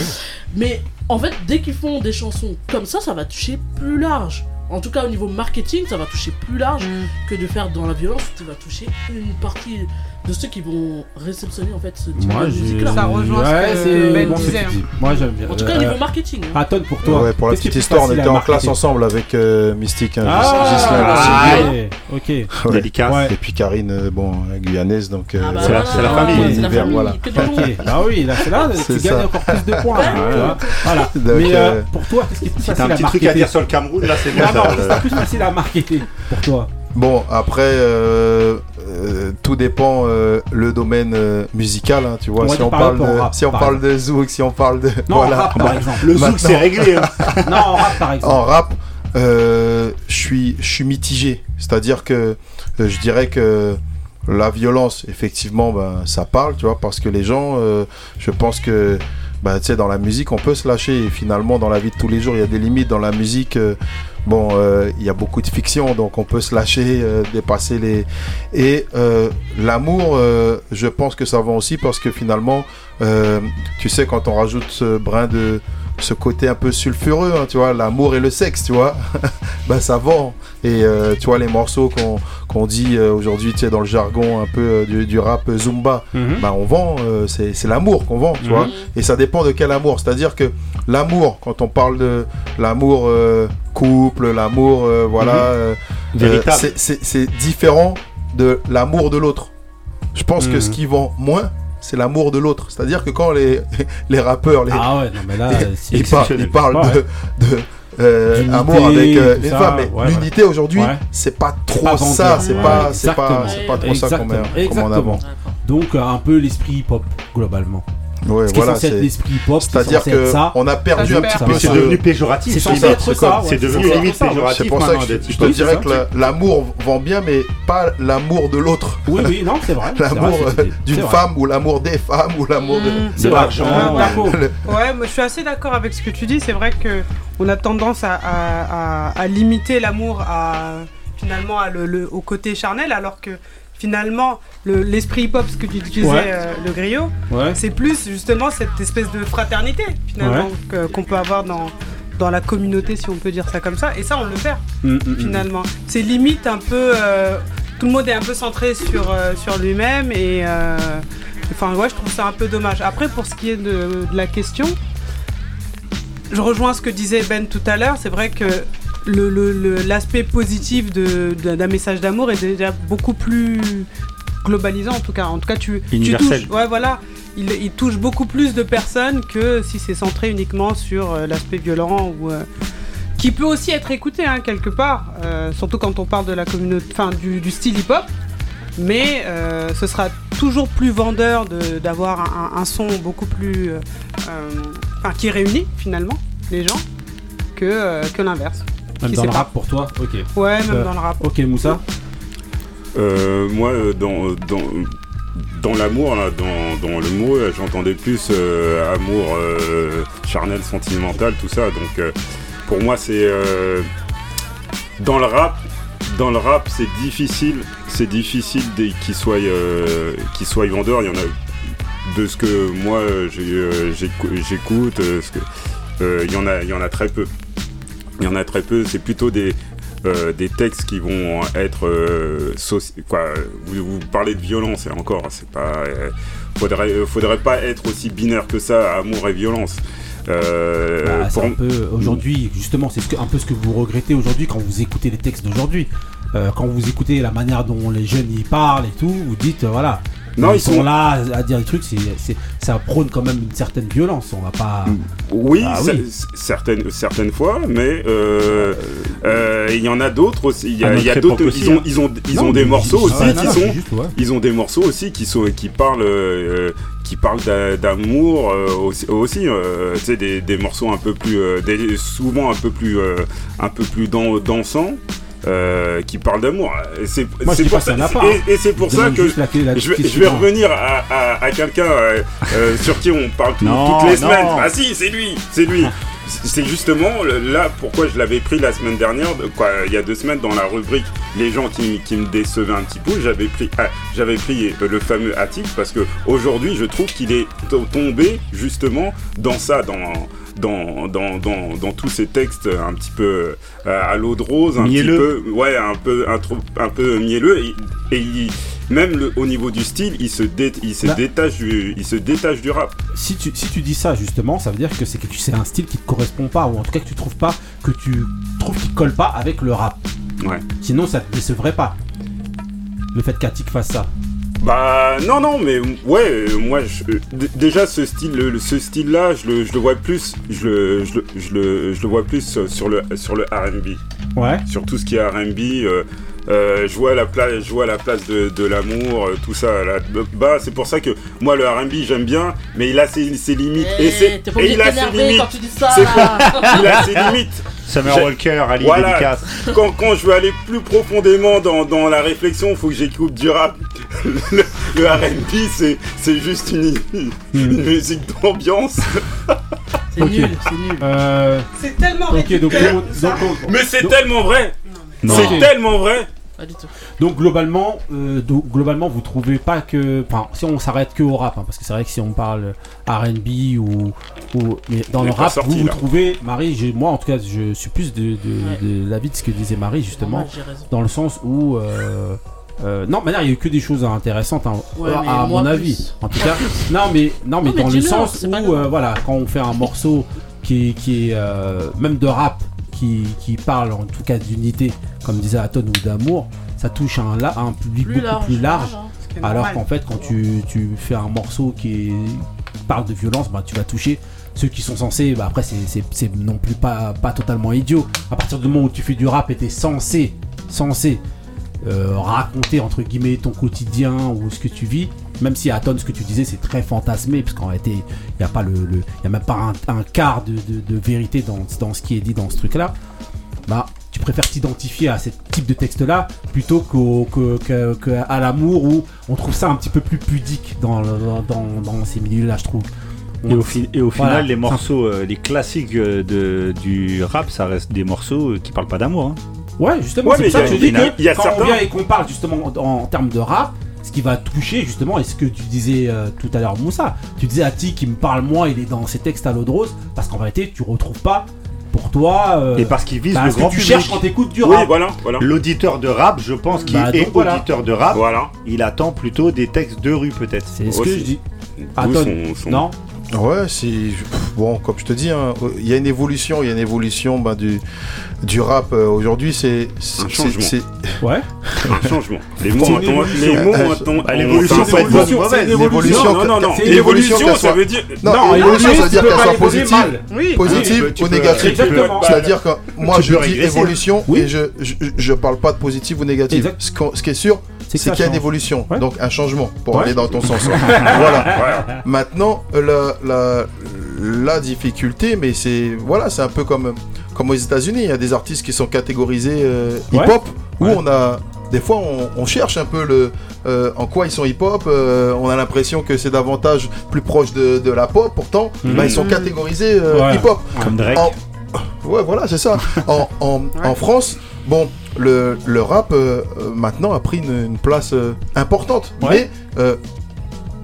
Mais en fait, dès qu'ils font des chansons comme ça, ça va toucher plus large. En tout cas, au niveau marketing, ça va toucher plus large que de faire dans la violence. Tu vas toucher une partie de ceux qui vont réceptionner en fait ce type Moi, de. Ça rejoint ce Ouais, que c'est Ben bon, ce que disait, tu hein. dis. Moi, j'aime bien. En tout cas, Euh, au niveau marketing. hein. Pour toi. Ouais, pour la qu'est-ce qui petite histoire, on facile à était en marketer classe ensemble avec euh, Mystique, hein, Ah, ah, ok. Ouais. Ouais. Et puis Karine, euh, bon, guyanaise, donc. euh, Ah bah c'est la- voilà, c'est la ouais, famille. c'est la Univers, famille, voilà. que des bons. Ok, bah oui, là, c'est là, tu C'est gagnes encore plus de points. tu vois. Voilà. Donc, Mais euh, euh, pour toi, qu'est-ce qui est plus Si t'as facile un à petit truc à marketer dire sur le Cameroun, là c'est bien. Non, non, ça. qu'est-ce qui est plus facile à marketer pour toi Bon, après, euh, euh, tout dépend euh, le domaine musical, hein, tu vois. Ouais, si on parle de, rap, si on par parle de zouk, si on parle de, Non, en voilà. rap, par exemple. Le zouk c'est réglé. hein. Non, en rap, par exemple. En rap, je suis, mitigé. C'est-à-dire que je dirais que la violence, effectivement, ben, ça parle, tu vois, parce que les gens, euh, je pense que, ben, tu sais, dans la musique, on peut se lâcher. Et finalement, dans la vie de tous les jours, il y a des limites. Dans la musique, euh, bon, euh, il y a beaucoup de fiction, donc on peut se lâcher, euh, dépasser les. Et euh, l'amour, je pense que ça va aussi parce que finalement, tu sais, quand on rajoute ce brin de ce côté un peu sulfureux, hein, tu vois, l'amour et le sexe, tu vois, bah ça vend. Et euh, tu vois, les morceaux qu'on dit euh, aujourd'hui, tu sais, dans le jargon un peu euh, du, du rap Zumba, Mhm. bah on vend, c'est l'amour qu'on vend, tu Mhm. vois. Et ça dépend de quel amour. C'est-à-dire que l'amour, quand on parle de l'amour couple, l'amour, voilà, Mhm. c'est- c'est c'est différent de l'amour de l'autre. Je pense que Mhm. ce qui vend moins, c'est l'amour de l'autre. C'est-à-dire que quand les, les rappeurs, les, Ah ouais, non, mais là, ils, parlent, ils parlent Ouais. de, de euh, amour avec euh, les ça, femmes. Mais ouais, l'unité aujourd'hui, c'est pas trop pas ça. C'est pas, c'est pas, trop ça qu'on met, en avant. Donc, euh, un peu l'esprit hip-hop, globalement. Ouais, Ce qui est voilà, c'est- l'esprit c'est C'est-à-dire que ça. on a perdu Ça un petit peu. C'est ce- devenu péjoratif. C'est censé être ça. C'est devenu limite péjoratif. C'est pour ça que je, te dirais que la- l'amour vend bien, mais pas l'amour de l'autre. Oui, oui, non, c'est vrai. L'amour d'une femme ou l'amour des femmes ou l'amour de. L'argent. Euh, Ouais. Je suis assez d'accord avec ce que tu dis. C'est vrai que on a tendance à, à- à- à limiter l'amour à finalement à le, le- au côté charnel, alors que finalement le- l'esprit hip-hop, ce que tu Ouais. euh, le griot, Ouais. c'est plus justement cette espèce de fraternité finalement qu'on peut avoir dans dans la communauté, si on peut dire ça comme ça. Et ça, on le perd Mm, mm, mm. finalement. C'est limite un peu. euh, tout le monde est un peu centré sur, euh, sur lui-même et. Enfin, ouais, je trouve ça un peu dommage. Après, pour ce qui est de, de la question, je rejoins ce que disait Ben tout à l'heure. C'est vrai que le- le- le- l'aspect positif d'un message d'amour est déjà beaucoup plus globalisant, en tout cas. En tout cas, tu, touches. Ouais, voilà. Il, il touche beaucoup plus de personnes que si c'est centré uniquement sur euh, l'aspect violent ou. euh, qui peut aussi être écouté hein, quelque part, euh, surtout quand on parle de la communauté, enfin du, du style hip-hop. Mais ce sera toujours plus vendeur de- d'avoir un, un son beaucoup plus, enfin qui réunit finalement les gens que, que l'inverse. Même dans le rap pour toi Ok. Ouais, même Euh, dans le rap. Ok, Moussa Euh, moi, euh, dans, dans, dans l'amour, là, dans, dans le mot, j'entendais plus euh, amour euh, charnel, sentimental, tout ça. Donc, euh, pour moi, c'est euh, dans le rap. Dans le rap, c'est difficile, c'est difficile dès qu'il soit, euh, qu'il soit vendeur. Il y en a de ce que moi j'écoute, euh, euh, il y en a, il y en a très peu. Il y en a très peu. C'est plutôt des euh, des textes qui vont être euh, quoi. Vous, vous parlez de violence et encore, c'est pas. euh, faudrait, faudrait pas être aussi binaire que ça, amour et violence. Bah, c'est pour- un peu aujourd'hui, justement, c'est ce que- un peu ce que vous regrettez aujourd'hui quand vous écoutez les textes d'aujourd'hui. Quand vous écoutez la manière dont les jeunes y parlent et tout, vous dites voilà. Non, ils, ils sont, sont- là à dire des trucs, c'est, ça prône quand même une certaine violence. On va pas. Oui, Ah oui. certaines, certaines fois, mais euh, euh, il y en a d'autres aussi. Il y a, il y a d'autres. Ils ont, hein. ils ont, ils Non, ont des morceaux aussi ouais, qui non, sont. c'est juste, ouais. Ils ont des morceaux aussi qui sont, qui parlent, euh, qui parlent d'a- d'amour euh, aussi. aussi euh, tu sais, des, des morceaux un peu plus, euh, des- souvent un peu plus, un peu plus dan- dansants. Euh, qui parlent d'amour. Et C'est pour ça, et, hein. et c'est pour Je ça que je vais, question. je vais revenir à, à- à quelqu'un euh, euh, sur qui on parle tout- Non, toutes les non. semaines. Ah si, c'est lui, c'est lui. c'est justement là pourquoi je l'avais pris la semaine dernière, quoi, il y a deux semaines dans la rubrique les gens qui, qui me décevaient un petit peu, j'avais pris, ah, j'avais pris le fameux Attic parce que aujourd'hui je trouve qu'il est to- tombé justement dans ça, dans dans, dans, dans, dans tous ces textes un petit peu euh, à l'eau de rose, un Mielleux. petit peu, ouais, un peu, un, trop- un peu mielleux, et, et il- même le- au niveau du style, il se, dé- il se Là- détache du, il se détache du rap. Si tu, si tu dis ça justement, ça veut dire que c'est que c'est un style qui te correspond pas, ou en tout cas que tu trouves pas, que tu trouves qu'il colle pas avec le rap. Ouais. Sinon ça te décevrait pas. Le fait qu'Attic fasse ça. Bah non non mais ouais euh, moi je- euh, déjà ce style le- ce style là je le, je le vois plus je le, je le, je le, je le vois plus euh, sur le sur le R&B Ouais. sur tout ce qui est R&B euh, euh, je vois la place je vois la place de, de l'amour euh, tout ça là bah c'est pour ça que moi le R&B j'aime bien mais il a ses, ses limites Eh, et c'est et il a ses limites quand tu dis ça, il a ses limites Summer J'ai- Walker, Ali voilà. dédicace. Quand, quand je veux aller plus profondément dans, dans la réflexion, il faut que j'écoute du rap. Le, le R&B, c'est, c'est juste une, une musique d'ambiance. C'est nul, c'est nul. Euh, C'est tellement Ok, donc, ridicule, donc- ça. donc- Mais c'est donc- tellement vrai. C'est tellement vrai. Pas du tout. Donc globalement, euh, donc, globalement, vous trouvez pas que, enfin, si on s'arrête que au rap, hein, parce que c'est vrai que si on parle R&B ou, ou mais dans le rap, sorti, vous trouvez, Marie, j'ai- moi en tout cas, je suis plus de, de, de l'avis de ce que disait Marie justement, dans le sens où, euh, euh, non, mais là, il y a eu que des choses intéressantes, hein, Ouais, à mon avis. En tout cas, non, mais non, mais Non, mais dans le sens où, euh, voilà, quand on fait un morceau qui est, qui est euh, même de rap, qui, qui parle en tout cas d'unité, comme disait Aton ou d'amour, ça touche un, la- un public Plus beaucoup large, plus large. Alors qu'en fait, quand tu, tu fais un morceau qui, parle de violence, bah, tu vas toucher ceux qui sont censés. Bah, après, c'est non plus pas, pas totalement idiot. À partir du moment où tu fais du rap et t'es censé, censé euh, raconter entre guillemets ton quotidien ou ce que tu vis, même si à tonne ce que tu disais c'est très fantasmé, parce qu'en réalité il n'y a pas le, le- y a même pas un, un quart de, de- de vérité dans, dans ce qui est dit dans ce truc là. Bah, tu préfères t'identifier à ce type de texte-là plutôt qu'au- que, que- que à l'amour où on trouve ça un petit peu plus pudique dans, dans, dans ces milieux-là, je trouve. Et au, fi- et au final, les morceaux, euh, les classiques euh, de, du rap, ça reste des morceaux qui parlent pas d'amour. hein. Ouais, justement, Ouais, c'est ça que je dis que il y a quand certains- on vient et qu'on parle justement en, en termes de rap, ce qui va toucher justement, et ce que tu disais euh, tout à l'heure, Moussa, tu disais Ati qui me parle moi, il est dans ses textes à l'eau de rose, parce qu'en réalité, tu retrouves pas pour toi. euh, Et parce qu'il vise bah, le ce que grand tu public. cherches quand t'écoutes du rap. L'auditeur de rap, je pense qu'il Bah, est donc, voilà. auditeur de rap. Voilà. Il attend plutôt des textes de rue peut-être. C'est ce que je dis. Attends, son- son- non Ouais, c'est bon, comme je te dis, hein, il y a une évolution, il y a une évolution ben, du du rap euh, aujourd'hui, c'est Un changement. c'est- Ouais. Un changement. Les mots ont- les mots ont- à l'évolution, c'est une C'est une évolution. Non, non, non. C'est une évolution, Évolution, qu'elle ça veut dire. Non, Non, évolution, ça veut dire qu'elle soit positive, positive ou peux- négative. C'est-à-dire que moi, je dis évolution et je, je parle pas de positive ou négative. Ce qui est sûr, C'est qu'il y a une change. évolution, Ouais. donc un changement pour Ouais. aller dans ton sens. voilà. Maintenant, la, la, la difficulté, mais c'est voilà, c'est un peu comme comme aux États-Unis. Il y a des artistes qui sont catégorisés euh, Ouais. hip-hop où Ouais. on a des fois on, on cherche un peu le euh, en quoi ils sont hip-hop. euh, on a l'impression que c'est davantage plus proche de, de la pop. Pourtant, Mhm. bah, ils sont catégorisés euh, Ouais. hip-hop. Comme Drake. En- Ouais, voilà, c'est ça. En, en, en France, bon, le, le rap euh, euh, maintenant a pris une, une place euh, importante. Ouais. Mais euh,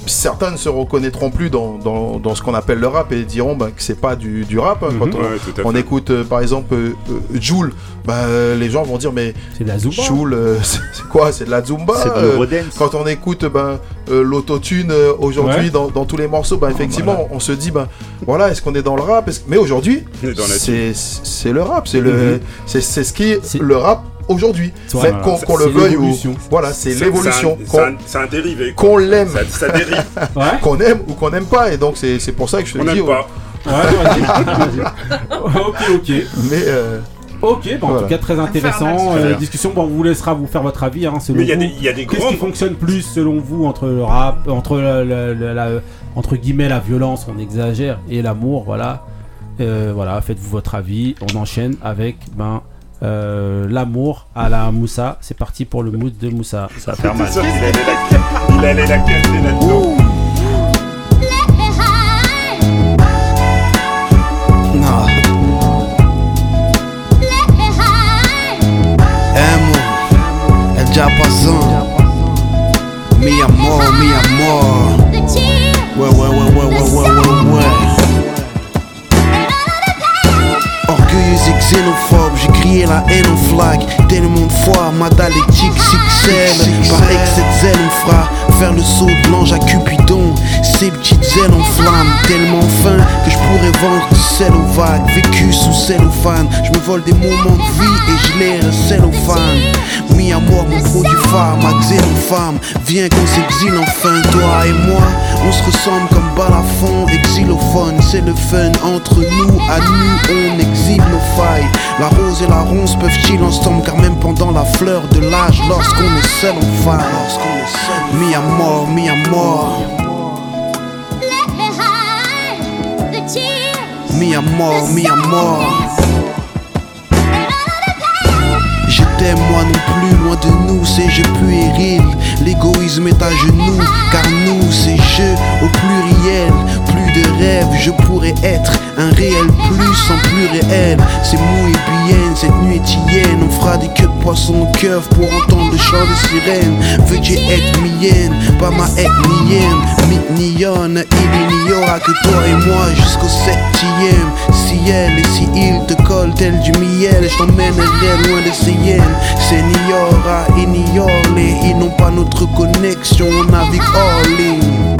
certains ne se reconnaîtront plus dans, dans, dans ce qu'on appelle le rap et diront bah, que c'est pas du, du rap. hein. Quand Mhm. on, Ouais, tout à on écoute euh, par exemple euh, euh, Joule, bah, les gens vont dire mais C'est de la Zumba. Joule, euh, c'est quoi? C'est de la Zumba C'est de euh, l'Eurodance. quand on écoute ben, euh, l'autotune euh, aujourd'hui Ouais. dans, dans tous les morceaux, ben, effectivement, voilà. on se dit, ben, voilà, est-ce qu'on est dans le rap? Mais aujourd'hui, c'est c'est le rap, c'est le, c'est c'est ce qui est le rap aujourd'hui. Voilà. qu'on le C'est veuille ou l'évolution. voilà, c'est l'évolution. c'est un- un, dérivé. qu'on l'aime, Ça, ça dérive. Ouais. qu'on aime ou qu'on n'aime pas, et donc c'est c'est pour ça que je te On dis. n'aime pas. Ouais, vas-y. vas-y. ok, ok. Mais euh, Ok, bon, en tout cas très intéressant. euh, discussion, bon, on vous laissera vous faire votre avis. Hein, selon Mais il y a des- Qu'est-ce qui fonctionne plus selon vous entre le rap, entre la, la- la- la- entre guillemets la violence, on exagère, et l'amour, voilà. Euh, voilà, faites-vous votre avis. On enchaîne avec ben euh, l'amour à la Moussa. C'est parti pour le mood de Moussa. Ça va faire mal. Il allait la gueule, il là-dedans. Et xénophobe, j'ai crié la haine en flag. Tellement de fois, ma dalle est XXL Par excès de zèle, on fera faire le saut de l'ange à Cupidon Ces petites ailes en flammes, tellement fin Que je pourrais vendre du sel aux vagues Vécu sous cellophane, je me vole des moments de vie Et je l'air cellophane. Mis à mort mon produit phare, ma xénophame. Viens qu'on s'exile enfin, toi et moi. On se ressemble comme balafon et xylophone C'est le fun entre nous, à nous on exhibe nos failles. La rose et la ronce peuvent-ils ensemble Car même pendant la fleur de l'âge Lorsqu'on est seul on faille Mi à mort, mi à mort Mi à mort, mi à mort Je t'aime moi non plus, loin de nous c'est je puéril. L'égoïsme est à genoux, car nous c'est je au pluriel. Plus de rêves, je pourrais être un réel plus en plus réel C'est mou et bien, cette nuit est hyène On fera des queues au keuf pour entendre le chant des sirènes Veux-tu être mienne, pas ma ethnienne Mitnion, il n'y aura que toi et moi jusqu'au septième. Si elle et si il te colle tel du miel Je t'emmènerai loin de ces hyènes. C'est Niora et Niorle Ils n'ont pas notre connexion, on navigue all in.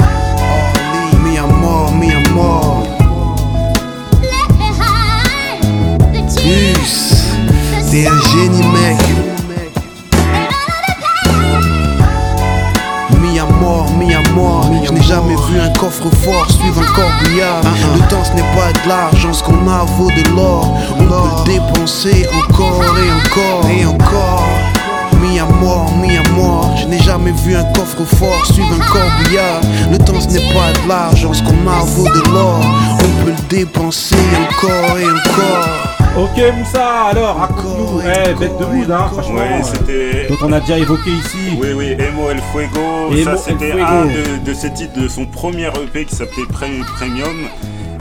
Mi amor, mi amor. Us, t'es un génie mec. Mi amor, mi amor Je n'ai jamais vu un coffre-fort suivre un corbillard. Le temps ce n'est pas de l'argent, ce qu'on a vaut de l'or. On peut dépenser encore et encore. Et encore. Mi amor, mi amor Je n'ai jamais vu un coffre-fort suivre un corbillard. Le temps ce n'est pas de l'argent, ce qu'on a vaut de l'or. On peut le dépenser encore et encore Ok Moussa, alors raconte-nous, eh, bête de mood hein, franchement. Ouais, c'était- Donc on a déjà évoqué ici. Oui, oui, Emo El Fuego. Emo ça, c'était un de, de ses titres de son premier EP qui s'appelait Pre- Premium.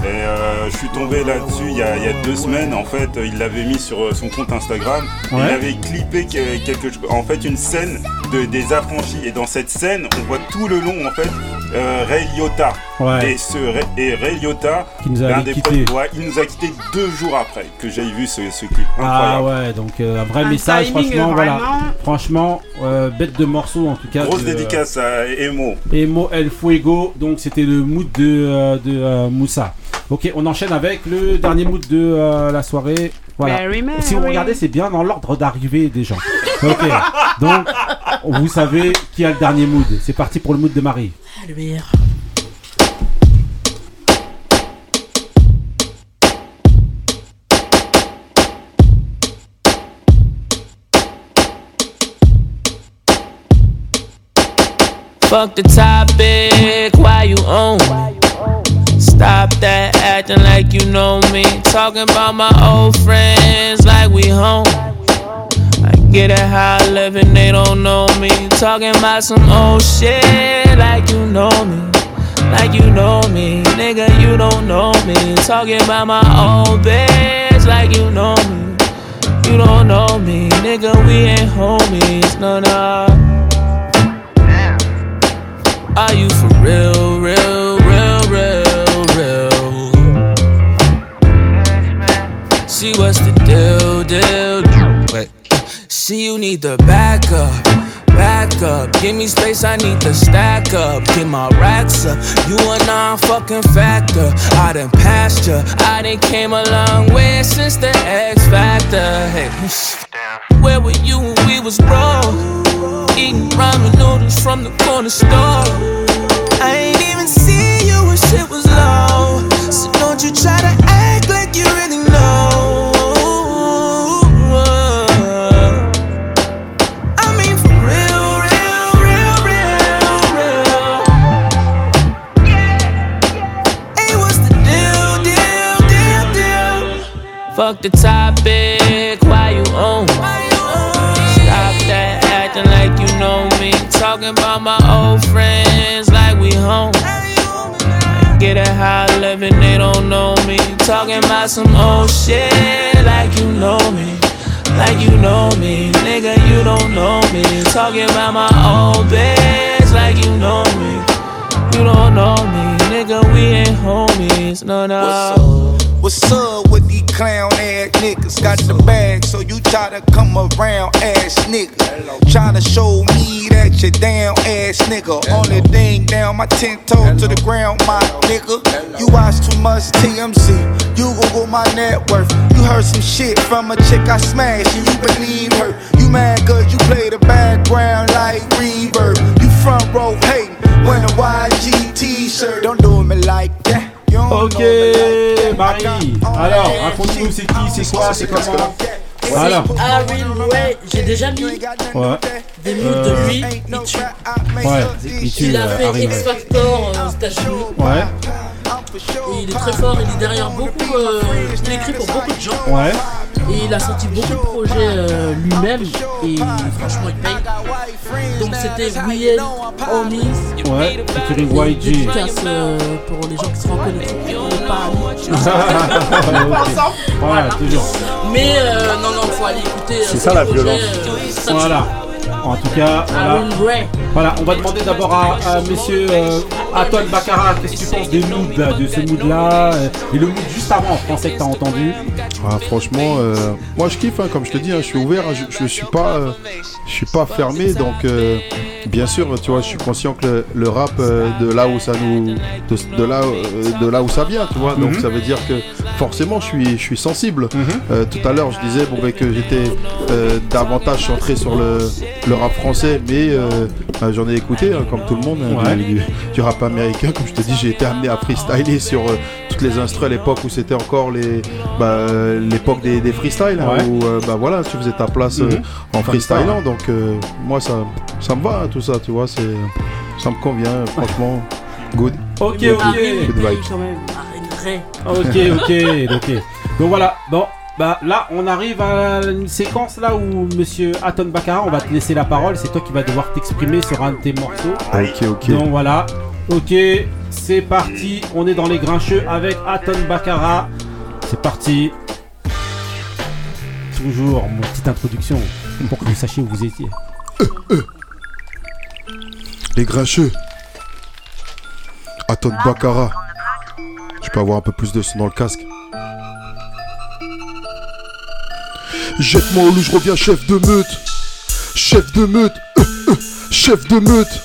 Et euh, je suis tombé là-dessus il y, a, il y a deux semaines. En fait, il l'avait mis sur euh, son compte Instagram. Il avait clippé que- quelque chose, en fait, une scène de, des affranchis. Et dans cette scène, on voit tout le long, en fait, euh, Ray Liotta. Ouais. Et, ce, Ray- et Ray Liotta, Qui nous a l'un des ouais, il nous a quitté deux jours après que j'ai vu ce, ce clip. Ah Incroyable. ouais, donc euh, un vrai Un message, franchement, voilà. Franchement, euh, bête de morceau en tout cas. Grosse de, dédicace à Emo. Emo El Fuego, donc c'était le mood de, de Moussa. Ok, on enchaîne avec le dernier mood de euh, la soirée. Voilà. Mary, Mary. Si vous regardez, c'est bien dans l'ordre d'arrivée des gens. Ok, donc vous savez qui a le dernier mood. C'est parti pour le mood de Marie. Albert. Fuck the topic, why you on? Stop that acting like you know me. Talking about my old friends like we home. I get it how I live and they don't know me. Talking about some old shit like you know me. Like you know me, nigga, you don't know me. Talking about my old bitch like you know me. You don't know me, nigga, we ain't homies, no, no. Are you for real, real, See what's the deal, deal? Wait. See you need the back up, back up. Give me space, I need to stack up. Get my racks up. You a non-fucking factor. I done passed ya. I done came a long way since the X Factor. Hey. Where were you when we was broke? Eating ramen noodles from the corner store. I ain't even see you when shit was low. So don't you try to act like you really know. Fuck the topic, why you on? Stop that acting like you know me. Talking about my old friends like we home. Get I live and they don't know me. Talking about some old shit like you know me. Like you know me, nigga, you don't know me. Talking about my old bitch like you know me. You don't know me, nigga. We ain't homies. No, no. What's up with these clown ass niggas? Got the bag, so you try to come around ass nigga. Try to show me that you down ass nigga. Only thing down my ten toe to the ground, my nigga. You watch too much TMZ, you Google my net worth. You heard some shit from a chick I smashed, and you believe her. You mad cause you play the background like reverb. You front row hating, when a YG t-shirt. Don't do me like that. Ok, Marie. Alors, raconte-nous, c'est qui, c'est quoi, c'est comment Voilà. Aaron Way, j'ai déjà mis Ouais. des moods Euh, de lui. Il tue. Ouais, il tue, Il a euh, fait Harry, X. Factor euh, aux États-Unis. Ouais. Et il est très fort, il est derrière beaucoup. euh, il écrit pour beaucoup de gens. Ouais. Et il a sorti beaucoup de projets euh, lui-même. Et franchement, il paye. Donc c'était Weird Homies. Ouais, featuring YG. Euh, pour les gens qui se reconnaîtront. On n'est pas. Voilà, toujours. Mais euh, non, non, faut aller écouter. euh, C'est ça, la violence. euh, Voilà. En tout cas, voilà. On va demander d'abord à, à monsieur euh, Aton Bakara, qu'est-ce que tu penses des moods, là, de ce mood-là euh, et le mood juste avant en français que t'as entendu? Ah, franchement, euh, moi je kiffe, hein, comme je te dis, hein, je suis ouvert, hein, je, je suis pas, euh, je suis pas fermé, donc euh, bien sûr, tu vois, je suis conscient que le, le rap euh, de là où ça nous, de, de là, euh, de là où ça vient, tu vois, donc Mhm. ça veut dire que forcément je suis, je suis sensible. Euh, tout à l'heure, je disais bon, que j'étais davantage centré sur le, le rap français, mais bah, j'en ai écouté, hein, comme tout le monde, hein, Ouais. du, du- rap américain, comme je te dis, j'ai été amené à freestyler sur toutes les instrus à l'époque où c'était encore les, bah, l'époque des, des freestyles, hein, Ouais. où bah, voilà, tu faisais ta place Mhm. en freestylant. Donc euh, moi ça, ça me va hein, tout ça, tu vois, c'est, ça me convient, franchement, good. Ok, Good, ok. good quand même. Ok, ok, ok. Donc voilà, bon, bah là, on arrive à une séquence là où monsieur Aton Bakara, on va te laisser la parole, c'est toi qui vas devoir t'exprimer sur un de tes morceaux. Ok, ok. Donc voilà, ok, c'est parti, on est dans les grincheux avec Aton Bakara. C'est parti. Toujours mon petite introduction pour que vous sachiez où vous étiez. Les grincheux. Aton Bakara. Je peux avoir un peu plus de son dans le casque. Jette-moi au loup, je reviens chef de meute. Chef de meute. euh, euh, chef de meute.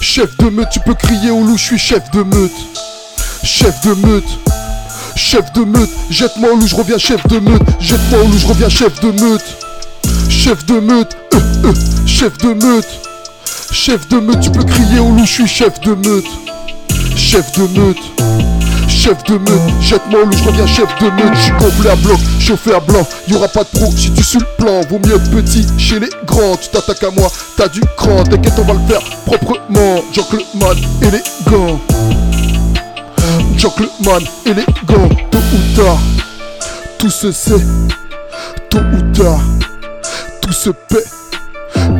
Chef de meute, tu peux crier au loup, je suis chef de meute. Chef de meute. Chef de meute. Jette-moi au loup, je reviens chef de meute. Jette-moi au loup, je reviens chef de meute. Chef de meute. euh, euh, chef de meute. Chef de meute, tu peux crier au loup, je suis chef de meute. Chef de meute. Chef de meute, jette-moi au loup, je reviens chef de meute, je suis complet à bloc, chauffé à blanc, y'aura pas de pro si tu suis le plan, vaut mieux petit chez les grands, tu t'attaques à moi, t'as du cran, t'inquiète on va le faire proprement, gentleman élégant, gentleman élégant, tôt ou tard, tout se sait, tôt ou tard, se paie.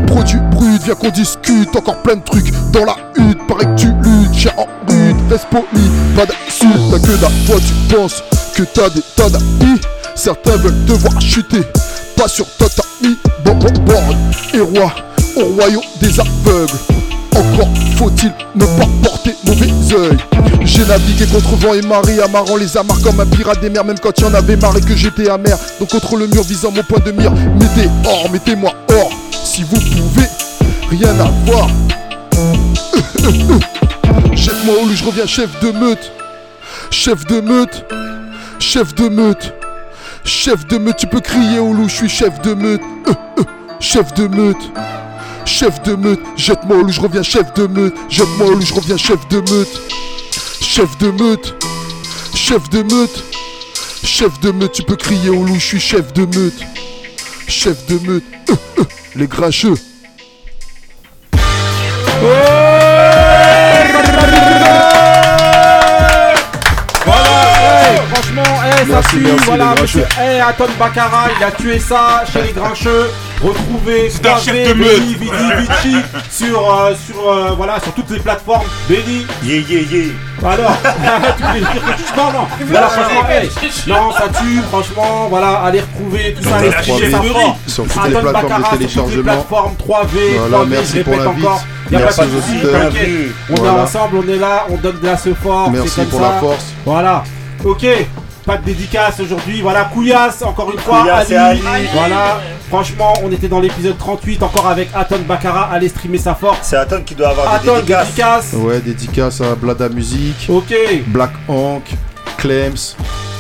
Produit brut, viens qu'on discute, encore plein de trucs dans la hutte, paraît que tu luttes, chien en rude, reste poli, pas d'insulte, t'as que dalle, toi tu penses que t'as des tas d'amis, certains veulent te voir chuter, pas sur tatami, bon bon bon, et roi, au royaume des aveugles, encore faut-il ne pas porter mauvais oeil. J'ai navigué contre vent et marée, amarrant les amarres comme un pirate des mers, même quand il y en avait marre et que j'étais amer. Donc contre le mur visant mon point de mire, mettez hors, mettez-moi hors, si vous pouvez, rien à voir. Jette-moi au je reviens chef de meute. Chef de meute, chef de meute, chef de meute, tu peux crier au loup, je suis chef de meute. Euh, euh, chef de meute. Chef de meute, jette-moi au loup, je reviens chef de meute. Jette-moi au loup, je reviens chef de meute. Chef de meute, chef de meute, chef de meute, tu peux crier au loup, je suis chef de meute. Chef de meute, euh, euh, les ouais, franchement, ça Merci, tue, merci, voilà, les monsieur hey, Anton Baccara, il a tué ça chez les grincheux. Retrouvez un chef de. Benny, Vidi, Vici sur, euh, sur, euh, voilà, sur toutes les plateformes. Benny, Yeah, yeah, yeah. alors, tu voulais dire quelque chose Non, non, voilà, franchement, hey, non, ça tue, franchement, voilà, allez retrouver tout ça, chefferie. ça fort. Sur toutes les plateformes de Baccara, sur toutes les téléchargement. plateformes 3V, Voilà, 3V, merci je pour répète l'invite. encore. Y a Merci pas de soucis. On est Voilà. ensemble, on est là, on donne de la ce fort. Merci c'est comme pour ça. la force. Voilà. Ok. Pas de dédicace aujourd'hui. Voilà, Couillasse, encore une fois. Ali. Voilà. Franchement, on était dans l'épisode 38, encore avec Aton Baccara. Allez streamer sa force. C'est Aton qui doit avoir des Aton, dédicaces. dédicace. Ouais, dédicace à Blada Music, Ok. Black Hank, Clems,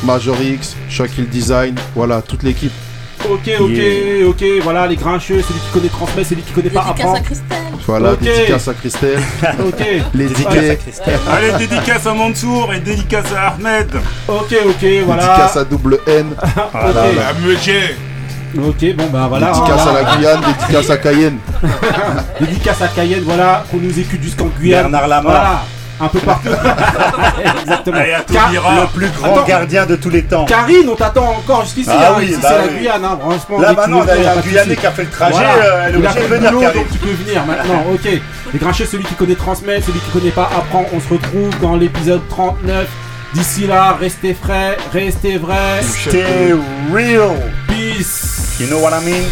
Major X, Shaquille Design, voilà, toute l'équipe. Ok, ok, ok. Voilà, les grincheux. Celui qui connaît transmet, celui qui connaît pas Dédicace apprend. à Christelle. Voilà, Ok. dédicace à Christelle. Ok. Les tickets, Allez, dédicace à Mansour et dédicace à Ahmed. Ok, ok, voilà. dédicace à double N, Ok. À Meutier. Ok, bon bah voilà. dédicace à voilà. la Guyane, dédicace à Cayenne. Dédicace à Cayenne, voilà, qu'on nous écoute jusqu'en Guyane. Bernard Lamar. Voilà, un peu partout. Exactement. Allez, à Car-. Le plus grand Attends. gardien de tous les temps. Karine, on t'attend encore jusqu'ici. Ah hein, oui, ici, bah c'est la oui. Guyane, hein, franchement. Là dès que tu maintenant, veux on a venir, y a un pas de Guyanais souci. qui a fait le trajet, Voilà. euh, elle est Il a obligée de fait le venir, boulot, Karine. donc tu peux venir maintenant. Ok. Les grincheux, celui qui connaît transmet, celui qui connaît pas apprend. On se retrouve dans l'épisode 39. D'ici là, restez frais, restez vrais. Stay real. Peace. You know what I mean?